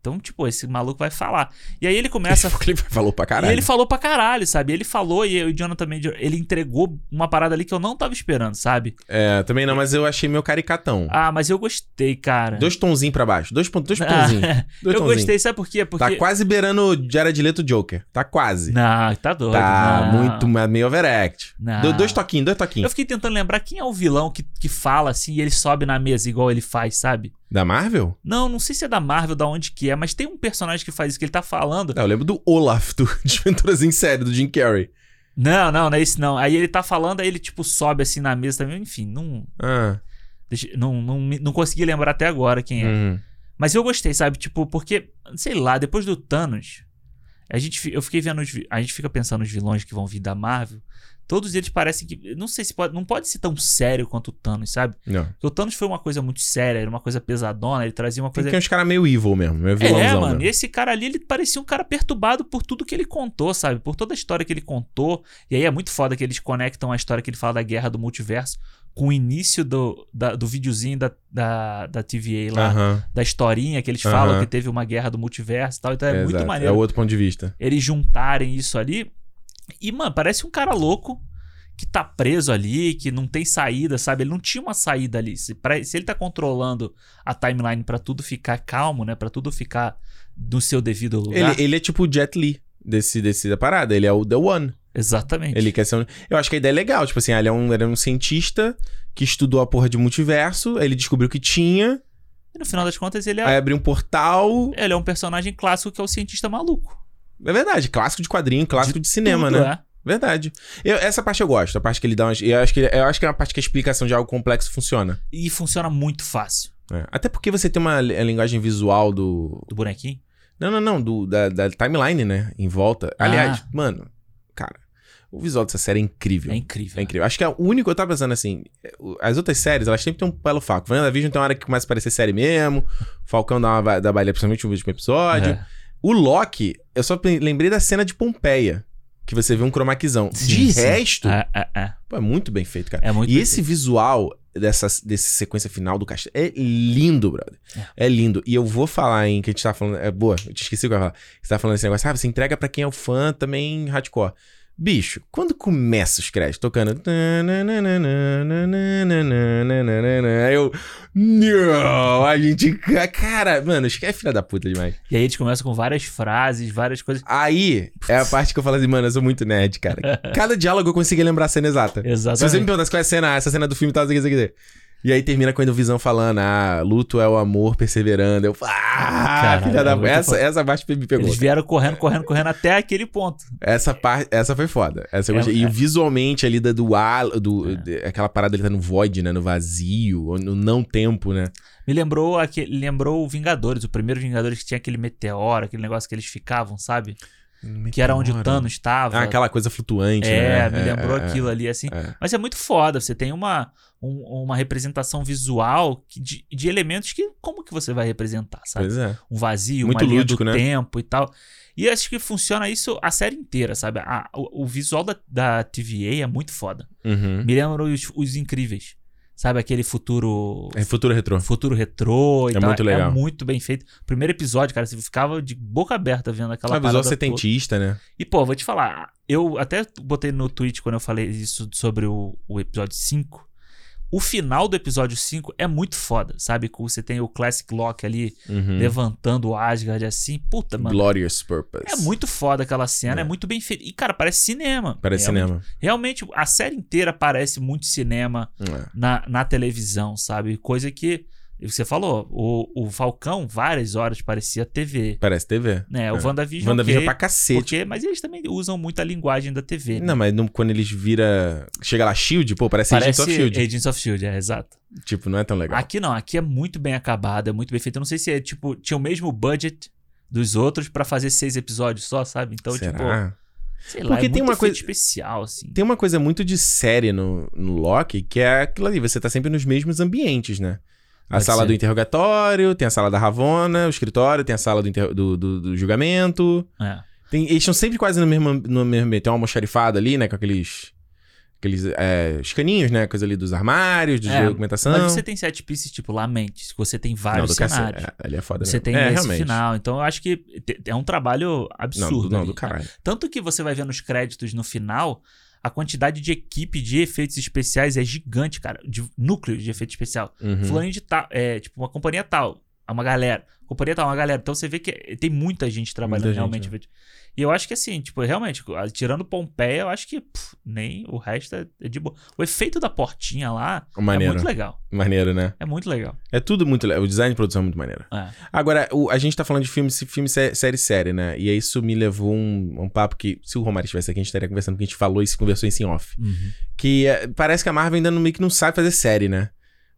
Então, tipo, esse maluco vai falar. E aí ele começa. Ele falou pra caralho. E ele falou pra caralho, sabe? Ele falou e o Jonathan Major, ele entregou uma parada ali que eu não tava esperando, sabe? É, também não, mas eu achei meio caricatão. Ah, mas eu gostei, cara. Dois tonzinhos pra baixo. Dois, dois Ah, ponzinhos. Dois eu tonzinhos. gostei, sabe por quê? Porque. Tá quase beirando Jared Leto Joker. Tá quase. Não, tá doido. tá não. muito mas meio overact. Não. Do- dois toquinhos, dois Eu toquinhos. fiquei tentando lembrar quem é o vilão que, que fala assim e ele sobe na mesa igual ele faz, sabe? Da Marvel? Não, não sei se é da Marvel, da onde que é, mas tem um personagem que faz isso, que ele tá falando. Não, eu lembro do Olaf, do Desventuras em Série, do Jim Carrey. Não, não, não é esse não. Aí ele tá falando, aí ele tipo sobe assim na mesa também. Enfim, não, Ah. deixa- não, não, não consegui lembrar até agora quem é. Hum. Mas eu gostei, sabe? Tipo, porque, sei lá, depois do Thanos, a gente, eu fiquei vendo os, a gente fica pensando nos vilões que vão vir da Marvel. Todos eles parecem que, não sei se pode, não pode ser tão sério quanto o Thanos, sabe? Não. Porque o Thanos foi uma coisa muito séria, era uma coisa pesadona, ele trazia uma Tem coisa que uns caras meio evil mesmo, meio vilãozão é, mano, mesmo. e esse cara ali, ele parecia um cara perturbado por tudo que ele contou, sabe? Por toda a história que ele contou. E aí é muito foda que eles conectam a história que ele fala da guerra do multiverso com o início do, da- do videozinho da, da, da TVA lá, da historinha que eles falam que teve uma guerra do multiverso e tal. Então é, muito exato. maneiro É o outro ponto de vista. eles juntarem isso ali. E, mano, parece um cara louco que tá preso ali, que não tem saída, sabe? Ele não tinha uma saída ali. Se, pra- se ele tá controlando a timeline pra tudo ficar calmo, né? Pra tudo ficar no seu devido lugar. Ele, ele é tipo o Jet Li desse, desse da parada. Ele é o The One. Exatamente. Ele quer ser um... Eu acho que a ideia é legal. Tipo assim, ah, ele é um, ele é um cientista que estudou a porra de multiverso. Ele descobriu que tinha. E no final das contas, ele é, Aí abriu um portal. ele é um personagem clássico que é o cientista maluco. É verdade. Clássico de quadrinho, clássico de, cinema, Tudo, né? é. Verdade. Eu- essa parte eu gosto. A parte que ele dá umas... Eu acho que, eu acho que é uma parte que a explicação de algo complexo funciona. E funciona muito fácil. É. Até porque você tem uma a linguagem visual do. Do bonequinho. Não, não, não. Do, da, da timeline, né? Em volta. Aliás, Ah. mano, cara, o visual dessa série é incrível. É incrível. É incrível. Acho que é o único, eu tava pensando assim, as outras séries, elas sempre têm um pelo faco. WandaVision tem uma hora que começa a parecer série mesmo, Falcão dá uma da baile, principalmente no último episódio. É. O Loki, eu só lembrei da cena de Pompeia, que você vê um cromaquizão. De sim. resto, É, é, é. pô, é muito bem feito, cara. É muito e esse feito. visual dessa, desse sequência final do castelo é lindo, brother. É. lindo. E eu vou falar em que a gente tá falando. É boa, eu te esqueci o que eu ia falar. Você tá falando esse negócio, ah, você entrega pra quem é o fã também hardcore. Bicho, quando começa os créditos tocando. Eu. Não, a gente. Cara, mano, que é filha da puta demais. E aí eles começam com várias frases, várias coisas. Aí é a parte que eu falo assim, mano, eu sou muito nerd, cara. Cada diálogo eu consegui lembrar a cena exata. Exatamente. Se você me perguntasse qual é a cena, essa cena do filme que, sei o que. E aí termina com a Visão falando, ah, luto é o amor perseverando. Eu, ah, filha da é essa, foda. essa parte me pegou. Eles vieram correndo, correndo, correndo até aquele ponto. Essa parte, essa foi foda. Essa É, gostei. é. E visualmente ali da do ar, do, É. aquela parada ele tá no void, né, no vazio, no não tempo, né? Me lembrou aquele, lembrou o Vingadores, o primeiro Vingadores que tinha aquele meteoro, aquele negócio que eles ficavam, sabe? que era onde o Meteoro. Thanos estava. Ah, aquela coisa flutuante, É, né? me lembrou é, aquilo ali, assim. é. Mas é muito foda. Você tem uma, um- uma representação visual de, de elementos que. Como que você vai representar, sabe? Pois é. Um vazio, Muito uma linha lúdico, do né? tempo e tal. E acho que funciona isso a série inteira, sabe? A- o, o visual da, da TVA é muito foda. Uhum. Me lembra os, os incríveis. Sabe aquele futuro. É futuro retrô. Futuro retrô e É tal. muito legal. É muito bem feito. Primeiro episódio, cara, você ficava de boca aberta vendo aquela Uma visual toda. setentista, né? E, pô, vou te falar, eu até botei no tweet quando eu falei isso sobre o, o episódio 5. O final do episódio 5 é muito foda, sabe? Você tem o Classic Lock ali Uhum. levantando o Asgard assim. Puta, mano. Glorious Purpose. É muito foda aquela cena, é, É. muito bem feito. E, cara, parece cinema. Parece cinema. Realmente, a série inteira parece muito cinema É. na, na televisão, sabe? Coisa que. Você falou, o, o Falcão, várias horas parecia TV. Parece TV. Né? O É. WandaVision, WandaVision ok, pra cacete. porque, mas eles também usam muito a linguagem da TV. né? Não, mas não- quando eles vira. Chega lá, Shield, pô, parece, Parece Agents of Shield. Agents of Shield, é, exato. Tipo, não é tão legal. Aqui não, aqui é muito bem acabado, é muito bem feito. Eu não sei se é, tipo, tinha o mesmo budget dos outros pra fazer seis episódios só, sabe? Então, Será? tipo, sei lá, Porque é tem uma coisa- especial, assim. Tem uma coisa muito de série no, no Loki, que é aquilo ali, você tá sempre nos mesmos ambientes, né? A Pode sala ser. do interrogatório, tem a sala da Ravona, o escritório, tem a sala do, interro- do, do- do julgamento. É. Tem- eles estão sempre quase no mesmo, no mesmo ambiente. Tem uma almoxarifada ali, né? Com aqueles. Aqueles é, escaninhos, né? Coisa ali dos armários, de É, documentação. Mas você tem set pieces, tipo, Lamentes, que você tem Não, vários cacete. cenários. É, ali é foda Você mesmo. tem é, esse realmente. final. Então, eu acho que é um trabalho Não, absurdo. do, não, ali, do né? caralho. Tanto que você vai ver nos créditos no final, a quantidade de equipe de efeitos especiais é gigante, cara. De núcleos de efeito especial. Uhum. Fulano de tal, é, tipo, uma companhia tal, é uma galera. Companhia tal, uma galera. Então você vê que tem muita gente trabalhando Muita gente, realmente. é. efeito. E eu acho que assim, tipo, realmente, tirando Pompeia, eu acho que pff, nem o resto é, é de boa. O efeito da portinha lá Maneiro. é muito legal. Maneiro, né? É muito legal. É tudo muito legal. O design de produção é muito maneiro. É. Agora, o- a gente tá falando de filme, se- filme, sé- série, série, né? E isso me levou um, um papo que, se o Romário estivesse aqui, a gente estaria conversando, porque a gente falou isso, conversou isso em off. Uhum. Que é, parece que a Marvel ainda não, meio que não sabe fazer série, né?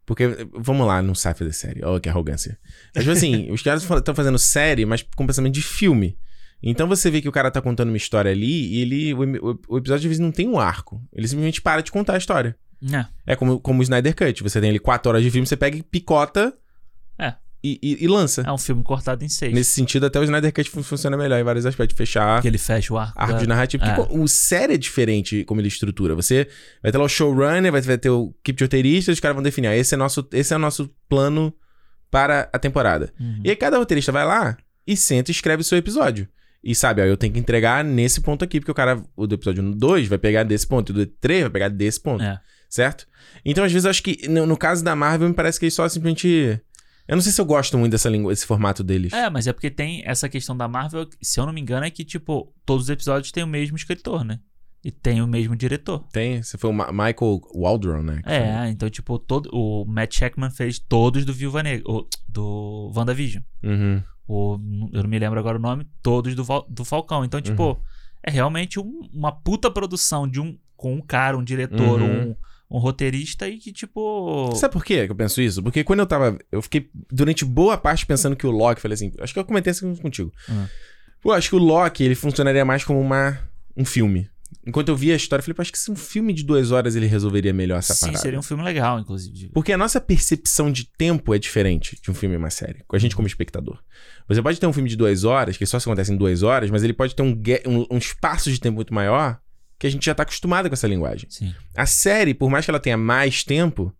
Porque, vamos lá, não sabe fazer série. Olha que arrogância. Mas, tipo assim, os caras estão fazendo série, mas com pensamento de filme. Então você vê que o cara tá contando uma história ali e ele. O, o- o episódio às vezes não tem um arco. Ele simplesmente para de contar a história. É. É como, como o Snyder Cut. Você tem ali quatro horas de filme, você pega e picota É. e, e- e lança. É um filme cortado em seis. Nesse sentido, até o Snyder Cut fun- funciona melhor em vários aspectos. Fechar Que ele fecha o arco. arco da- de narrativa. É. Porque o série é diferente como ele estrutura. Você vai ter lá o showrunner, vai vai ter o equipe de roteiristas, os caras vão definir. ah, esse, é nosso, esse é o nosso plano para a temporada. Uhum. E aí cada roteirista vai lá e senta e escreve o seu episódio. E sabe, ó, eu tenho que entregar nesse ponto aqui, porque o cara, o do episódio 2 vai pegar desse ponto, e o do 3 vai pegar desse ponto. É. Certo? Então, às vezes, eu acho que no, no caso da Marvel, me parece que eles só simplesmente. Eu não sei se eu gosto muito dessa língua, desse formato deles. É, mas é porque tem essa questão da Marvel, se eu não me engano, é que, tipo, todos os episódios têm o mesmo escritor, né? E tem o mesmo diretor. Tem? Você foi o Ma- Michael Waldron, né? que foi. É, então, tipo, todo, o Matt Shackman fez todos do Viúva Negra, do WandaVision. Uhum. O, eu não me lembro agora o nome, todos do, do Falcão. Então, tipo, Uhum. é realmente um- uma puta produção de um com um cara, um diretor, Uhum. um, um roteirista e que, tipo. Sabe por quê que eu penso isso? Porque quando eu tava. Eu fiquei durante boa parte pensando que o Loki, falei assim, acho que eu comentei isso contigo. Uhum. Pô, acho que o Loki, ele funcionaria mais como uma, um filme. Enquanto eu via a história, eu falei, acho que se um filme de duas horas ele resolveria melhor essa Sim, parada. seria um filme legal, inclusive. Porque a nossa percepção de tempo é diferente de um filme e uma série. Com a gente como espectador. Você pode ter um filme de duas horas, que só se acontece em duas horas, mas ele pode ter um, um, um espaço de tempo muito maior que a gente já tá acostumado com essa linguagem. Sim. A série, por mais que ela tenha mais tempo,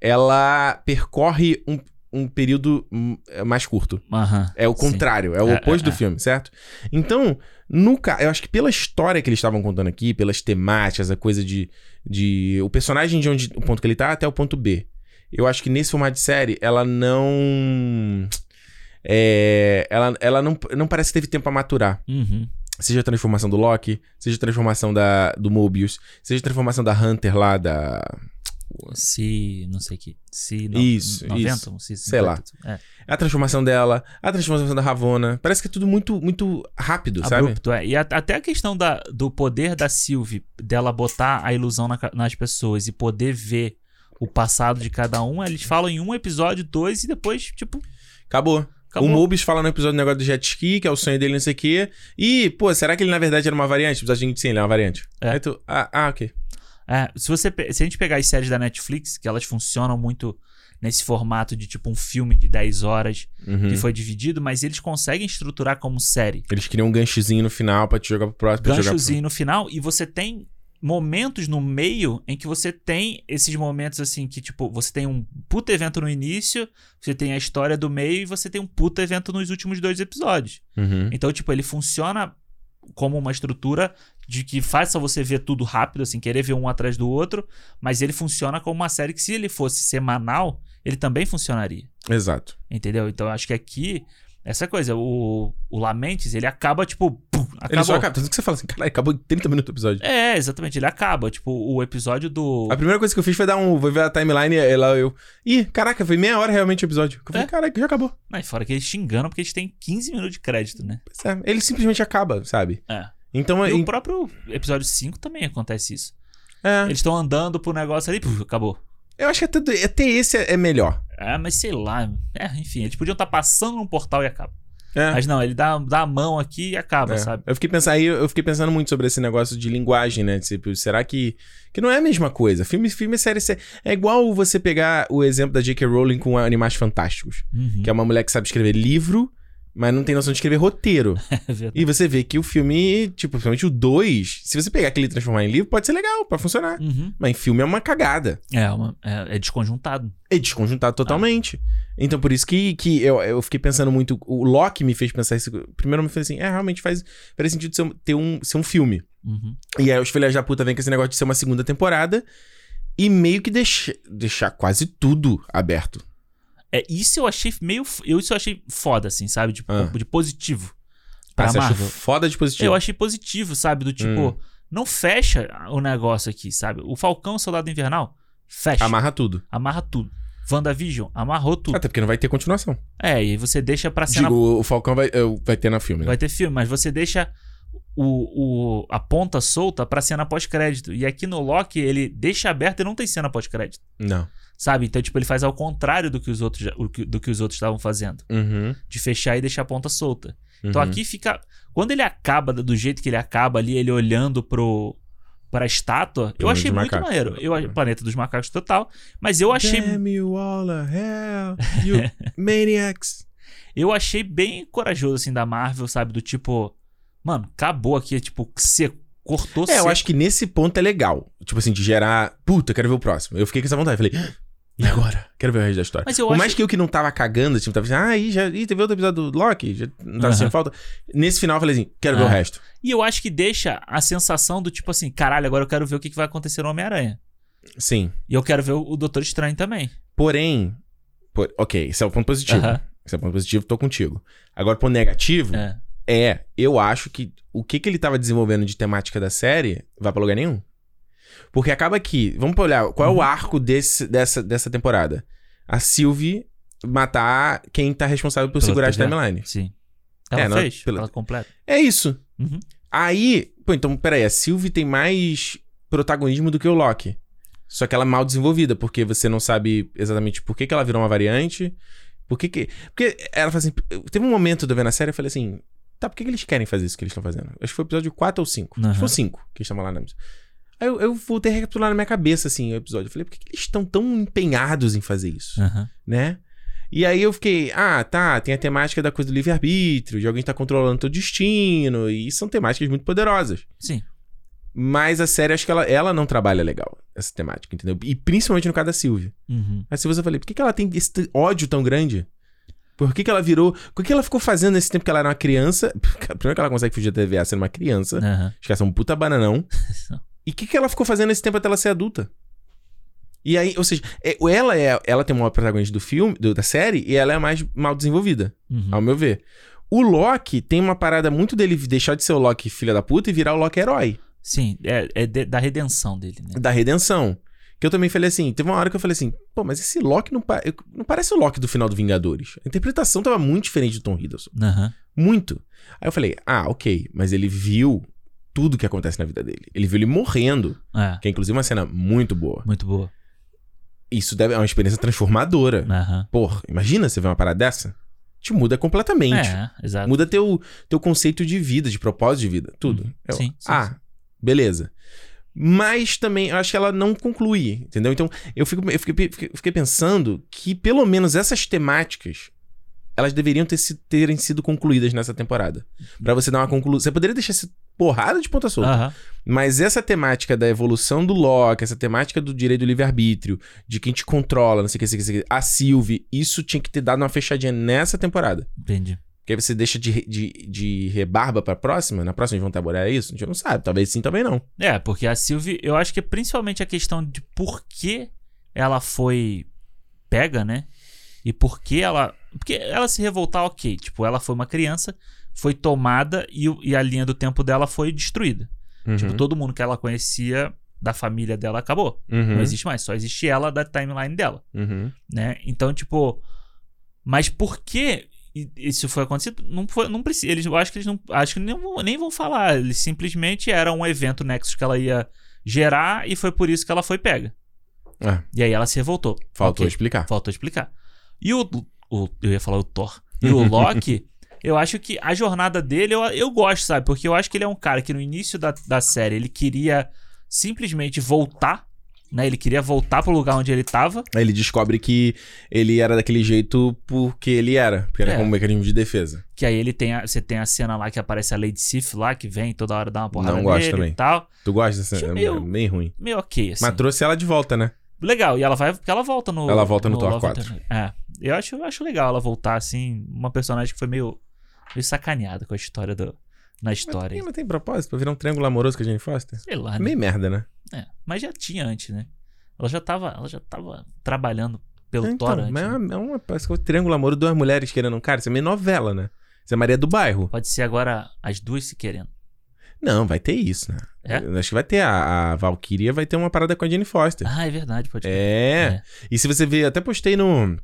ela percorre um, um período hum, é, mais curto. Aham. É o Sim. contrário, é o É, oposto é, do é. filme, certo? Então, no ca... eu acho que pela história que eles estavam contando aqui, pelas temáticas, a coisa de, de. O personagem de onde o ponto que ele tá até o ponto B. Eu acho que nesse formato de série, ela não. É, ela ela não, não parece que teve tempo pra maturar. Uhum. Seja a transformação do Loki, seja a transformação da, do Mobius, seja a transformação da Hunter lá, da. Se. Não sei que. Se. No, Isso, 90, isso. Se Sei lá. 50, É. A transformação dela, a transformação da Ravona. Parece que é tudo muito, muito rápido, sabe? Abrupto, é. E a- até a questão da, do poder da Sylvie, dela botar a ilusão na nas pessoas e poder ver o passado de cada um, eles falam em um episódio, dois, e depois, tipo, Acabou. Acabou. O Mobius fala no episódio do negócio do jet ski, que é o sonho dele, não sei o quê. E, pô, será que ele na verdade era uma variante? O episódio sim, ele é uma variante. É. Aí tu, ah, ah, ok. É, se, você, se a gente pegar as séries da Netflix, que elas funcionam muito nesse formato de tipo um filme de 10 horas Uhum. que foi dividido, mas eles conseguem estruturar como série. Eles criam um ganchozinho no final pra te jogar pro próximo. jogar pro- Ganchozinho no final, e você tem momentos no meio em que você tem esses momentos assim que tipo, você tem um puta evento no início, você tem a história do meio e você tem um puta evento nos últimos dois episódios. Uhum. Então, tipo, ele funciona como uma estrutura de que faça você ver tudo rápido, assim, querer ver um atrás do outro, mas ele funciona como uma série que, se ele fosse semanal, ele também funcionaria. Exato. Entendeu? Então, acho que aqui, essa coisa, o, o Lamentes, ele acaba, tipo, pum, Ele acabou. só acaba. Tanto que você fala assim, caralho, acabou em 30 minutos o episódio. É, exatamente, ele acaba. Tipo, o episódio do. A primeira coisa que eu fiz foi dar um. Vou ver a timeline e lá eu. Ih, caraca, foi meia hora realmente o episódio. Eu falei, É. caraca, já acabou. E fora que eles xingando porque eles têm 15 minutos de crédito, né? Pois é, ele simplesmente acaba, sabe? É. Então, E em- o próprio episódio 5 também acontece isso. é, Eles estão andando pro negócio ali, puf, acabou. eu acho que até, até esse é é melhor. É, mas sei lá. É, enfim, eles podiam estar passando num portal e acaba. É. Mas não, ele dá, dá a mão aqui e acaba, É. sabe? Eu fiquei pensando aí, eu fiquei pensando muito sobre esse negócio de linguagem, né? Tipo, será que que não é a mesma coisa? Filme, filme, série, série é igual você pegar o exemplo da J.K. Rowling com Animais Fantásticos, Uhum. que é uma mulher que sabe escrever livro, mas não tem noção de escrever roteiro. É e você vê que o filme, tipo, principalmente o 2, se você pegar aquele e transformar em livro, pode ser legal, pode funcionar. Uhum. Mas em filme é uma cagada. É, uma- é, é desconjuntado. É desconjuntado totalmente. Então, por isso que, que eu, eu fiquei pensando muito. O Loki me fez pensar isso. Primeiro, eu me falei assim: é, realmente faz, faz sentido ser, um- ter um, ser um filme. Uhum. E aí os filhos da puta vem com esse negócio de ser uma segunda temporada e meio que deixa, deixar quase tudo aberto. É, isso eu achei meio. Eu, isso eu achei foda, assim, sabe? De, Ah. de positivo. Ah, Pra você achou Marvel. foda de positivo. Eu achei positivo, sabe? Do tipo, Hum. não fecha o negócio aqui, sabe? O Falcão, Soldado Invernal, fecha. Amarra tudo. Amarra tudo. WandaVision, amarrou tudo. Até porque não vai ter continuação. É, e aí você deixa pra cena. Digo, o Falcão vai, eh, vai ter na filme, né? Vai ter filme, mas você deixa o, o, a ponta solta pra cena pós-crédito. E aqui no Loki, ele deixa aberto e não tem cena pós-crédito. Não. Sabe? Então, tipo, ele faz ao contrário do que os outros do que os outros estavam fazendo. Uhum. De fechar e deixar a ponta solta. Então uhum. aqui fica. Quando ele acaba do jeito que ele acaba ali, ele olhando pro. Pra estátua, eu achei muito Macacos. maneiro. Eu, Planeta dos Macacos total. Mas eu achei, Damn you all a hell, you maniacs. eu achei bem corajoso, assim, da Marvel, sabe? Do tipo, mano, acabou aqui, tipo, você cortou É, eu seco. acho que nesse ponto é legal. Tipo assim, de gerar. Puta, quero ver o próximo. Eu fiquei com essa vontade. Falei, "Ah, e agora? Quero ver o resto da história. Mas eu Por acho mais que eu que não tava cagando, tipo, tava assim, ah, aí já. Ih, teve outro episódio do Loki, já não tava Aham. sem falta. Nesse final eu falei assim, quero ver o Ah. resto. E eu acho que deixa a sensação do tipo assim, caralho, agora eu quero ver o que, que vai acontecer no Homem-Aranha. Sim. E eu quero ver o, o Doutor Estranho também. Porém. por- ok, esse é o ponto positivo. Aham. Esse é o ponto positivo, tô contigo. Agora, ponto negativo, É. é, eu acho que o que, que ele tava desenvolvendo de temática da série vai pra lugar nenhum. Porque acaba que, vamos olhar, qual é Uhum. o arco desse, dessa, dessa temporada? A Sylvie matar quem tá responsável por Pela segurar as TVA. timelines. Sim. Ela É, não- fez? pela- Ela completa. É isso. Uhum. Aí, pô, então, peraí, a Sylvie tem mais protagonismo do que o Loki. Só que ela é mal desenvolvida, porque você não sabe exatamente por que, que ela virou uma variante. Por que que... Porque ela fala assim... Teve um momento de eu ver na série, eu falei assim... Tá, por que, que eles querem fazer isso que eles estão fazendo? Acho que foi o episódio 4 ou 5. Acho que foi o 5 que eles estavam lá na mesa. Aí eu, eu voltei a recapitular na minha cabeça, assim, o episódio. Eu falei, por que, que eles estão tão empenhados em fazer isso? Aham. né? E aí eu fiquei, ah, tá, tem a temática da coisa do livre-arbítrio, de alguém estar controlando teu destino, e são temáticas muito poderosas. Sim. Mas a série, acho que ela, ela não trabalha legal, essa temática, entendeu? E principalmente no caso da Sylvie. Uhum. A Sylvie eu falei, por que, que ela tem esse ódio tão grande? Por que, que ela virou. O que ela ficou fazendo nesse tempo que ela era uma criança? Primeiro que ela consegue fugir da TVA sendo uma criança. Aham. Acho que ela é um puta bananão. E o que, que ela ficou fazendo nesse tempo até ela ser adulta? E aí, ou seja, é- ela é ela tem o maior protagonista do filme, do- da série, e ela é a mais mal desenvolvida, Uhum. ao meu ver. O Loki tem uma parada muito dele deixar de ser o Loki filha da puta e virar o Loki herói, Sim, é, é de- da redenção dele, né? da redenção. Que eu também falei assim, teve uma hora que eu falei assim, pô, mas esse Loki não, pa- não parece o Loki do final do Vingadores. A interpretação tava muito diferente do Tom Hiddleston. Aham. Muito. Aí eu falei, ah, ok, mas ele viu tudo que acontece na vida dele. Ele viu ele morrendo, É, que é inclusive uma cena muito boa. muito boa. Isso deve, é uma experiência transformadora. Aham. Porra, imagina você ver uma parada dessa? te muda completamente. É, exato. Muda teu, teu conceito de vida, de propósito de vida, tudo. Uhum. Eu- Sim, sim, ah, sim. beleza. Mas também, eu acho que ela não conclui, entendeu? Então, eu, fico, eu fiquei, fiquei- fiquei pensando que pelo menos essas temáticas, elas deveriam ter, si- terem sido concluídas nessa temporada. Pra você dar uma conclusão. Você poderia deixar essa porrada de ponta solta. Aham. Mas essa temática da evolução do Loki, essa temática do direito do livre-arbítrio, de quem te controla, não sei o que, sei o que, sei o que, a Sylvie, isso tinha que ter dado uma fechadinha nessa temporada. Entendi. Porque aí você deixa de, de, de rebarba pra próxima? Na próxima eles vão trabalhar isso? A gente não sabe. Talvez sim, talvez não. É, porque a Sylvie, eu acho que é principalmente a questão de por que ela foi pega, né? E por que ela. Porque ela se revoltar, ok. Tipo, ela foi uma criança, foi tomada e, e a linha do tempo dela foi destruída. Tipo, Uhum. todo mundo que ela conhecia da família dela acabou. Uhum. Não existe mais, só existe ela da timeline dela, Uhum. né? Então, tipo. Mas por que isso foi acontecido? Não foi, não precisa. Eles, eu acho que eles não, acho que nem, vão- nem vão falar. Eles simplesmente era um evento Nexus que ela ia gerar e foi por isso que ela foi pega. Ah, E aí ela se revoltou. faltou Ok, explicar. Faltou explicar. E o, o- eu ia falar o Thor. E o Loki, eu acho que a jornada dele eu, eu gosto, sabe? Porque eu acho que ele é um cara que no início da, da série ele queria simplesmente voltar, né? Ele queria voltar pro lugar onde ele tava. Aí ele descobre que ele era daquele jeito porque ele era. Porque era É. como um mecanismo de defesa. Que aí ele tem a, você tem a cena lá que aparece a Lady Sif lá, que vem toda hora dar uma porrada Não gosto nele também. tal. Tu gosta dessa? Achei É meio- bem ruim. Meio ok, assim. Mas trouxe ela de volta, né? Legal, e ela vai, porque ela volta no. Ela volta no Thor Love 4. Eternal. É. Eu acho, eu acho legal ela voltar, assim, uma personagem que foi meio, meio sacaneada com a história do. Na história. Mas, mas tem propósito pra virar um triângulo amoroso com a Jane Foster? Sei lá, É né? meio merda, né? É, mas já tinha antes, né? Ela já tava, ela já tava trabalhando pelo então, Thor antes. mas é né? é uma- parece que é um triângulo amoroso, duas mulheres querendo um cara. Isso é meio novela, né? Isso é Maria do Bairro. Pode ser agora as duas se querendo. Não, vai ter isso, né? É? Acho que vai ter. A, a Valkyria vai ter uma parada com a Jane Foster. Ah, é verdade, pode É. É. E se você ver, até postei no.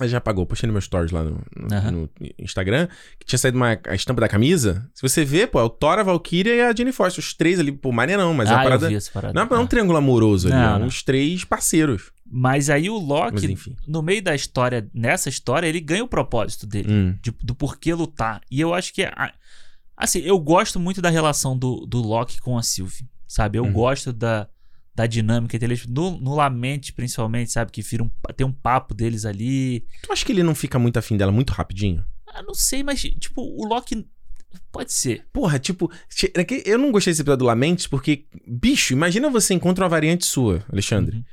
Ah, Já apagou, postei no meu stories lá no, no- Aham. no Instagram, que tinha saído uma, a estampa da camisa. Se você ver, pô, é o Thor, a Valkyria e a Jane Foster. Os três ali, pô, maneira não, mas é ah, uma parada. eu vi essa parada. Não é, é um Ah. triângulo amoroso ali, Não, é uns três parceiros. Mas aí o Loki, no meio da história, nessa história, ele ganha o propósito dele. Hum. de- do porquê lutar. E eu acho que. a- assim, eu gosto muito da relação do, do Loki com a Sylvie, sabe? Eu Uhum. gosto da, da dinâmica entre eles. No, no Lamente, principalmente, sabe? Que vira um, tem um papo deles ali. Tu acha que ele não fica muito afim dela muito rapidinho? Ah, não sei, mas, tipo, o Loki. Pode ser. Porra, tipo, é eu não gostei desse episódio do Lamentes porque, bicho, imagina você encontra uma variante sua, Alexandre. Uhum.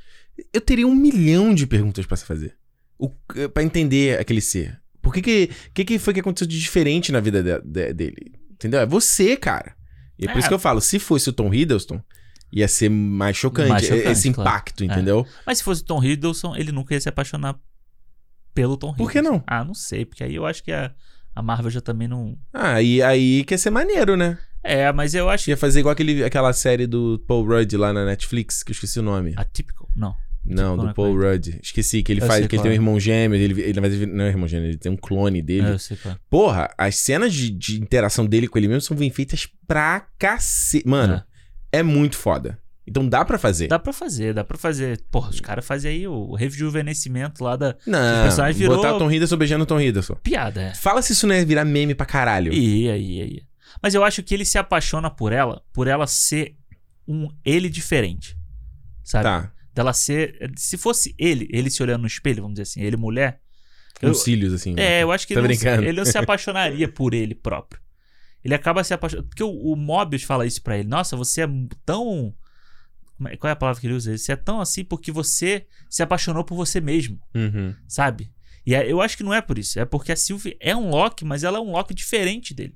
Eu teria um milhão de perguntas pra se fazer. O, pra entender aquele ser. Por que que, que que foi que aconteceu de diferente na vida de- de- dele? Entendeu? É você, cara. E é por É. isso que eu falo, se fosse o Tom Hiddleston, ia ser mais chocante, Mais chocante, esse claro. impacto, entendeu? Mas se fosse o Tom Hiddleston, ele nunca ia se apaixonar pelo Tom Hiddleston. Por que não? Ah, não sei, porque aí eu acho que a, a Marvel já também não. Ah, e aí quer ser maneiro, né? É, mas eu acho. Ia fazer igual aquele, aquela série do Paul Rudd lá na Netflix, que eu esqueci o nome. Atípico? Não. Não, do né, Paul Rudd. Esqueci que ele Eu faz, que ele tem um é. irmão gêmeo, ele, ele verdade não é irmão gêmeo, ele tem um clone dele. É, eu sei qual. é. Porra, as cenas de, de interação dele com ele mesmo são bem feitas pra cacete. Mano, é. Muito foda. Então dá pra fazer. Dá pra fazer, dá pra fazer. Porra, os caras fazem aí o rejuvenescimento lá da Não, personagem virou- botar o Tom Hiddleston beijando o Tom Hiddleston. piada. É. Fala se isso não ia virar meme pra caralho. Ia, ia, ia. Mas eu acho que ele se apaixona por ela, por ela ser um ele diferente. Sabe? Tá, Dela ser. Se fosse ele, ele se olhando no espelho, vamos dizer assim, ele mulher. com Eu- cílios assim. É, eu acho que ele não, ele não se apaixonaria por ele próprio. Ele acaba se apaixonando. Porque o, o Mobius fala isso pra ele. Nossa, você é tão. é- Qual é a palavra que ele usa? Você é tão assim porque você se apaixonou por você mesmo, Uhum. sabe? E é- eu acho que não é por isso. É porque a Sylvie é um Loki, mas ela é um Loki diferente dele.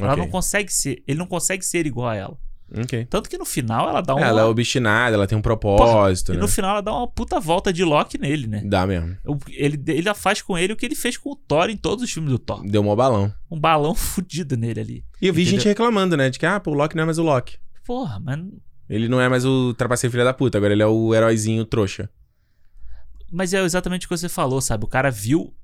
Ela Ok. não consegue ser. Ele não consegue ser igual a ela. Ok. Tanto que no final ela dá um. Ela é obstinada, ela tem um propósito, e né? no final ela dá uma puta volta de Loki nele, né? Dá mesmo. Ele, ele faz com ele o que ele fez com o Thor em todos os filmes do Thor. Deu mó balão. Um balão fudido nele ali. E eu vi Entendeu? gente reclamando, né? De que, ah, pô, o Loki não é mais o Loki. Porra, mas. Ele não é mais o trapaceiro filho da puta, agora ele é o heróizinho trouxa. Mas é exatamente o que você falou, sabe? O cara viu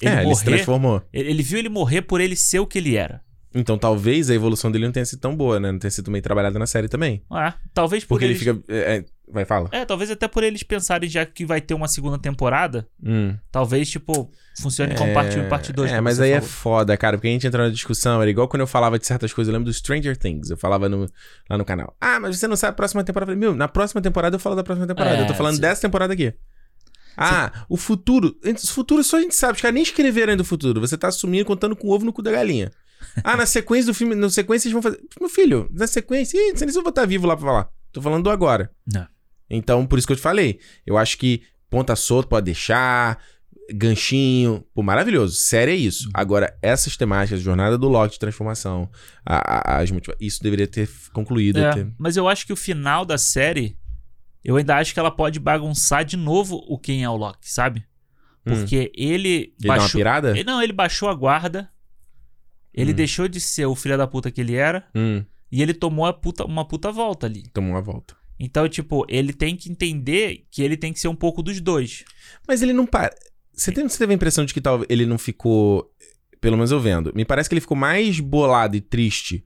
ele é, ele se morrer. transformou. Ele, ele viu ele morrer por ele ser o que ele era. Então talvez a evolução dele não tenha sido tão boa, né? Não tenha sido bem trabalhada na série também. Ah, talvez por Porque ele eles- fica. é, é, Vai, fala. É, talvez até por eles pensarem já que vai ter uma segunda temporada, Hum. talvez, tipo, funcione como parte 1 e parte 2. É, mas aí é falou. foda, cara, porque a gente entra na discussão, era igual quando eu falava de certas coisas, eu lembro do Stranger Things, eu falava no- lá no canal. Ah, mas você não sabe a próxima temporada. Eu falei, meu, na próxima temporada eu falo da próxima temporada, É, eu tô falando sim. dessa temporada aqui. Ah, o futuro. O futuro só a gente sabe, os caras nem escreveram ainda o futuro. Você tá assumindo contando com o ovo no cu da galinha. Ah, na sequência do filme, na sequência eles vão fazer. Meu filho, na sequência, ih, sei nem se eu vou estar vivo lá pra falar. Tô falando do agora. Não. Então, por isso que eu te falei. Eu acho que ponta solta pode deixar, ganchinho. Pô, maravilhoso. Série é isso. Agora, essas temáticas, jornada do Loki de transformação, a- a- as motiva- isso deveria ter concluído. É, ter- mas eu acho que o final da série, eu ainda acho que ela pode bagunçar de novo o quem é o Loki, sabe? Hum. Porque ele Ele uma baixou. pirada? ele- não, ele baixou a guarda. Ele Hum. deixou de ser o filho da puta que ele era. Hum, E ele tomou a puta- uma puta volta ali. tomou uma volta. Então, tipo, ele tem que entender que ele tem que ser um pouco dos dois. Mas ele não para. Você, tem, você teve a impressão de que talvez ele não ficou. Pelo menos eu vendo. Me parece que ele ficou mais bolado e triste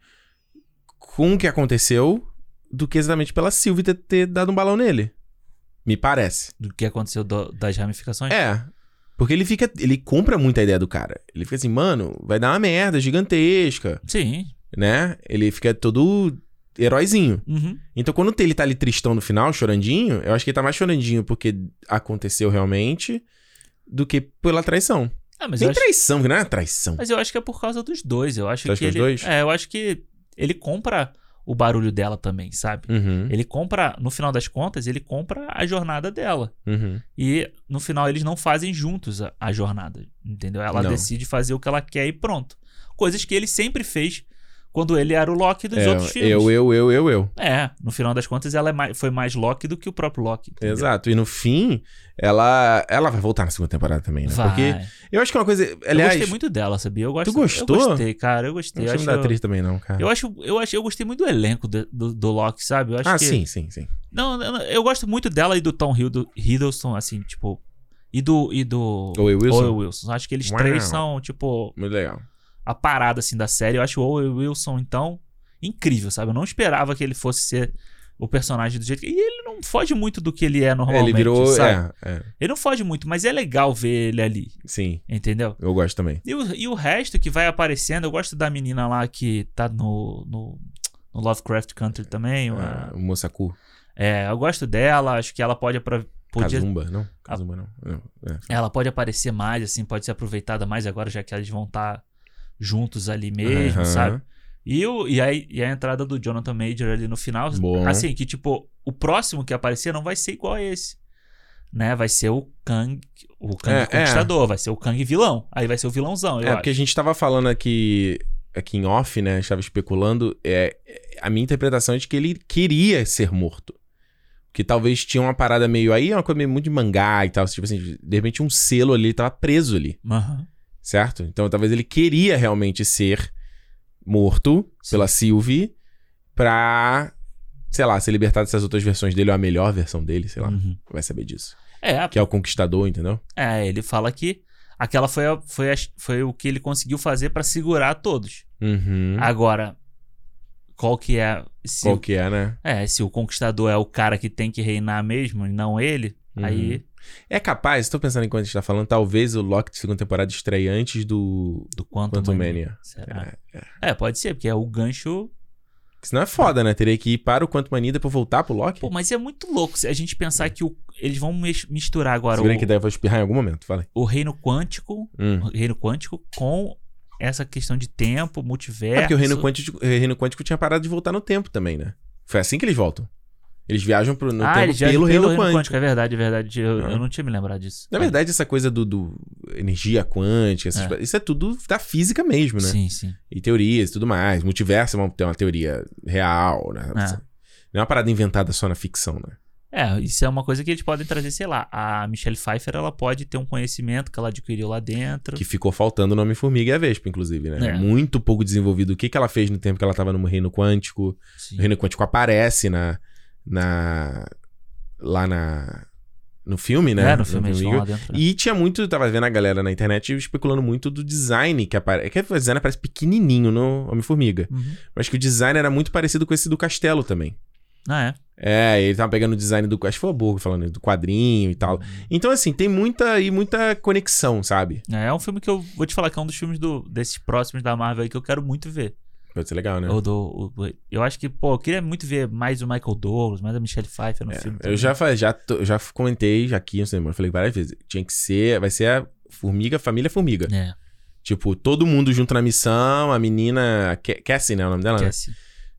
com o que aconteceu do que exatamente pela Sylvie ter, ter dado um balão nele. Me parece. Do que aconteceu do- das ramificações. É. Porque ele fica. Ele compra muito a ideia do cara. Ele fica assim, mano, vai dar uma merda gigantesca. Sim. Né? Ele fica todo heróizinho. Uhum. Então, quando ele tá ali tristão no final, chorandinho, eu acho que ele tá mais chorandinho porque aconteceu realmente do que pela traição. Ah, mas, Tem eu acho, traição, que não é traição. mas eu acho que é por causa dos dois. Eu acho Você que os ele. dois? É, eu acho que ele compra o barulho dela também, sabe? Uhum, Ele compra, no final das contas, ele compra a jornada dela. uhum. E no final eles não fazem juntos a, a jornada, entendeu? Ela Não. decide fazer o que ela quer e pronto. Coisas que ele sempre fez quando ele era o Loki dos É, outros filmes. eu, eu, eu, eu, eu. É, no final das contas ela é mais- foi mais Loki do que o próprio Loki. entendeu? Exato. E no fim, ela, ela vai voltar na segunda temporada também, né? Vai. Porque eu acho que é uma coisa. Aliás, eu gostei muito dela, sabia? Eu gosto, Tu gostou? Eu gostei, cara. Eu eu gostei. não Eu chamo da acho, atriz também, não, cara. eu acho, eu acho, eu gostei muito do elenco do, do, do Loki, sabe? Eu acho ah, que, sim, sim, sim. Não, eu, eu gosto muito dela e do Tom Hiddle- Hiddleston, assim, tipo. E do. E do. Owen Wilson? Owen Wilson. Acho que eles Uau. três são, tipo, Muito legal. A parada, assim, da série. Eu acho o Owen Wilson, então, incrível, sabe? Eu não esperava que ele fosse ser o personagem do jeito que. E ele não foge muito do que ele é É, normalmente. ele virou. sabe? É, é, Ele não foge muito, mas é legal ver ele ali, sim. entendeu? Eu gosto também. E o, e o resto que vai aparecendo, eu gosto da menina lá que tá no, no, no Lovecraft Country também. Ah, a- o Mosaku. é, eu gosto dela, acho que ela pode, podia, Kazumba, não? Kazumba, não. não. É. ela pode aparecer mais, assim, pode ser aproveitada mais agora, já que eles vão estar juntos ali mesmo, Aham. sabe? E, o, e, aí, e a entrada do Jonathan Major ali no final, Bom. assim, que tipo, o próximo que aparecer não vai ser igual a esse. Né? Vai ser o Kang, o Kang É, é. Conquistador, vai ser o Kang vilão. Aí vai ser o vilãozão, É, acho. porque a gente tava falando aqui, aqui em off, né? A gente tava especulando. É, a minha interpretação é de que ele queria ser morto. Que talvez tinha uma parada meio aí, uma coisa meio muito de mangá e tal. Tipo assim, de repente um selo ali, ele tava preso ali, Aham. Certo? Então talvez ele queria realmente ser morto Sim. pela Sylvie pra, sei lá, se libertar dessas outras versões dele, ou a melhor versão dele, sei lá. Uhum. Vai saber disso. É, Que é o conquistador, entendeu? é, ele fala que aquela foi, a- foi, a- foi o que ele conseguiu fazer pra segurar todos. Uhum. Agora, qual que é. Se, Qual que é, né? É, se o conquistador é o cara que tem que reinar mesmo e não ele, Uhum. aí. É capaz, tô pensando enquanto a gente tá falando, talvez o Loki de segunda temporada estreie antes do Do quanto Quantum Mania. Será? É, é. É, pode ser, porque é o gancho. Porque Senão é foda, né? Teria que ir para o Quantum Mania e depois voltar pro Loki. Pô, mas é muito louco se a gente pensar que o- eles vão misturar agora o, que daí eu vou espirrar em algum momento, fala aí. o reino quântico, Hum. o reino quântico com essa questão de tempo, multiverso. É porque o reino quântico, o reino quântico tinha parado de voltar no tempo também, né? Foi assim que eles voltam. Eles viajam pro, no ah, tempo eles pelo, reino, quântico. É verdade, é verdade. Eu, Ah. eu não tinha me lembrado disso. Na verdade, essa coisa do, do energia quântica, essas É. coisas, isso é tudo da física mesmo, né? Sim, sim. E teorias e tudo mais. Multiverso é uma, teoria real, né? É. Não é uma parada inventada só na ficção, né? É, isso é uma coisa que eles podem trazer, sei lá. A Michelle Pfeiffer, ela pode ter um conhecimento que ela adquiriu lá dentro. Que ficou faltando o nome Formiga e a Vespa, inclusive, né? É. Muito pouco desenvolvido o que, que ela fez no tempo que ela tava no reino quântico. Sim. O reino quântico aparece na. Na lá na. No filme, né? É, no filme vão Formiga. lá dentro. né? E tinha muito, tava vendo a galera na internet especulando muito do design que aparece. Que o design aparece pequenininho no Homem-Formiga. Uhum. Mas que o design era muito parecido com esse do castelo também. Ah, é. É, ele tava pegando o design do. Acho que foi o Borgo falando do quadrinho e tal. Então, assim, tem muita e muita conexão, sabe? É, é um filme que eu vou te falar que é um dos filmes do, desses próximos da Marvel aí que eu quero muito ver. Pode ser legal, né? Do, eu acho que, pô, eu queria muito ver mais o Michael Douglas, mais a Michelle Pfeiffer no filme. É, Eu também. já, fa- já, tô- já comentei aqui no cinema, eu falei várias vezes. Tinha que ser. Vai ser a Formiga, Família Formiga. É, Tipo, todo mundo junto na missão, a menina. Ca- Cassie, né? O nome dela? que é né?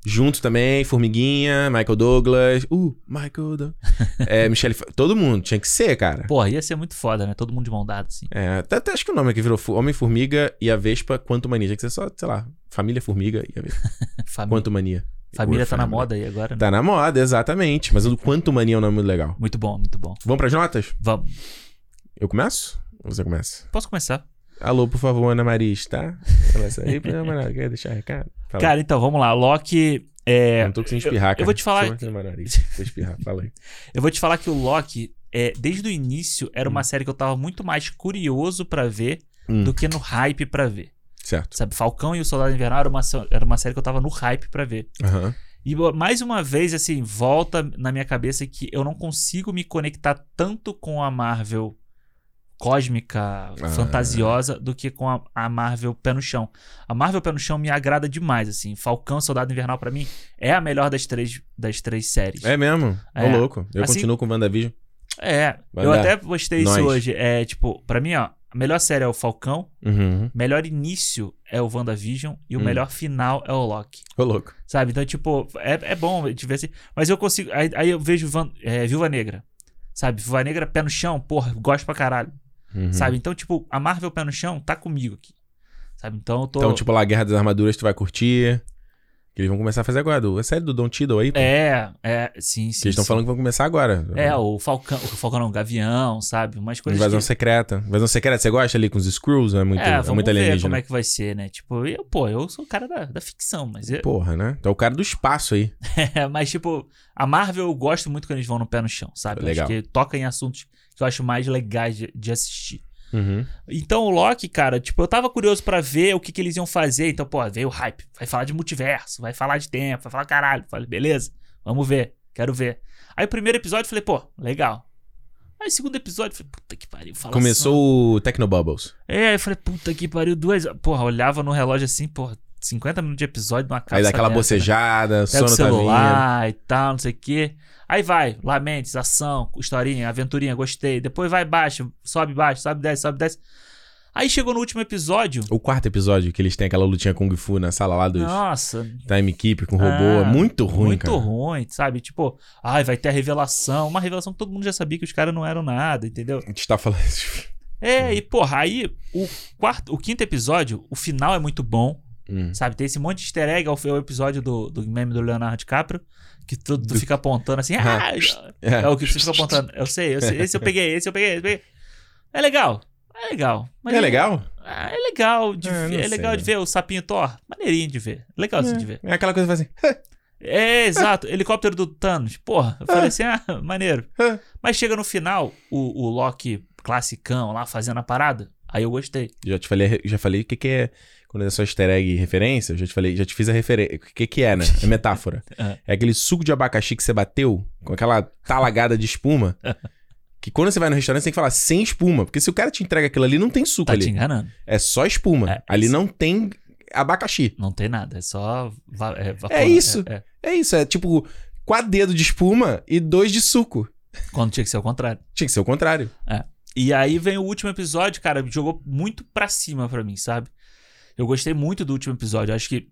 Junto também, Formiguinha, Michael Douglas. Uh, Michael Douglas. é, Michelle. Todo mundo, tinha que ser, cara. Porra, ia ser muito foda, né? Todo mundo de mão dada, assim. É, até, até acho que o nome aqui virou Homem-Formiga e a Vespa Quanto Mania. Tinha que ser só, sei lá, Família Formiga e a Vespa Família, Quanto Mania. família tá na moda aí agora, né? Tá na moda, exatamente. Mas o Quanto Mania é um nome muito legal. Muito bom, muito bom. Vamos pras notas? Vamos. Eu começo? Ou você começa? Posso começar? Alô, por favor, Ana Maris, tá? Começa aí, Ana quer deixar recado? Fala. Cara, então, vamos lá. Loki. É, não tô conseguindo espirrar, cara. eu vou te falar- nariz. Vou espirrar, fala aí. Eu vou te falar que o Loki, é, desde o início, era uma série que eu tava muito mais curioso pra ver Hum. do que no hype pra ver. Certo. Sabe, Falcão e o Soldado Invernal era uma, era uma série que eu tava no hype pra ver. Aham. E mais uma vez, assim, volta na minha cabeça que eu não consigo me conectar tanto com a Marvel cósmica, Ah. fantasiosa, do que com a, a Marvel pé no chão. A Marvel pé no chão me agrada demais, assim. Falcão Soldado Invernal, pra mim, é a melhor das três, das três séries. É mesmo? Ô, É. louco. Eu Assim- continuo com o WandaVision. É, Vai eu dar. até postei isso Nós. hoje. É, tipo, pra mim, ó, a melhor série é o Falcão, Uhum. melhor início é o WandaVision e o Hum. melhor final é o Loki. Ô, louco. Sabe? Então, tipo, é, é bom de ver assim. Mas eu consigo. Aí, aí eu vejo Van, é, Viúva Negra. Sabe? Viúva Negra, pé no chão, porra, gosto pra caralho. Uhum. Sabe? Então, tipo, a Marvel pé no chão tá comigo aqui. Sabe? Então eu tô. Então, tipo, lá, Guerra das Armaduras, tu vai curtir. Que eles vão começar a fazer agora. do- É série do Don Tiddle aí, pô. É, é, sim, sim. Que eles estão falando que vão começar agora. É, o Falcão, o Falcão não, o Gavião, sabe? Umas coisas. Invasão que... secreta. Invasão secreta, você gosta ali com os Skrulls? É muito, é, é, muito ver alienígena. como é que vai ser, né? Tipo, eu, pô, eu sou o cara da, da ficção, mas eu, Porra, né? Tu é o cara do espaço aí. É, mas, tipo, a Marvel eu gosto muito quando eles vão no pé no chão, sabe? Legal. Acho que toca em assuntos que eu acho mais legais de, de assistir. Uhum. Então, o Loki, cara, tipo, eu tava curioso pra ver o que, que eles iam fazer. Então, pô, veio o hype. Vai falar de multiverso, vai falar de tempo, vai falar caralho. Falei, beleza, vamos ver, quero ver. Aí, o primeiro episódio, eu falei, pô, legal. Aí, o segundo episódio, eu falei, puta que pariu, fala Começou o Tecnobubbles. É, aí eu falei, puta que pariu, duas. Porra, olhava no relógio assim, porra, 50 minutos de episódio, uma Aí dá aquela bocejada, Pega o sono tá vindo. celular e tal, não sei o quê. Aí vai, lamentes, ação, historinha, aventurinha, gostei. Depois vai baixo, sobe baixo, sobe desce, sobe desce. Aí chegou no último episódio. O quarto episódio, que eles têm aquela lutinha Kung Fu na sala lá dos Nossa, Time Keep com robô. Ah, é muito ruim, muito cara. ruim, sabe? Tipo, ai, vai ter a revelação. Uma revelação que todo mundo já sabia que os caras não eram nada, entendeu? A gente tá falando. É, e porra, aí o quarto, o quinto episódio, o final é muito bom, Hum. sabe? Tem esse monte de easter egg, é o, é o episódio do, do meme do Leonardo DiCaprio, que tu, tu Do- fica apontando assim, Ah, ah, é o que você fica apontando. Eu sei, eu sei, esse eu peguei, esse eu peguei, esse eu peguei. É legal, é legal. É legal? Ah, é legal de Ah, ver, é legal de ver o sapinho Thor, maneirinho de ver, legal assim de ver. É aquela coisa que faz assim. É, exato, helicóptero do Thanos, porra, eu falei assim, ah, maneiro. Mas chega no final, o, o Loki classicão lá fazendo a parada, aí eu gostei. Já te falei, já falei o que, que é. Quando é só easter egg e referência, eu já te falei, já te fiz a referência. O que, que é, né? É metáfora. Ah. É aquele suco de abacaxi que você bateu com aquela talagada de espuma. Que quando você vai no restaurante, você tem que falar sem espuma. Porque se o cara te entrega aquilo ali, não tem suco Tá ali. te enganando. É só espuma. É, ali isso. não tem abacaxi. Não tem nada, é só. É, vapor, É isso. É, é. É isso, é tipo quatro dedos de espuma e dois de suco. Quando tinha que ser o contrário. Tinha que ser o contrário. E aí vem o último episódio, cara, jogou muito pra cima pra mim, sabe? Eu gostei muito do último episódio. Eu acho que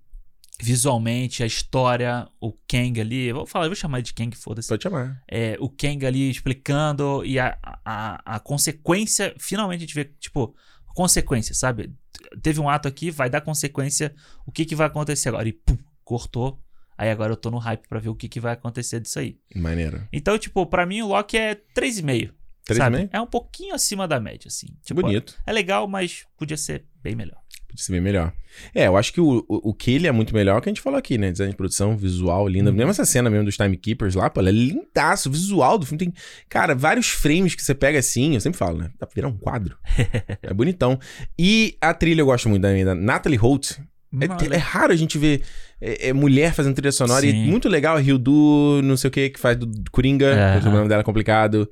visualmente, a história, o Kang ali. Vou falar, eu vou chamar de Kang, foda-se. Pode chamar. É, o Kang ali explicando e a, a, a consequência. Finalmente a gente vê, tipo, consequência, sabe? Teve um ato aqui, vai dar consequência. O que, que vai acontecer agora? E pum, cortou. Aí agora eu tô no hype pra ver o que, que vai acontecer disso aí. Maneiro. Então, tipo, pra mim o Loki é 3,5. E? É um pouquinho acima da média, assim. Tipo, Bonito. É legal, mas podia ser bem melhor. Podia ser bem melhor. É, eu acho que o, o, o que ele é muito melhor que a gente falou aqui, né? Design de produção, visual, linda. Uhum. Mesmo essa cena mesmo dos Timekeepers lá, pô, ela é lindaço. O visual do filme tem, cara, vários frames que você pega assim. Eu sempre falo, né? Dá pra virar um quadro. é bonitão. E a trilha eu gosto muito da, da Natalie Holt. É, é raro a gente ver é, é, mulher fazendo trilha sonora. E Sim. muito legal a Hildu, não sei o que, que faz do Coringa. É. O nome dela é complicado.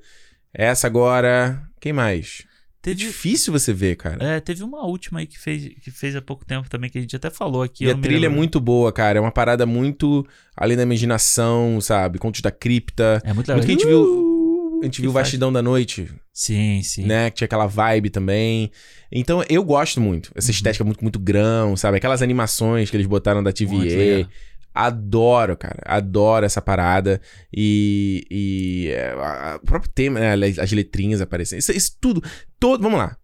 Essa agora. Quem mais? É Teve, difícil você ver, cara. é, teve uma última aí que fez, que fez há pouco tempo também, que a gente até falou aqui. E a trilha é muito boa, cara. É uma parada muito além da imaginação, sabe? Contos da cripta. É muito legal. A gente viu- A gente viu faz- Vastidão da Noite, Sim, sim. né? Que tinha aquela vibe também. Então, eu gosto muito. Essa Uhum. estética muito, muito grão, sabe? Aquelas animações que eles botaram da TVA. Adoro, cara. Adoro essa parada. E. e é, a- a- o próprio tema, né? As as letrinhas aparecendo. Isso, isso tudo. Todo, vamos lá.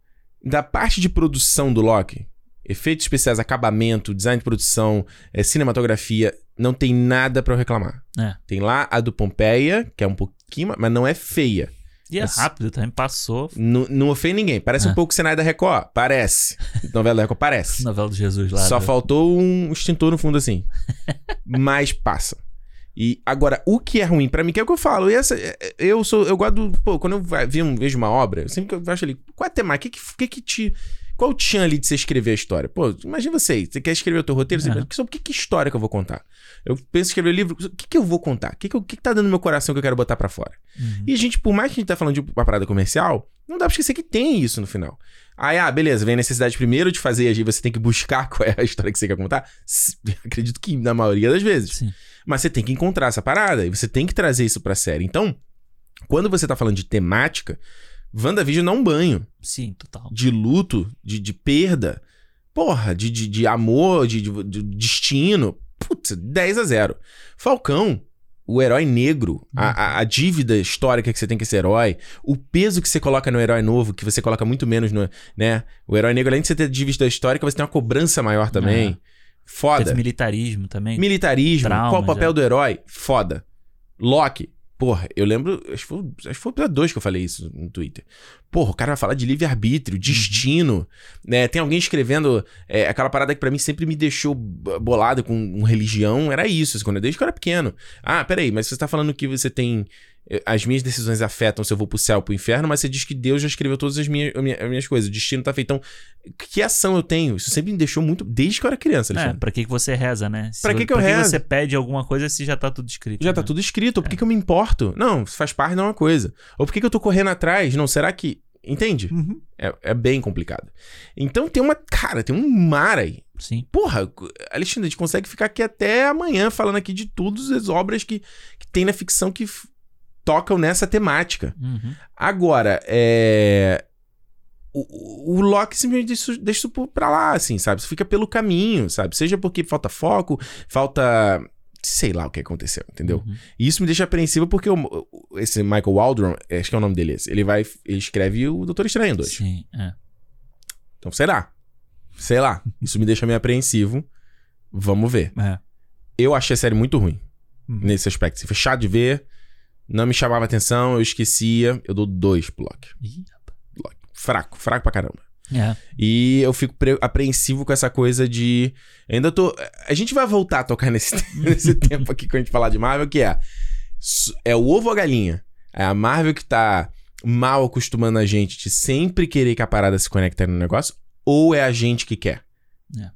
Da parte de produção do Loki, efeitos especiais, acabamento, design de produção, é, cinematografia, não tem nada pra eu reclamar. É. Tem lá a do Pompeia, que é um pouquinho, ma- mas não é feia. E é rápido também, passou. Não, não ofende ninguém. Parece É. um pouco cenário da Record. Parece. Novela da Record, parece. Novela do Jesus lá. Só do- faltou um extintor no fundo assim. Mas passa. E agora, o que é ruim pra mim, que é o que eu falo. Essa, é- é- eu sou, eu gosto pô, quando eu vejo uma obra, eu sempre que eu acho ali, qual é a temática? O que, que, que te qual o tchan ali de você escrever a história? Pô, imagina você, você quer escrever o teu roteiro, você Aham. pensa, sobre que, que história que eu vou contar? Eu penso em escrever o livro, o que, que eu vou contar? O que, que, eu- que, que tá dando no meu coração que eu quero botar pra fora? Uhum. E a gente, por mais que a gente tá falando de uma parada comercial, não dá pra esquecer que tem isso no final. Aí, ah, beleza, vem a necessidade primeiro de fazer, aí você tem que buscar qual é a história que você quer contar. Acredito que na maioria das vezes. Sim. Mas você tem que encontrar essa parada e você tem que trazer isso pra série. Então, quando você tá falando de temática, WandaVision dá um banho Sim, total. de luto, de, de perda, porra, de, de, de amor, de, de- de destino. Putz, 10 a 0. Falcão, o herói negro, a, a- a dívida histórica que você tem com esse herói, o peso que você coloca no herói novo, que você coloca muito menos no. né? O herói negro, além de você ter dívida histórica, você tem uma cobrança maior também. Foda. Teve militarismo também. Militarismo, Traumas, qual o papel é. do herói? Foda. Loki. Porra, eu lembro. Acho que foi, acho que foi o episódio 2 que eu falei isso no Twitter. Porra, o cara vai falar de livre-arbítrio, destino. né? Tem alguém escrevendo. é, aquela parada que pra mim sempre me deixou bolado com, com religião. Era isso, assim, quando eu, desde que eu era pequeno. Ah, peraí, mas você tá falando que você tem. As minhas decisões afetam se eu vou pro céu ou pro inferno, mas você diz que Deus já escreveu todas as minhas, as minhas- as minhas coisas. O destino tá feito. Então, que ação eu tenho? Isso sempre me deixou muito. Desde que eu era criança, É, Alexandre. pra que, que você reza, né? Se Pra que que eu pra rezo? você pede alguma coisa se já tá tudo escrito? Já tá né? tudo escrito, por que, que eu me importo? Não, faz parte de uma coisa. Ou por que, que eu tô correndo atrás? Não, será que. Entende? Uhum. É, é bem complicado. Então tem uma. Cara, tem um mar aí. Sim. Porra, Alexandre, a gente consegue ficar aqui até amanhã falando aqui de todas as obras que, que tem na ficção que tocam nessa temática. Uhum. Agora, é. O, o Loki simplesmente deixa, deixa isso pra lá, assim, sabe? Isso fica pelo caminho, sabe? Seja porque falta foco, falta. Sei lá o que aconteceu, entendeu? Uhum. E isso me deixa apreensivo porque esse Michael Waldron, acho que é o nome dele esse, ele vai. Ele escreve o Doutor Estranho 2. Sim, é. Então, sei lá. Sei lá. Isso me deixa meio apreensivo. Vamos ver. É. Eu achei a série muito ruim Uhum. nesse aspecto. Assim, foi chato de ver, não me chamava atenção, eu esquecia. Eu dou dois pro Loki. Ih, Loki. Fraco, fraco pra caramba. É. E eu fico pre- apreensivo com essa coisa de. Ainda tô. A gente vai voltar a tocar nesse, nesse tempo aqui quando a gente falar de Marvel, que é. É o ovo ou a galinha? É a Marvel que tá mal acostumando a gente de sempre querer que a parada se conecte no negócio? Ou é a gente que quer? É.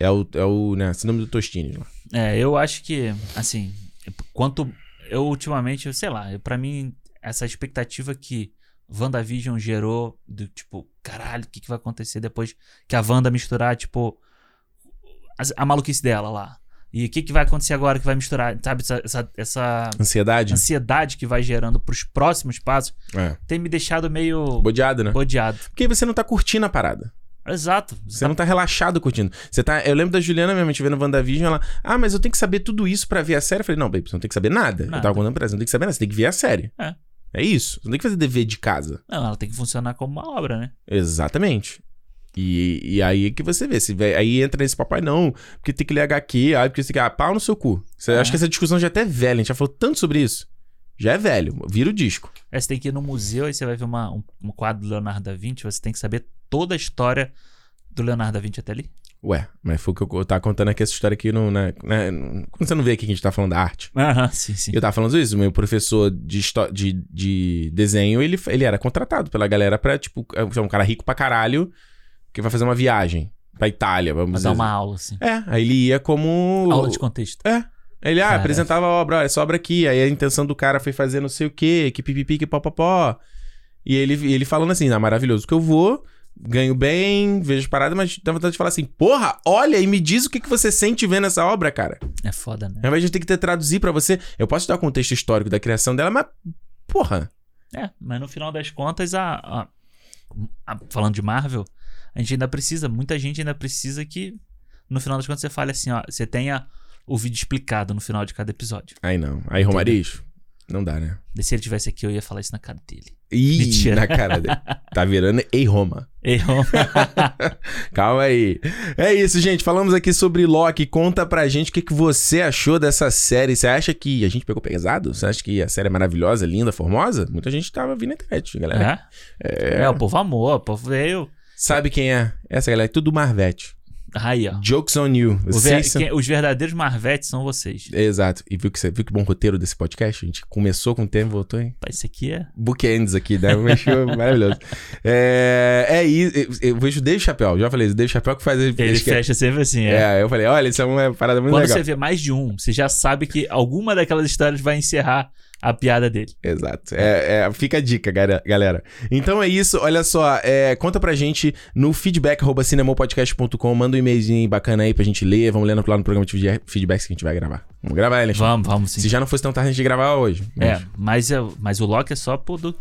É o, é o né, síndrome do Tostines lá. É, eu acho que, assim, quanto eu ultimamente, sei lá, pra mim, essa expectativa que WandaVision gerou do tipo, caralho, o que, que vai acontecer depois que a Wanda misturar, tipo, as- a, maluquice dela lá. E o que, que vai acontecer agora que vai misturar, sabe, essa, essa, essa Ansiedade? ansiedade que vai gerando pros próximos passos, É. tem me deixado meio Bodeado, né? bodeado. Porque você não tá curtindo a parada. Exato. Você não tá relaxado curtindo. Você tá. Eu lembro da Juliana mesmo, a gente vendo WandaVision, ela. Ah, mas eu tenho que saber tudo isso pra ver a série. Eu falei, não, baby, você não tem que saber nada. Eu Nada. tava contando pra ela, você não tem que saber nada, você tem que ver a série. É. É isso. Você não tem que fazer dever de casa. Não, ela tem que funcionar como uma obra, né? Exatamente. E, e aí é que você vê. Se aí entra nesse papai, não, porque tem que ler HQ, aí porque você quer. Ah, pau no seu cu. Você, É. Acho que essa discussão já é até velha, a gente já falou tanto sobre isso. Já é velho, vira o disco. Aí você tem que ir no museu, aí você vai ver uma, um, um quadro do Leonardo da Vinci, você tem que saber toda a história do Leonardo da Vinci até ali. Ué, mas foi o que eu, tava contando aqui essa história aqui no. Né, né, quando você não vê aqui que a gente tá falando da arte. Aham, sim, sim. Eu tava falando isso, meu professor de, de, de desenho, ele, ele era contratado pela galera pra, tipo, é um cara rico pra caralho que vai fazer uma viagem. pra Itália, vamos Pra dizer. dar uma aula, assim. É, aí ele ia como. Aula de contexto. É. Ele, ah, Caraca. apresentava a obra, olha, essa obra aqui. Aí a intenção do cara foi fazer não sei o quê, que pipipi, que popopó. E ele, ele falando assim, ah, maravilhoso que eu vou, ganho bem, vejo parada, mas dá vontade de falar assim, porra, olha e me diz o que, que você sente vendo essa obra, cara. É foda, né? Ao invés de ter que ter traduzir pra você, eu posso te dar o contexto histórico da criação dela, mas, porra, É, mas no final das contas, a, a- a- falando de Marvel, a gente ainda precisa, muita gente ainda precisa que no final das contas você fale assim, ó, você tenha o vídeo explicado no final de cada episódio. aí não. Aí Romariz, não dá, né? E se ele tivesse aqui, eu ia falar isso na cara dele. Ih, Mentira. na cara dele. Tá virando Ei Roma. Errou. Calma aí. É isso, gente. Falamos aqui sobre Loki. Conta pra gente o que, que você achou dessa série. Você acha que a gente pegou pesado? Você acha que a série é maravilhosa, linda, formosa? Muita gente tava vindo na internet, galera. é? é, o povo amou, o povo veio. Sabe quem é? Essa galera é tudo Marvete. Aí, ó. Jokes on you. O ver- são- os verdadeiros Marvetes são vocês. Exato. E viu que, você, viu que bom roteiro desse podcast? A gente começou com o tempo, voltou em Pá, Isso aqui é. bookends aqui, né? Maravilhoso. É, é isso. Eu, vejo o Dave Chappelle. Já falei, o Dave Chappelle que faz... Ele fecha sempre assim, é. É, eu falei, olha, isso é uma parada muito Quando legal. você vê mais de um, você já sabe que alguma daquelas histórias vai encerrar a piada dele. Exato. É, é, fica a dica, galera. Então é isso. Olha só, é, conta pra gente no feedback cinemopodcast.com. Manda um e-mailzinho bacana aí pra gente ler. Vamos lendo lá no programa de feed- feedbacks que a gente vai gravar. Vamos gravar, Alexandre? Vamos, vamos sim. Se já não fosse tão tarde a gente gravar hoje. É, Mas- mas, é, mas o Loki é só pro do,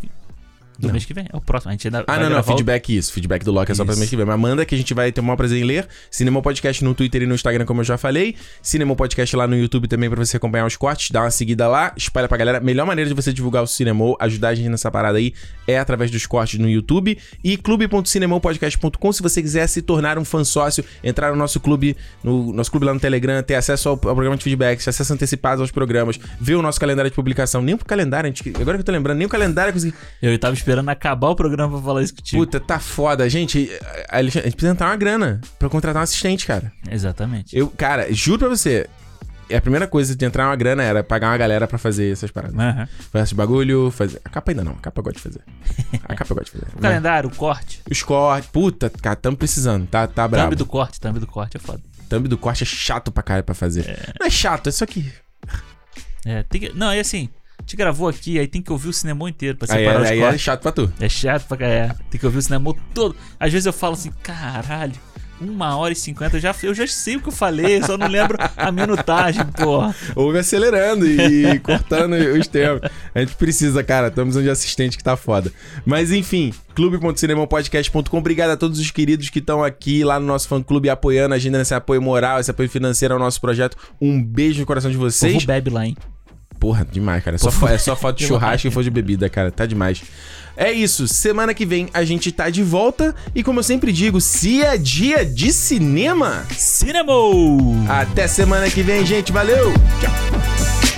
do Não. mês que vem. É o próximo. A gente ainda Ah, não, não. gravar o- Feedback isso. Feedback do Loki é só pra Isso. mês que vem. Mas manda que a gente vai ter o maior prazer em ler. Cinema Podcast no Twitter e no Instagram, como eu já falei. Cinema Podcast lá no YouTube também pra você acompanhar os cortes. Dá uma seguida lá. Espalha pra galera. Melhor maneira de você divulgar o Cinema, ajudar a gente nessa parada aí, é através dos cortes no YouTube. E clube.cinemopodcast.com se você quiser se tornar um fã sócio, entrar no nosso clube, no nosso clube lá no Telegram, ter acesso ao, ao programa de feedbacks, acesso antecipado aos programas, ver o nosso calendário de publicação. Nem pro calendário, a gente, agora que eu tô lembrando, nem o calendário eu consegui Eu tava esperando acabar o programa pra falar isso contigo. Puta, tá foda. Gente, a, gente precisa entrar uma grana pra contratar um assistente, cara. Exatamente. Eu, cara, juro pra você. A primeira coisa de entrar uma grana era pagar uma galera pra fazer essas paradas. Aham. Fazer esses bagulho, fazer. A capa ainda não, a capa eu gosto de fazer. A capa eu gosto de fazer. O calendário, o corte. Os cortes. Puta, cara, tamo precisando. Tá, tá brabo. Thumb do corte, thumb do corte é foda. Thumb do corte é chato pra caralho pra fazer. Não é chato, é só que. É, tem que, não, é assim, te gravou aqui, aí tem que ouvir o cinema inteiro pra Aí, separar os aí é chato pra tu. É chato pra caralho. Tem que ouvir o cinema todo. Às vezes eu falo assim, caralho, uma hora e cinquenta, eu já, eu já sei o que eu falei, só não lembro a minutagem, porra. Ouve acelerando e cortando os tempos. A gente precisa, cara. Estamos de assistente que tá foda. Mas enfim, clube.cinemopodcast.com. Obrigado a todos os queridos que estão aqui lá no nosso fã clube apoiando, agindo nesse apoio moral, esse apoio financeiro ao nosso projeto. Um beijo no coração de O vocês. povo bebe lá, hein? Porra, demais, cara. É só, é só foto de churrasco e for de bebida, cara. Tá demais. É isso. Semana que vem a gente tá de volta. E como eu sempre digo, se é dia de cinema. Cinema! Até semana que vem, gente. Valeu! Tchau.